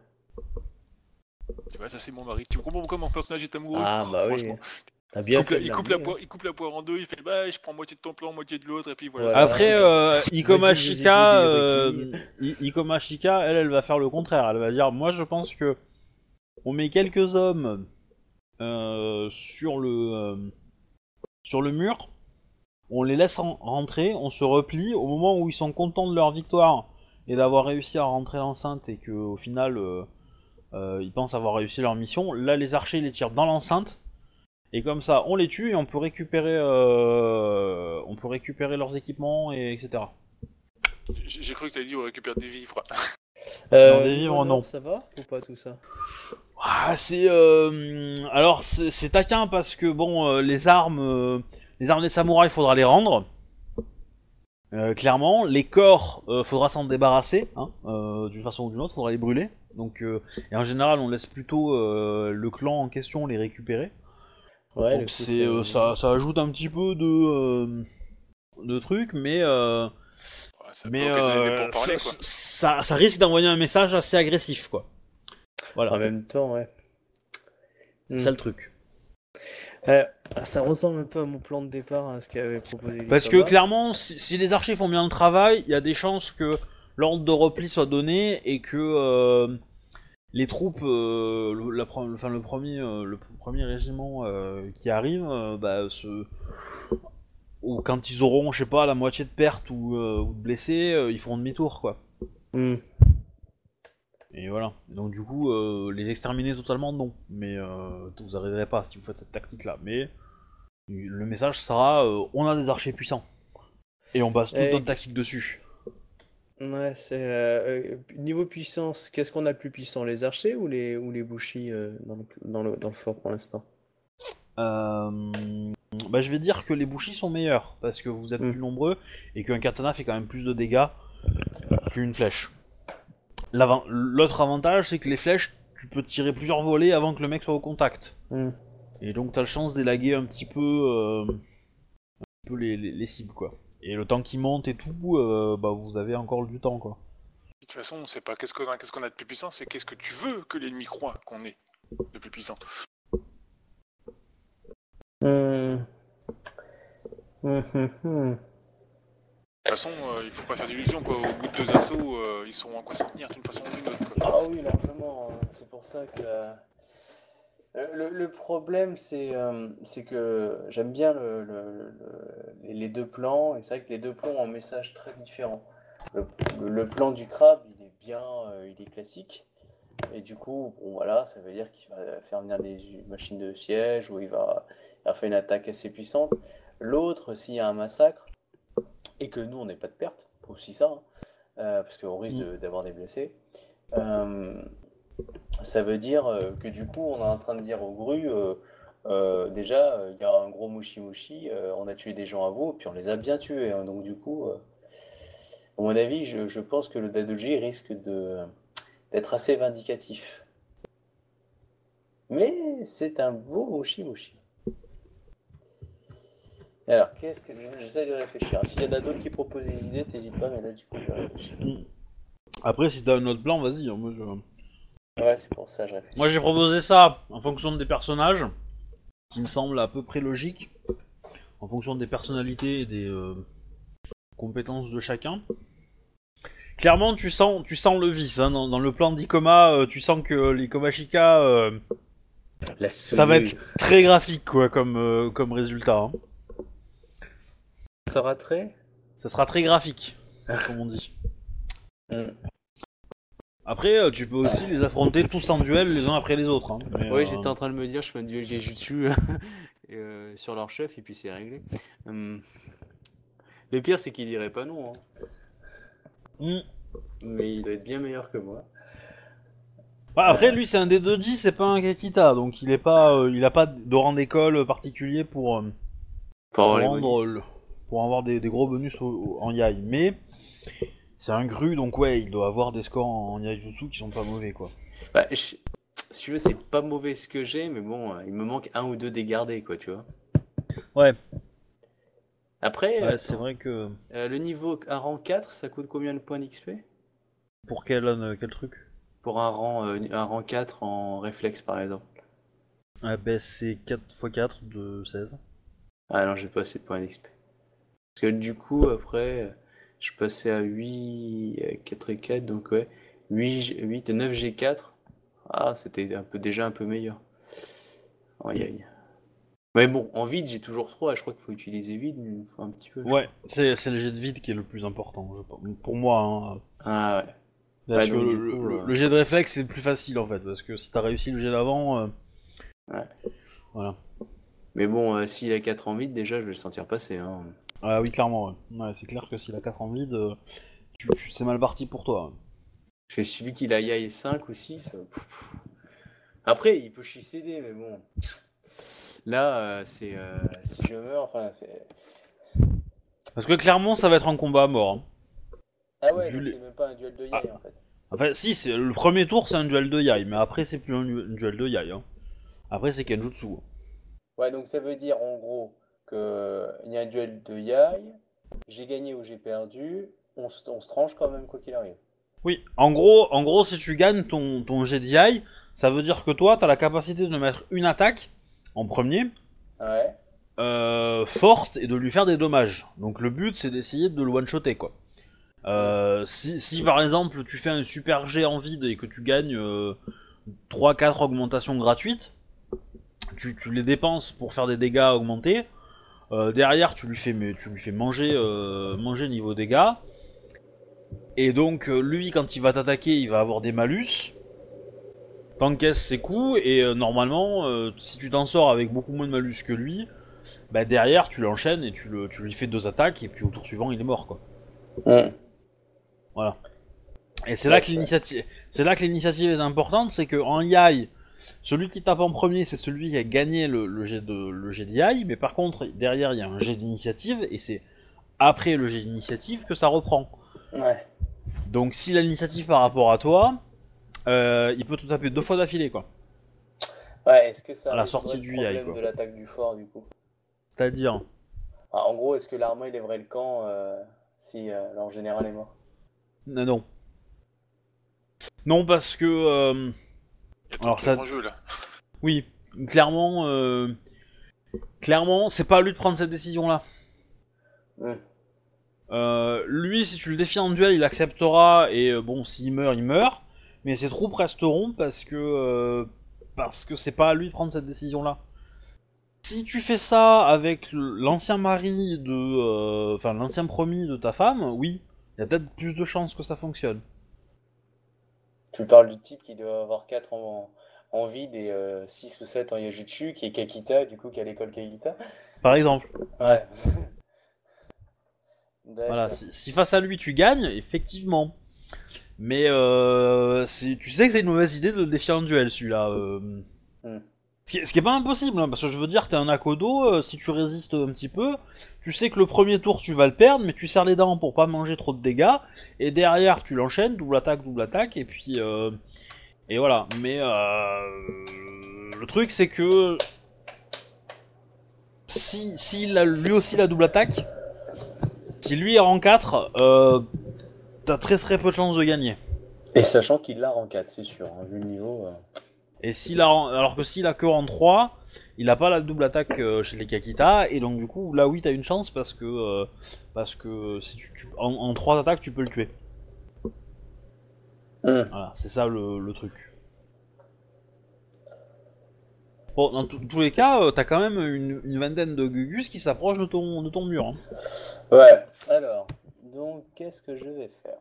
Speaker 2: Tu vois, ça c'est mon mari. Tu comprends pourquoi mon personnage est amoureux?
Speaker 3: Ah bah oui.
Speaker 2: Il coupe, la, il, coupe poire, il coupe la poire en deux, il fait bah je prends moitié de ton plan, moitié de l'autre, et puis voilà.
Speaker 1: Après, euh, Ikoma Shika, euh, Ikoma Shika, elle, elle va faire le contraire. Elle va dire, moi je pense que on met quelques hommes euh, sur le euh, sur le mur, on les laisse en- rentrer, on se replie. Au moment où ils sont contents de leur victoire et d'avoir réussi à rentrer l'enceinte et que au final euh, euh, ils pensent avoir réussi leur mission, là les archers les tirent dans l'enceinte. Et comme ça, on les tue et on peut récupérer, euh, on peut récupérer leurs équipements et etc.
Speaker 2: J'ai cru que t'avais dit on récupère des vivres.
Speaker 3: Euh,
Speaker 1: Dans des
Speaker 3: nord,
Speaker 1: non.
Speaker 3: Ça va ou pas tout ça?
Speaker 1: Ah, c'est euh, alors c'est c'est taquin parce que bon euh, les armes euh, les armes des samouraïs faudra les rendre. Euh, clairement les corps euh, faudra s'en débarrasser hein, euh, d'une façon ou d'une autre faudra les brûler. Donc euh, et en général on laisse plutôt euh, le clan en question les récupérer.
Speaker 3: Ouais,
Speaker 1: donc c'est euh, ça ça ajoute un petit peu de euh, de trucs mais euh,
Speaker 2: Ouais, ça
Speaker 1: mais euh, ça, ça, ça risque d'envoyer un message assez agressif quoi. Voilà.
Speaker 3: En même temps, ouais.
Speaker 1: c'est ça le truc
Speaker 3: Euh, ça ressemble un peu à mon plan de départ, à ce qu'avait proposé
Speaker 1: Parce que clairement, si, si les archers font bien le travail, il y a des chances que l'ordre de repli soit donné et que euh, les troupes, euh, le, la pre- enfin, le premier, le premier régiment qui arrive, bah, se- ou quand ils auront, je sais pas, la moitié de pertes ou, ou de blessés, ils feront demi-tour, quoi.
Speaker 3: Hmm.
Speaker 1: Et voilà. Donc du coup, euh, les exterminer totalement, non. Mais euh, vous arriverez pas si vous faites cette tactique-là. Mais le message sera, euh, on a des archers puissants. Et on base toute notre tactique dessus.
Speaker 3: Ouais, c'est euh, niveau puissance, qu'est-ce qu'on a le plus puissant, les archers ou les ou les euh, dans le, dans le dans le fort pour l'instant?
Speaker 1: Euh, bah, je vais dire que les bouchis sont meilleurs parce que vous êtes
Speaker 3: Mm.
Speaker 1: plus nombreux et qu'un katana fait quand même plus de dégâts qu'une flèche. L'autre avantage, c'est que les flèches, tu peux tirer plusieurs volets avant que le mec soit au contact.
Speaker 3: Hmm.
Speaker 1: Et donc t'as le chance d'élaguer un petit peu, euh, un peu les, les- les cibles quoi. Et le temps qui monte et tout, euh, bah vous avez encore du temps quoi.
Speaker 2: De toute façon, c'est pas qu'est-ce qu'on a, qu'est-ce qu'on a de plus puissant, c'est qu'est-ce que tu veux que l'ennemi croit qu'on est de plus puissant.
Speaker 3: Hmm, hmm, hmm.
Speaker 2: façon, euh, il faut pas faire d'illusions, quoi. Au bout de deux assauts, euh, ils sauront à quoi s'en tenir d'une façon ou d'une autre.
Speaker 3: Ah oui, largement. hein. C'est pour ça que. euh, Le, le problème, c'est euh, c'est que j'aime bien le, le- le- les- deux plans, et c'est vrai que les deux plans ont un message très différent. Le, plan du crabe, il est bien, il est classique, et du coup, bon voilà, ça veut dire qu'il va faire venir des machines de siège, ou il va faire une attaque assez puissante. L'autre, s'il y a un massacre, et que nous, on n'ait pas de perte, aussi ça, hein, euh, parce qu'on risque de- d'avoir des blessés. Euh, ça veut dire euh, que du coup, on est en train de dire aux grues, euh, déjà, il y a un gros mouchi mouchi, euh, on a tué des gens à vous, puis on les a bien tués. hein. donc du coup, à mon avis, je, je pense que le Dadoji risque de d'être assez vindicatif. Mais c'est un beau mouchi mouchi. Alors, qu'est-ce que j'essaie de réfléchir. S'il y en a d'autres qui proposent des idées, t'hésites pas, mais là, du coup, je vais réfléchir.
Speaker 1: Après, si t'as un autre plan, vas-y. hein, moi, je-
Speaker 3: Ouais, c'est pour ça, je réfléchis.
Speaker 1: Moi, j'ai proposé ça en fonction des personnages, qui me semble à peu près logique, en fonction des personnalités et des euh, compétences de chacun. Clairement, tu sens, tu sens le vice. hein, dans, dans le plan d'Ikoma, euh, tu sens que les Komashika, euh, ça va être très graphique, quoi, comme, euh, comme résultat. hein.
Speaker 3: Ça raterait
Speaker 1: Ça sera très graphique, comme on dit.
Speaker 3: Mm.
Speaker 1: Après, euh, tu peux aussi les affronter tous en duel les uns après les autres. hein, mais,
Speaker 5: Oui,
Speaker 1: euh,
Speaker 5: j'étais en train de me dire, je fais un duel Jujutsu euh, sur leur chef et puis c'est réglé. Hum. Le pire, c'est qu'il dirait pas non. hein.
Speaker 1: hmm.
Speaker 5: Mais il doit être bien meilleur que moi.
Speaker 1: Bah, après, lui, c'est un D2J, c'est pas un Kakita, donc il est pas, euh, il a pas de rang d'école particulier pour, euh,
Speaker 5: Pour
Speaker 1: rendre le- pour avoir des, des gros bonus au- au- en Yai. Mais c'est un gru, donc ouais, il doit avoir des scores en Yaijutsu qui sont pas mauvais, quoi.
Speaker 5: Bah, je- Si tu veux, c'est pas mauvais ce que j'ai, mais bon, euh, il me manque un ou deux dégardés, quoi, tu vois.
Speaker 1: Ouais,
Speaker 5: Après,
Speaker 1: ouais
Speaker 5: attends,
Speaker 1: c'est vrai que
Speaker 5: euh, le niveau à rang 4, ça coûte combien de points d'XP?
Speaker 1: pour quel, euh, quel truc?
Speaker 5: Pour un rang, euh, un rang 4 en réflexe, par exemple.
Speaker 1: Ah, bah, c'est 4 x 4 de 16.
Speaker 5: Ah non, j'ai pas assez de points d'XP. Parce que du coup, après, je passais à 8, euh, 4 et 4, donc ouais, 8, G- 8 et 9 G4. Ah, c'était un peu, déjà un peu meilleur. Aïe aïe. Mais bon, en vide, j'ai toujours 3, je crois qu'il faut utiliser vide, mais il faut un petit peu.
Speaker 1: Ouais, c'est le jet de vide qui est le plus important, je pense. pour moi. Hein.
Speaker 5: Ah ouais.
Speaker 1: Parce
Speaker 5: Ouais,
Speaker 1: que
Speaker 5: donc, du
Speaker 1: le,
Speaker 5: coup,
Speaker 1: le-
Speaker 5: euh,
Speaker 1: le jet de réflexe c'est le plus facile en fait, parce que si t'as réussi le jet d'avant, euh,
Speaker 5: Ouais.
Speaker 1: voilà.
Speaker 5: Mais bon, euh, s'il a 4 en vide, déjà, je vais le sentir passer. Hein.
Speaker 1: Ah oui, clairement, ouais. Ouais, c'est clair que s'il a 4 en vide, tu- tu- c'est mal parti pour toi.
Speaker 5: Parce que celui qui a Yai 5 ou 6. euh. Après, il peut chécéder, mais bon. Là, euh, c'est. euh, si je meurs, enfin, c'est.
Speaker 1: Parce que clairement, ça va être un combat à mort. hein.
Speaker 3: Ah ouais, c'est même pas un duel de yai
Speaker 1: Ah.
Speaker 3: en fait.
Speaker 1: Enfin, si, c'est le premier tour, c'est un duel de yai, mais après, c'est plus un, du- un duel de yai. Hein. Après, c'est Kenjutsu.
Speaker 3: Ouais, donc ça veut dire en gros il y a un duel de yai, j'ai gagné ou j'ai perdu, on se, on se tranche quand même quoi qu'il arrive.
Speaker 1: Oui, en gros, en gros, si tu gagnes ton, ton jet de yai, ça veut dire que toi, t'as la capacité de mettre une attaque en premier,
Speaker 3: Ouais.
Speaker 1: euh, forte et de lui faire des dommages. Donc le but c'est d'essayer de le one-shotter quoi. Euh, si, si par exemple tu fais un super jet en vide et que tu gagnes 3-4 augmentations gratuites, tu, tu les dépenses pour faire des dégâts augmentés. Euh, derrière tu lui fais, mais, tu lui fais manger, euh, manger niveau dégâts. Et donc euh, lui quand il va t'attaquer il va avoir des malus. T'encaisses ses coups et euh, normalement si tu t'en sors avec beaucoup moins de malus que lui, bah derrière tu l'enchaînes et tu, le, tu lui fais deux attaques et puis au tour suivant il est mort quoi. Et c'est
Speaker 3: Ouais,
Speaker 1: là que l'initiative, c'est là que l'initiative est importante, c'est que en Yai, celui qui tape en premier c'est celui qui a gagné le, le jet de le jet mais par contre derrière il y a un jet d'initiative et c'est après le jet d'initiative que ça reprend.
Speaker 3: Ouais.
Speaker 1: Donc s'il a l'initiative par rapport à toi, euh, il peut te taper deux fois d'affilée quoi.
Speaker 3: Ouais, est-ce que ça
Speaker 1: À la sortie du
Speaker 3: problème
Speaker 1: quoi.
Speaker 3: de l'attaque du fort du coup?
Speaker 1: C'est-à-dire,
Speaker 3: Ah, en gros, est-ce que l'armée lèverait le camp euh, si euh, leur général est mort?
Speaker 1: non, non. Non parce que Alors, ça-
Speaker 2: en jeu là.
Speaker 1: Oui, clairement, euh, clairement, c'est pas à lui de prendre cette décision-là.
Speaker 3: Hmm.
Speaker 1: Euh, lui, si tu le défies en duel, il acceptera et euh, bon, s'il meurt, il meurt. Mais ses troupes resteront parce que euh, parce que c'est pas à lui de prendre cette décision-là. Si tu fais ça avec l'ancien mari de, euh, enfin l'ancien promis de ta femme, oui, il y a peut-être plus de chances que ça fonctionne.
Speaker 3: Tu parles du type qui doit avoir 4 en, en vide et 6 ou 7 en Yajutsu, qui est Kakita, du coup, qui a l'école Kakita.
Speaker 1: Par exemple.
Speaker 3: Ouais.
Speaker 1: Voilà, si, si face à lui tu gagnes, effectivement. Mais euh, tu sais que c'est une mauvaise idée de le défier en duel celui-là. euh.
Speaker 3: Hmm.
Speaker 1: Ce, qui est, pas impossible, hein, parce que je veux dire, t'es un Akodo, euh, si tu résistes un petit peu, tu sais que le premier tour tu vas le perdre, mais tu serres les dents pour pas manger trop de dégâts, et derrière tu l'enchaînes, double attaque, double attaque, et puis. euh, et voilà. Mais euh, le truc c'est que. Si, si a lui aussi la double attaque, si lui est rang 4, euh, t'as très très peu de chances de gagner.
Speaker 3: Et sachant qu'il l'a en 4, c'est sûr, hein, vu le niveau.
Speaker 1: Et s'il a, alors que s'il a que rang 3, il a pas la double attaque euh, chez les Kakita, et donc du coup là oui t'as une chance parce que euh, parce que si tu, tu- en, en 3 attaques tu peux le tuer.
Speaker 3: Hmm.
Speaker 1: Voilà, c'est ça le, le truc. Bon, dans tous- tous les cas, euh, t'as quand même une, une vingtaine de Gugus qui s'approchent de ton, de ton mur. hein.
Speaker 3: Ouais. Alors, donc, qu'est-ce que je vais faire?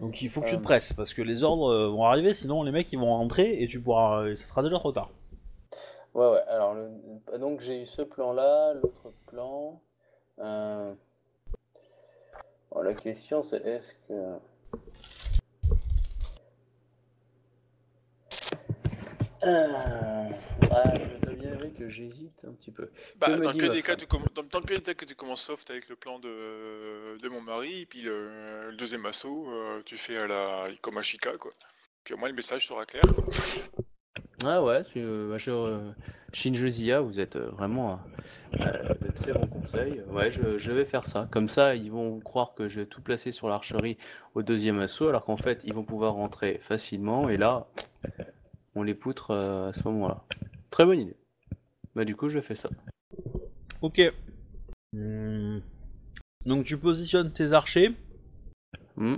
Speaker 1: Donc il faut que tu
Speaker 3: Euh.
Speaker 1: te presses, parce que les ordres euh, vont arriver, sinon les mecs ils vont rentrer et tu pourras, et ça sera déjà trop tard.
Speaker 3: Ouais, ouais. Alors, le- donc, j'ai eu ce plan-là, l'autre plan. euh, bon, la question, c'est est-ce que. Euh, Ah, je avouer que j'hésite un petit peu.
Speaker 2: Bah,
Speaker 3: Que
Speaker 2: dans, des cas, tu comm- dans, dans le pire des cas que tu commences soft avec le plan de, de mon mari, et puis le, le deuxième assaut, euh, tu fais à la Ikomashika, quoi. Puis au moins le message sera clair. quoi.
Speaker 3: Ah ouais, euh, bah, euh, Shinjo Zia, vous êtes euh, vraiment de très bons conseils. Ouais, je, je vais faire ça. Comme ça, ils vont croire que je vais tout placer sur l'archerie au deuxième assaut, alors qu'en fait, ils vont pouvoir rentrer facilement. Et là, on les poutre à ce moment-là. Très bonne idée. Bah du coup, je fais ça.
Speaker 1: Ok. Hmm. Donc tu positionnes tes archers.
Speaker 3: Hmm.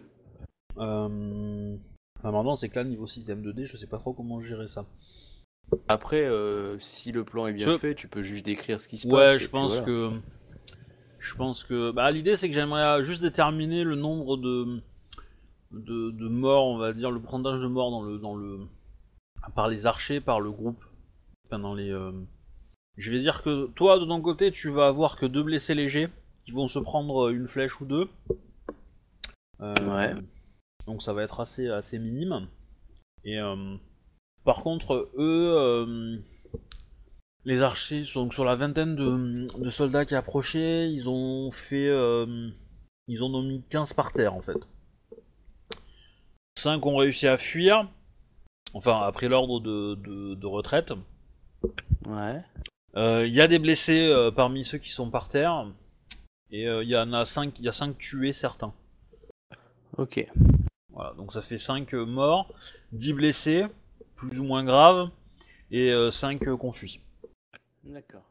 Speaker 1: Euh... Enfin, maintenant c'est que là niveau système 2D, je sais pas trop comment gérer ça.
Speaker 3: Après, euh, si le plan est bien
Speaker 1: Je-
Speaker 3: fait, tu peux juste décrire ce qui se passe.
Speaker 1: Ouais, je pense
Speaker 3: voilà.
Speaker 1: que. Je pense que. Bah, l'idée c'est que j'aimerais juste déterminer le nombre de... de. de morts, on va dire, le pourcentage de morts dans le. dans le. par les archers, par le groupe. Enfin, dans les. euh, Je vais dire que toi, de ton côté, tu vas avoir que deux blessés légers qui vont se prendre une flèche ou deux. Euh,
Speaker 3: Ouais.
Speaker 1: Donc ça va être assez, assez minime. Et euh, par contre, eux, euh, les archers sont donc sur la vingtaine de, de soldats qui approchaient, ils ont fait, euh, ils en ont mis 15 par terre en fait. 5 ont réussi à fuir, enfin après l'ordre de, de- de retraite.
Speaker 3: Ouais.
Speaker 1: Euh, Il y a des blessés euh, parmi ceux qui sont par terre, et euh, il y en a 5, il y a 5 tués certains.
Speaker 3: Ok.
Speaker 1: Voilà, donc ça fait 5 morts, 10 blessés, plus ou moins graves, et 5 qu'on fuit.
Speaker 3: D'accord.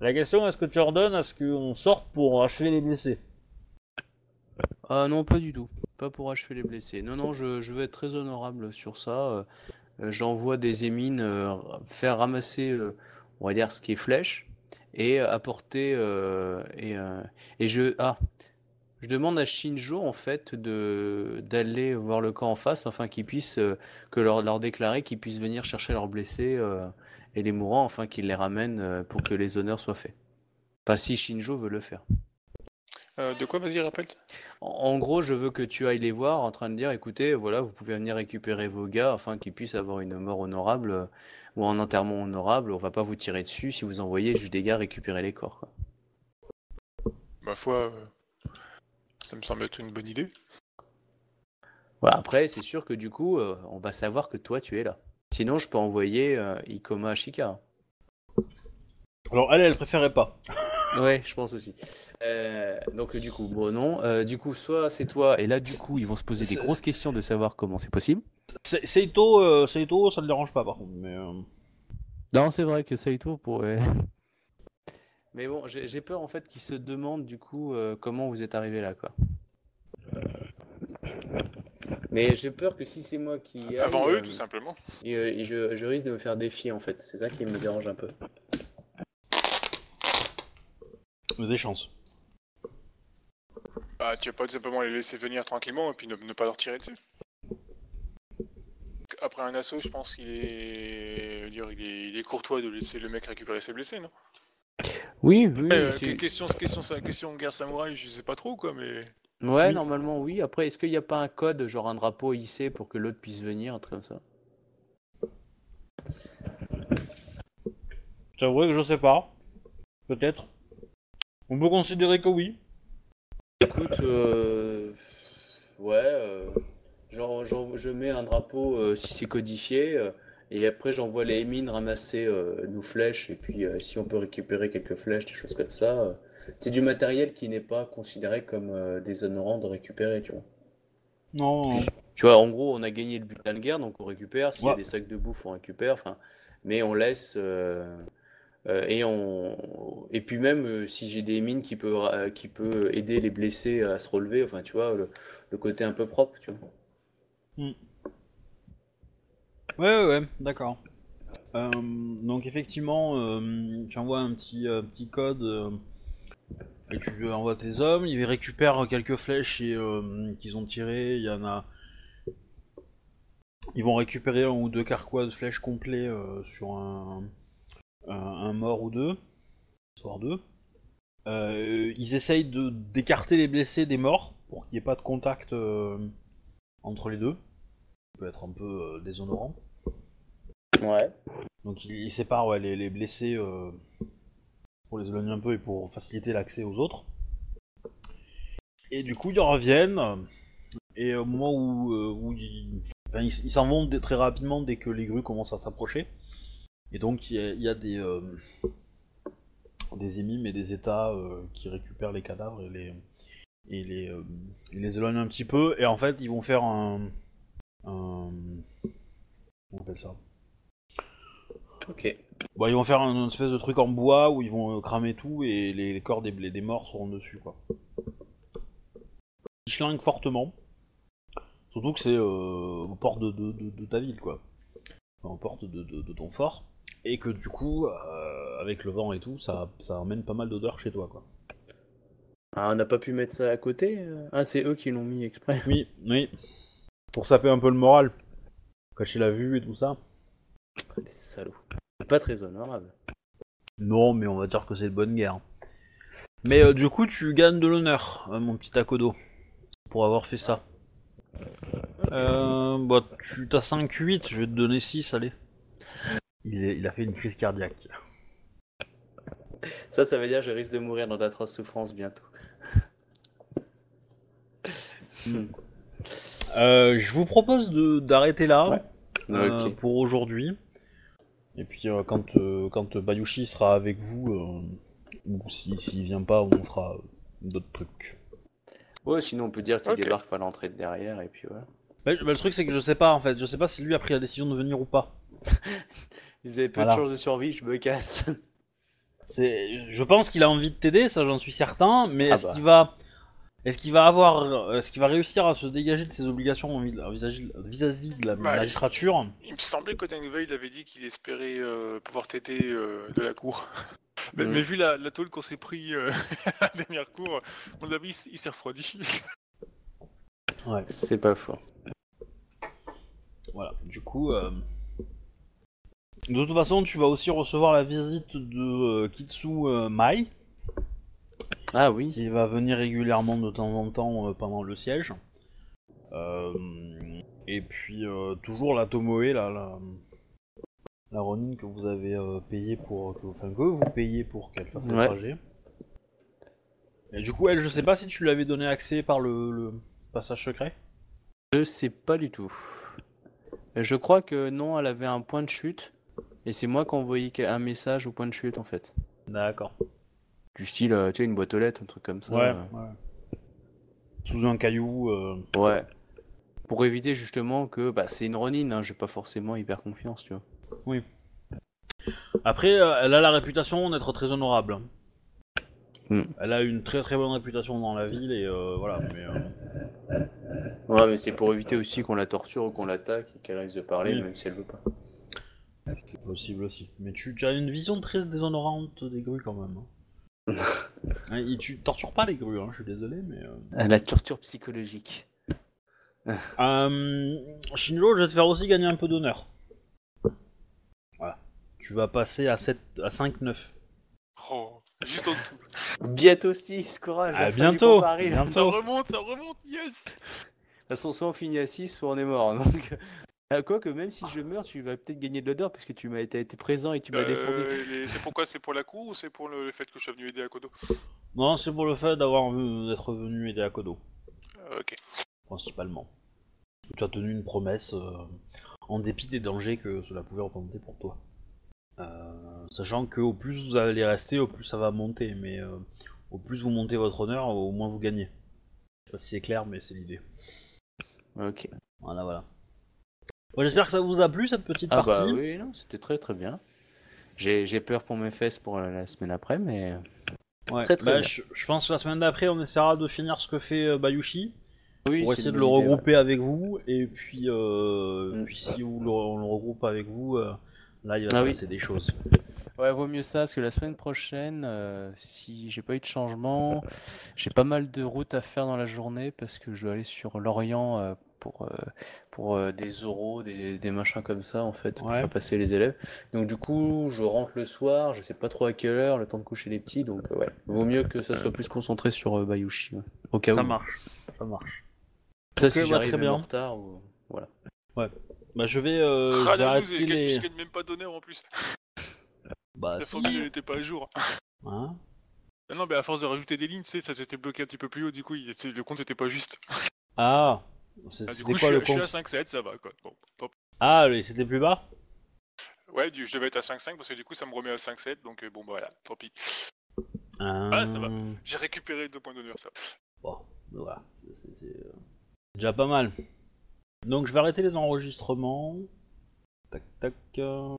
Speaker 1: La question, est-ce que tu ordonnes à ce qu'on sorte pour achever les blessés?
Speaker 3: Ah non, pas du tout. Pas pour achever les blessés. Non, non, je, je vais être très honorable sur ça. Euh, J'envoie des émines euh, faire ramasser, euh, on va dire, ce qui est flèche et apporter. et, et je. Ah, je demande à Shinjo, en fait, de d'aller voir le camp en face afin qu'ils puissent. que leur, déclarer qu'ils puissent venir chercher leurs blessés et les mourants afin qu'ils les ramènent pour que les honneurs soient faits. Pas si Shinjo veut le faire.
Speaker 2: Euh, de quoi, vas-y, rappelle
Speaker 3: En en gros, je veux que tu ailles les voir en train de dire, écoutez, voilà, vous pouvez venir récupérer vos gars afin qu'ils puissent avoir une mort honorable euh, ou un enterrement honorable. On va pas vous tirer dessus si vous envoyez juste des gars récupérer les corps. quoi.
Speaker 2: Ma foi, euh, ça me semble être une bonne idée.
Speaker 3: Voilà, après, c'est sûr que du coup, euh, on va savoir que toi, tu es là. Sinon, je peux envoyer euh, Ikoma Ashika.
Speaker 1: Alors elle, elle préférait pas.
Speaker 3: Ouais, je pense aussi. Euh, donc, du coup, bon, non. Euh, du coup, soit c'est toi, et là, du coup, ils vont se poser des
Speaker 1: C'est-
Speaker 3: grosses questions de savoir comment c'est possible.
Speaker 1: Se- Seito, euh, Seito, ça ne dérange pas par contre, mais... euh,
Speaker 5: Non, c'est vrai que Saito pourrait.
Speaker 3: Mais bon, j'ai j'ai peur en fait qu'ils se demandent du coup euh, comment vous êtes arrivé là, quoi. Mais j'ai peur que si c'est moi qui aille,
Speaker 2: Avant
Speaker 3: euh,
Speaker 2: eux, tout simplement.
Speaker 3: et, euh, et je, je risque de me faire défier en fait. C'est ça qui me dérange un peu.
Speaker 1: Des chances.
Speaker 2: Bah, tu vas pas tout simplement les laisser venir tranquillement et puis ne, ne pas leur tirer dessus. Après un assaut, je pense qu'il est... il est... il est courtois de laisser le mec récupérer ses blessés, non?
Speaker 3: Oui, oui.
Speaker 2: Euh,
Speaker 3: c'est-
Speaker 2: question, question, question, question guerre samouraï, je sais pas trop quoi, mais.
Speaker 3: Ouais,
Speaker 1: Oui.
Speaker 3: normalement oui. Après, est-ce qu'il n'y a pas un code, genre un drapeau hissé pour que l'autre puisse venir, un truc comme ça?
Speaker 1: Je t'avouerai que je sais pas. Peut-être. On peut considérer que oui.
Speaker 3: Écoute, euh, ouais, euh, genre, genre, je mets un drapeau euh, si c'est codifié, euh, et après j'envoie les mines ramasser euh, nos flèches, et puis euh, si on peut récupérer quelques flèches, des choses comme ça. euh, c'est du matériel qui n'est pas considéré comme euh, déshonorant de récupérer, tu vois.
Speaker 1: Non.
Speaker 3: Tu vois, en gros, on a gagné le butin de guerre, donc on récupère. S'il y a des sacs de bouffe, on récupère. Enfin, mais on laisse. euh, euh, et on et puis même euh, si j'ai des mines qui peut ra- qui peut aider les blessés à se relever. Enfin, tu vois, le, côté un peu propre, tu vois.
Speaker 1: Ouais, ouais, ouais, d'accord. Euh, donc effectivement, euh, tu envoies un petit, euh, petit code euh, et tu envoies tes hommes. Ils récupèrent quelques flèches euh, qu'ils ont tirées. Il y en a. Ils vont récupérer un ou deux carquois de flèches complets euh, sur un, un, mort ou deux, voire deux. Euh, ils essayent de d'écarter les blessés des morts pour qu'il n'y ait pas de contact euh, entre les deux. Ça peut être un peu euh, déshonorant.
Speaker 3: Ouais.
Speaker 1: Donc ils, séparent ouais, les, les blessés euh, pour les éloigner un peu et pour faciliter l'accès aux autres. Et du coup ils reviennent et au moment où, euh, où ils s'en vont très rapidement dès que les grues commencent à s'approcher. Et donc il y a, il y a des euh, des émimes et des états euh, qui récupèrent les cadavres et les et les, euh, ils les éloignent un petit peu et en fait ils vont faire un, un comment on appelle ça?
Speaker 3: Ok.
Speaker 1: Bon, ils vont faire un, une espèce de truc en bois où ils vont euh, cramer tout et les, les corps des, des morts seront dessus, quoi. Ils schlinguent fortement. Surtout que c'est aux portes de, de, de- de ta ville, quoi. Enfin, aux portes de ton fort. Et que du coup, euh, avec le vent et tout, ça, ça emmène pas mal d'odeurs chez toi, quoi.
Speaker 3: Ah, on n'a pas pu mettre ça à côté? euh Ah, c'est eux qui l'ont mis exprès.
Speaker 1: Oui, oui. Pour saper un peu le moral. Cacher la vue et tout ça.
Speaker 3: Les salauds. Pas très honorable.
Speaker 1: Non, mais on va dire que c'est de bonne guerre. Mais euh, du coup, tu gagnes de l'honneur, euh, mon petit Akodo, pour avoir fait ça. Euh, bah, tu t'as 5-8, je vais te donner 6, allez. Il, est- il a fait une crise cardiaque.
Speaker 3: Ça, ça veut dire que je risque de mourir dans d'atroces souffrances bientôt.
Speaker 1: Euh, je vous propose de d'arrêter là
Speaker 3: Ouais.
Speaker 1: euh, pour aujourd'hui. Et puis euh, quand, euh, quand Bayushi sera avec vous, euh, ou si- s'il vient pas, on fera d'autres trucs.
Speaker 3: Ouais, sinon on peut dire qu'il débarque par l'entrée de derrière et puis voilà.
Speaker 1: Bah, bah, le truc c'est que je sais pas en fait, je sais pas si lui a pris la décision de venir ou pas.
Speaker 3: Vous avez peu
Speaker 1: Voilà.
Speaker 3: de chances de survie, je me casse.
Speaker 1: C'est, je pense qu'il a envie de t'aider, ça j'en suis certain, mais
Speaker 3: Ah
Speaker 1: est-ce
Speaker 3: bah.
Speaker 1: qu'il va, est-ce qu'il va avoir, est-ce qu'il va réussir à se dégager de ses obligations vis- vis-à-vis de la
Speaker 2: Bah,
Speaker 1: magistrature?
Speaker 2: Il me semblait qu'au dernier il avait dit qu'il espérait euh, pouvoir t'aider euh, de la cour. Mais,
Speaker 3: Mhm.
Speaker 2: mais vu la, la tôle qu'on s'est pris euh, à la dernière cour, mon avis, il il s'est refroidi.
Speaker 1: Ouais.
Speaker 3: C'est pas faux.
Speaker 1: Voilà. Du coup, euh, de toute façon, tu vas aussi recevoir la visite de euh, Kitsu euh, Mai,
Speaker 3: Ah oui.
Speaker 1: qui va venir régulièrement de temps en temps euh, pendant le siège. Et puis toujours la Tomoe, là, la, la Ronin que vous avez euh, payé pour, que, enfin que vous payez pour qu'elle fasse le
Speaker 3: Ouais.
Speaker 1: trajet. Et du coup, elle, je sais pas si tu lui avais donné accès par le, le passage secret.
Speaker 3: Je sais pas du tout. Je crois que non, elle avait un point de chute. Et c'est moi qui ai envoyé un message au point de chute en fait.
Speaker 1: D'accord.
Speaker 3: Du style, euh, tu sais, une boîte aux lettres, un truc comme ça.
Speaker 1: Ouais, ouais. Sous un caillou. euh,
Speaker 3: Ouais. Pour éviter justement que bah, c'est une Ronin, hein, j'ai pas forcément hyper confiance, tu vois.
Speaker 1: Après, euh, elle a la réputation d'être très honorable.
Speaker 5: Hmm.
Speaker 1: Elle a une très très bonne réputation dans la ville et euh, voilà. Mais, euh,
Speaker 3: Ouais, mais c'est pour éviter aussi qu'on la torture ou qu'on l'attaque et qu'elle risque de parler,
Speaker 1: Oui.
Speaker 3: même si elle veut pas.
Speaker 1: C'est possible aussi. Mais tu, tu as une vision très déshonorante des grues quand même. hein. Hein, et tu tortures pas les grues, hein, je suis désolé, mais. euh,
Speaker 3: La torture psychologique.
Speaker 1: Euh, Shinjo, je vais te faire aussi gagner un peu d'honneur. Voilà. Tu vas passer à 7, à 5-9.
Speaker 2: Oh, juste en dessous.
Speaker 3: Bientôt 6, courage.
Speaker 1: À
Speaker 3: du
Speaker 1: bientôt.
Speaker 3: De
Speaker 2: Ça
Speaker 1: bientôt.
Speaker 2: remonte, ça remonte, yes
Speaker 3: toute façon, soit on finit à 6, soit on est mort. Donc, à quoi que même si je meurs, tu vas peut-être gagner de l'odeur parce que tu m'as été, été présent et tu m'as défendu.
Speaker 2: Euh, les- C'est pourquoi C'est pour la cour ou c'est pour le, le fait que je suis venu aider à Kodo
Speaker 1: Non, c'est pour le fait d'avoir vu- d'être venu aider à Kodo,
Speaker 2: Euh, Ok.
Speaker 1: principalement. Tu as tenu une promesse euh, en dépit des dangers que cela pouvait représenter pour toi. Euh, sachant que au plus vous allez rester, au plus ça va monter, mais euh, au plus vous montez votre honneur, au moins vous gagnez. Je sais pas si c'est clair, mais c'est l'idée.
Speaker 3: Ok.
Speaker 1: Voilà, voilà. Bon, J'espère que ça vous a plu cette petite
Speaker 3: Ah
Speaker 1: partie.
Speaker 3: bah oui, non, c'était très très bien. J'ai j'ai peur pour mes fesses pour la, la semaine après, mais.
Speaker 1: Ouais.
Speaker 3: Très, très
Speaker 1: Bah,
Speaker 3: bien.
Speaker 1: je, je pense que la semaine d'après, on essaiera de finir ce que fait euh, Bayushi
Speaker 3: Oui,
Speaker 1: pour
Speaker 3: c'est
Speaker 1: essayer
Speaker 3: une
Speaker 1: de le
Speaker 3: bonne idée, ouais.
Speaker 1: regrouper avec vous. Et puis, euh,
Speaker 3: Mm.
Speaker 1: puis si vous le- on le regroupe avec vous, euh, là il va
Speaker 3: Ah
Speaker 1: se
Speaker 3: oui.
Speaker 1: passer des choses.
Speaker 3: Ouais, vaut mieux ça, parce que la semaine prochaine, euh, si j'ai pas eu de changement, j'ai pas mal de routes à faire dans la journée, parce que je dois aller sur Lorient euh, pour, euh, pour euh, des oraux, des, des machins comme ça, en fait, pour
Speaker 1: Ouais.
Speaker 3: faire passer les élèves. Donc du coup, je rentre le soir, je sais pas trop à quelle heure, le temps de coucher les petits, donc ouais, vaut mieux que ça soit plus concentré sur euh, Bayushi, ouais. au cas
Speaker 1: Ça
Speaker 3: où.
Speaker 1: marche, ça marche.
Speaker 3: Ça,
Speaker 1: Ok,
Speaker 3: si
Speaker 1: bah,
Speaker 3: j'arrive
Speaker 1: très
Speaker 3: même en
Speaker 1: bien.
Speaker 3: retard, ou... voilà.
Speaker 1: Bah je vais, euh, je
Speaker 2: Ah,
Speaker 1: vais arrêter
Speaker 2: je gagne-
Speaker 1: les.
Speaker 2: même pas d'honneur en plus.
Speaker 1: Bah
Speaker 2: La
Speaker 1: si.
Speaker 2: formule elle était pas à jour.
Speaker 1: Hein?
Speaker 2: Ah non, mais à force de rajouter des lignes, tu sais, ça s'était bloqué un petit peu plus haut, du coup, il- le compte était pas juste.
Speaker 1: ah,
Speaker 2: Ah, du coup, je
Speaker 1: quoi
Speaker 2: suis,
Speaker 1: le
Speaker 2: je suis à 5-7, ça va quoi. Bon, top.
Speaker 1: Ah, le- c'était plus bas?
Speaker 2: Ouais, du- je devais être à 5-5 parce que du coup, ça me remet à 5-7, donc euh, bon, bah voilà, tant pis.
Speaker 1: Ah,
Speaker 2: ça va. J'ai récupéré deux points d'honneur, ça.
Speaker 1: Bon, voilà. C'est- C'est euh, déjà pas mal. Donc je vais arrêter les enregistrements. Tac tac. euh,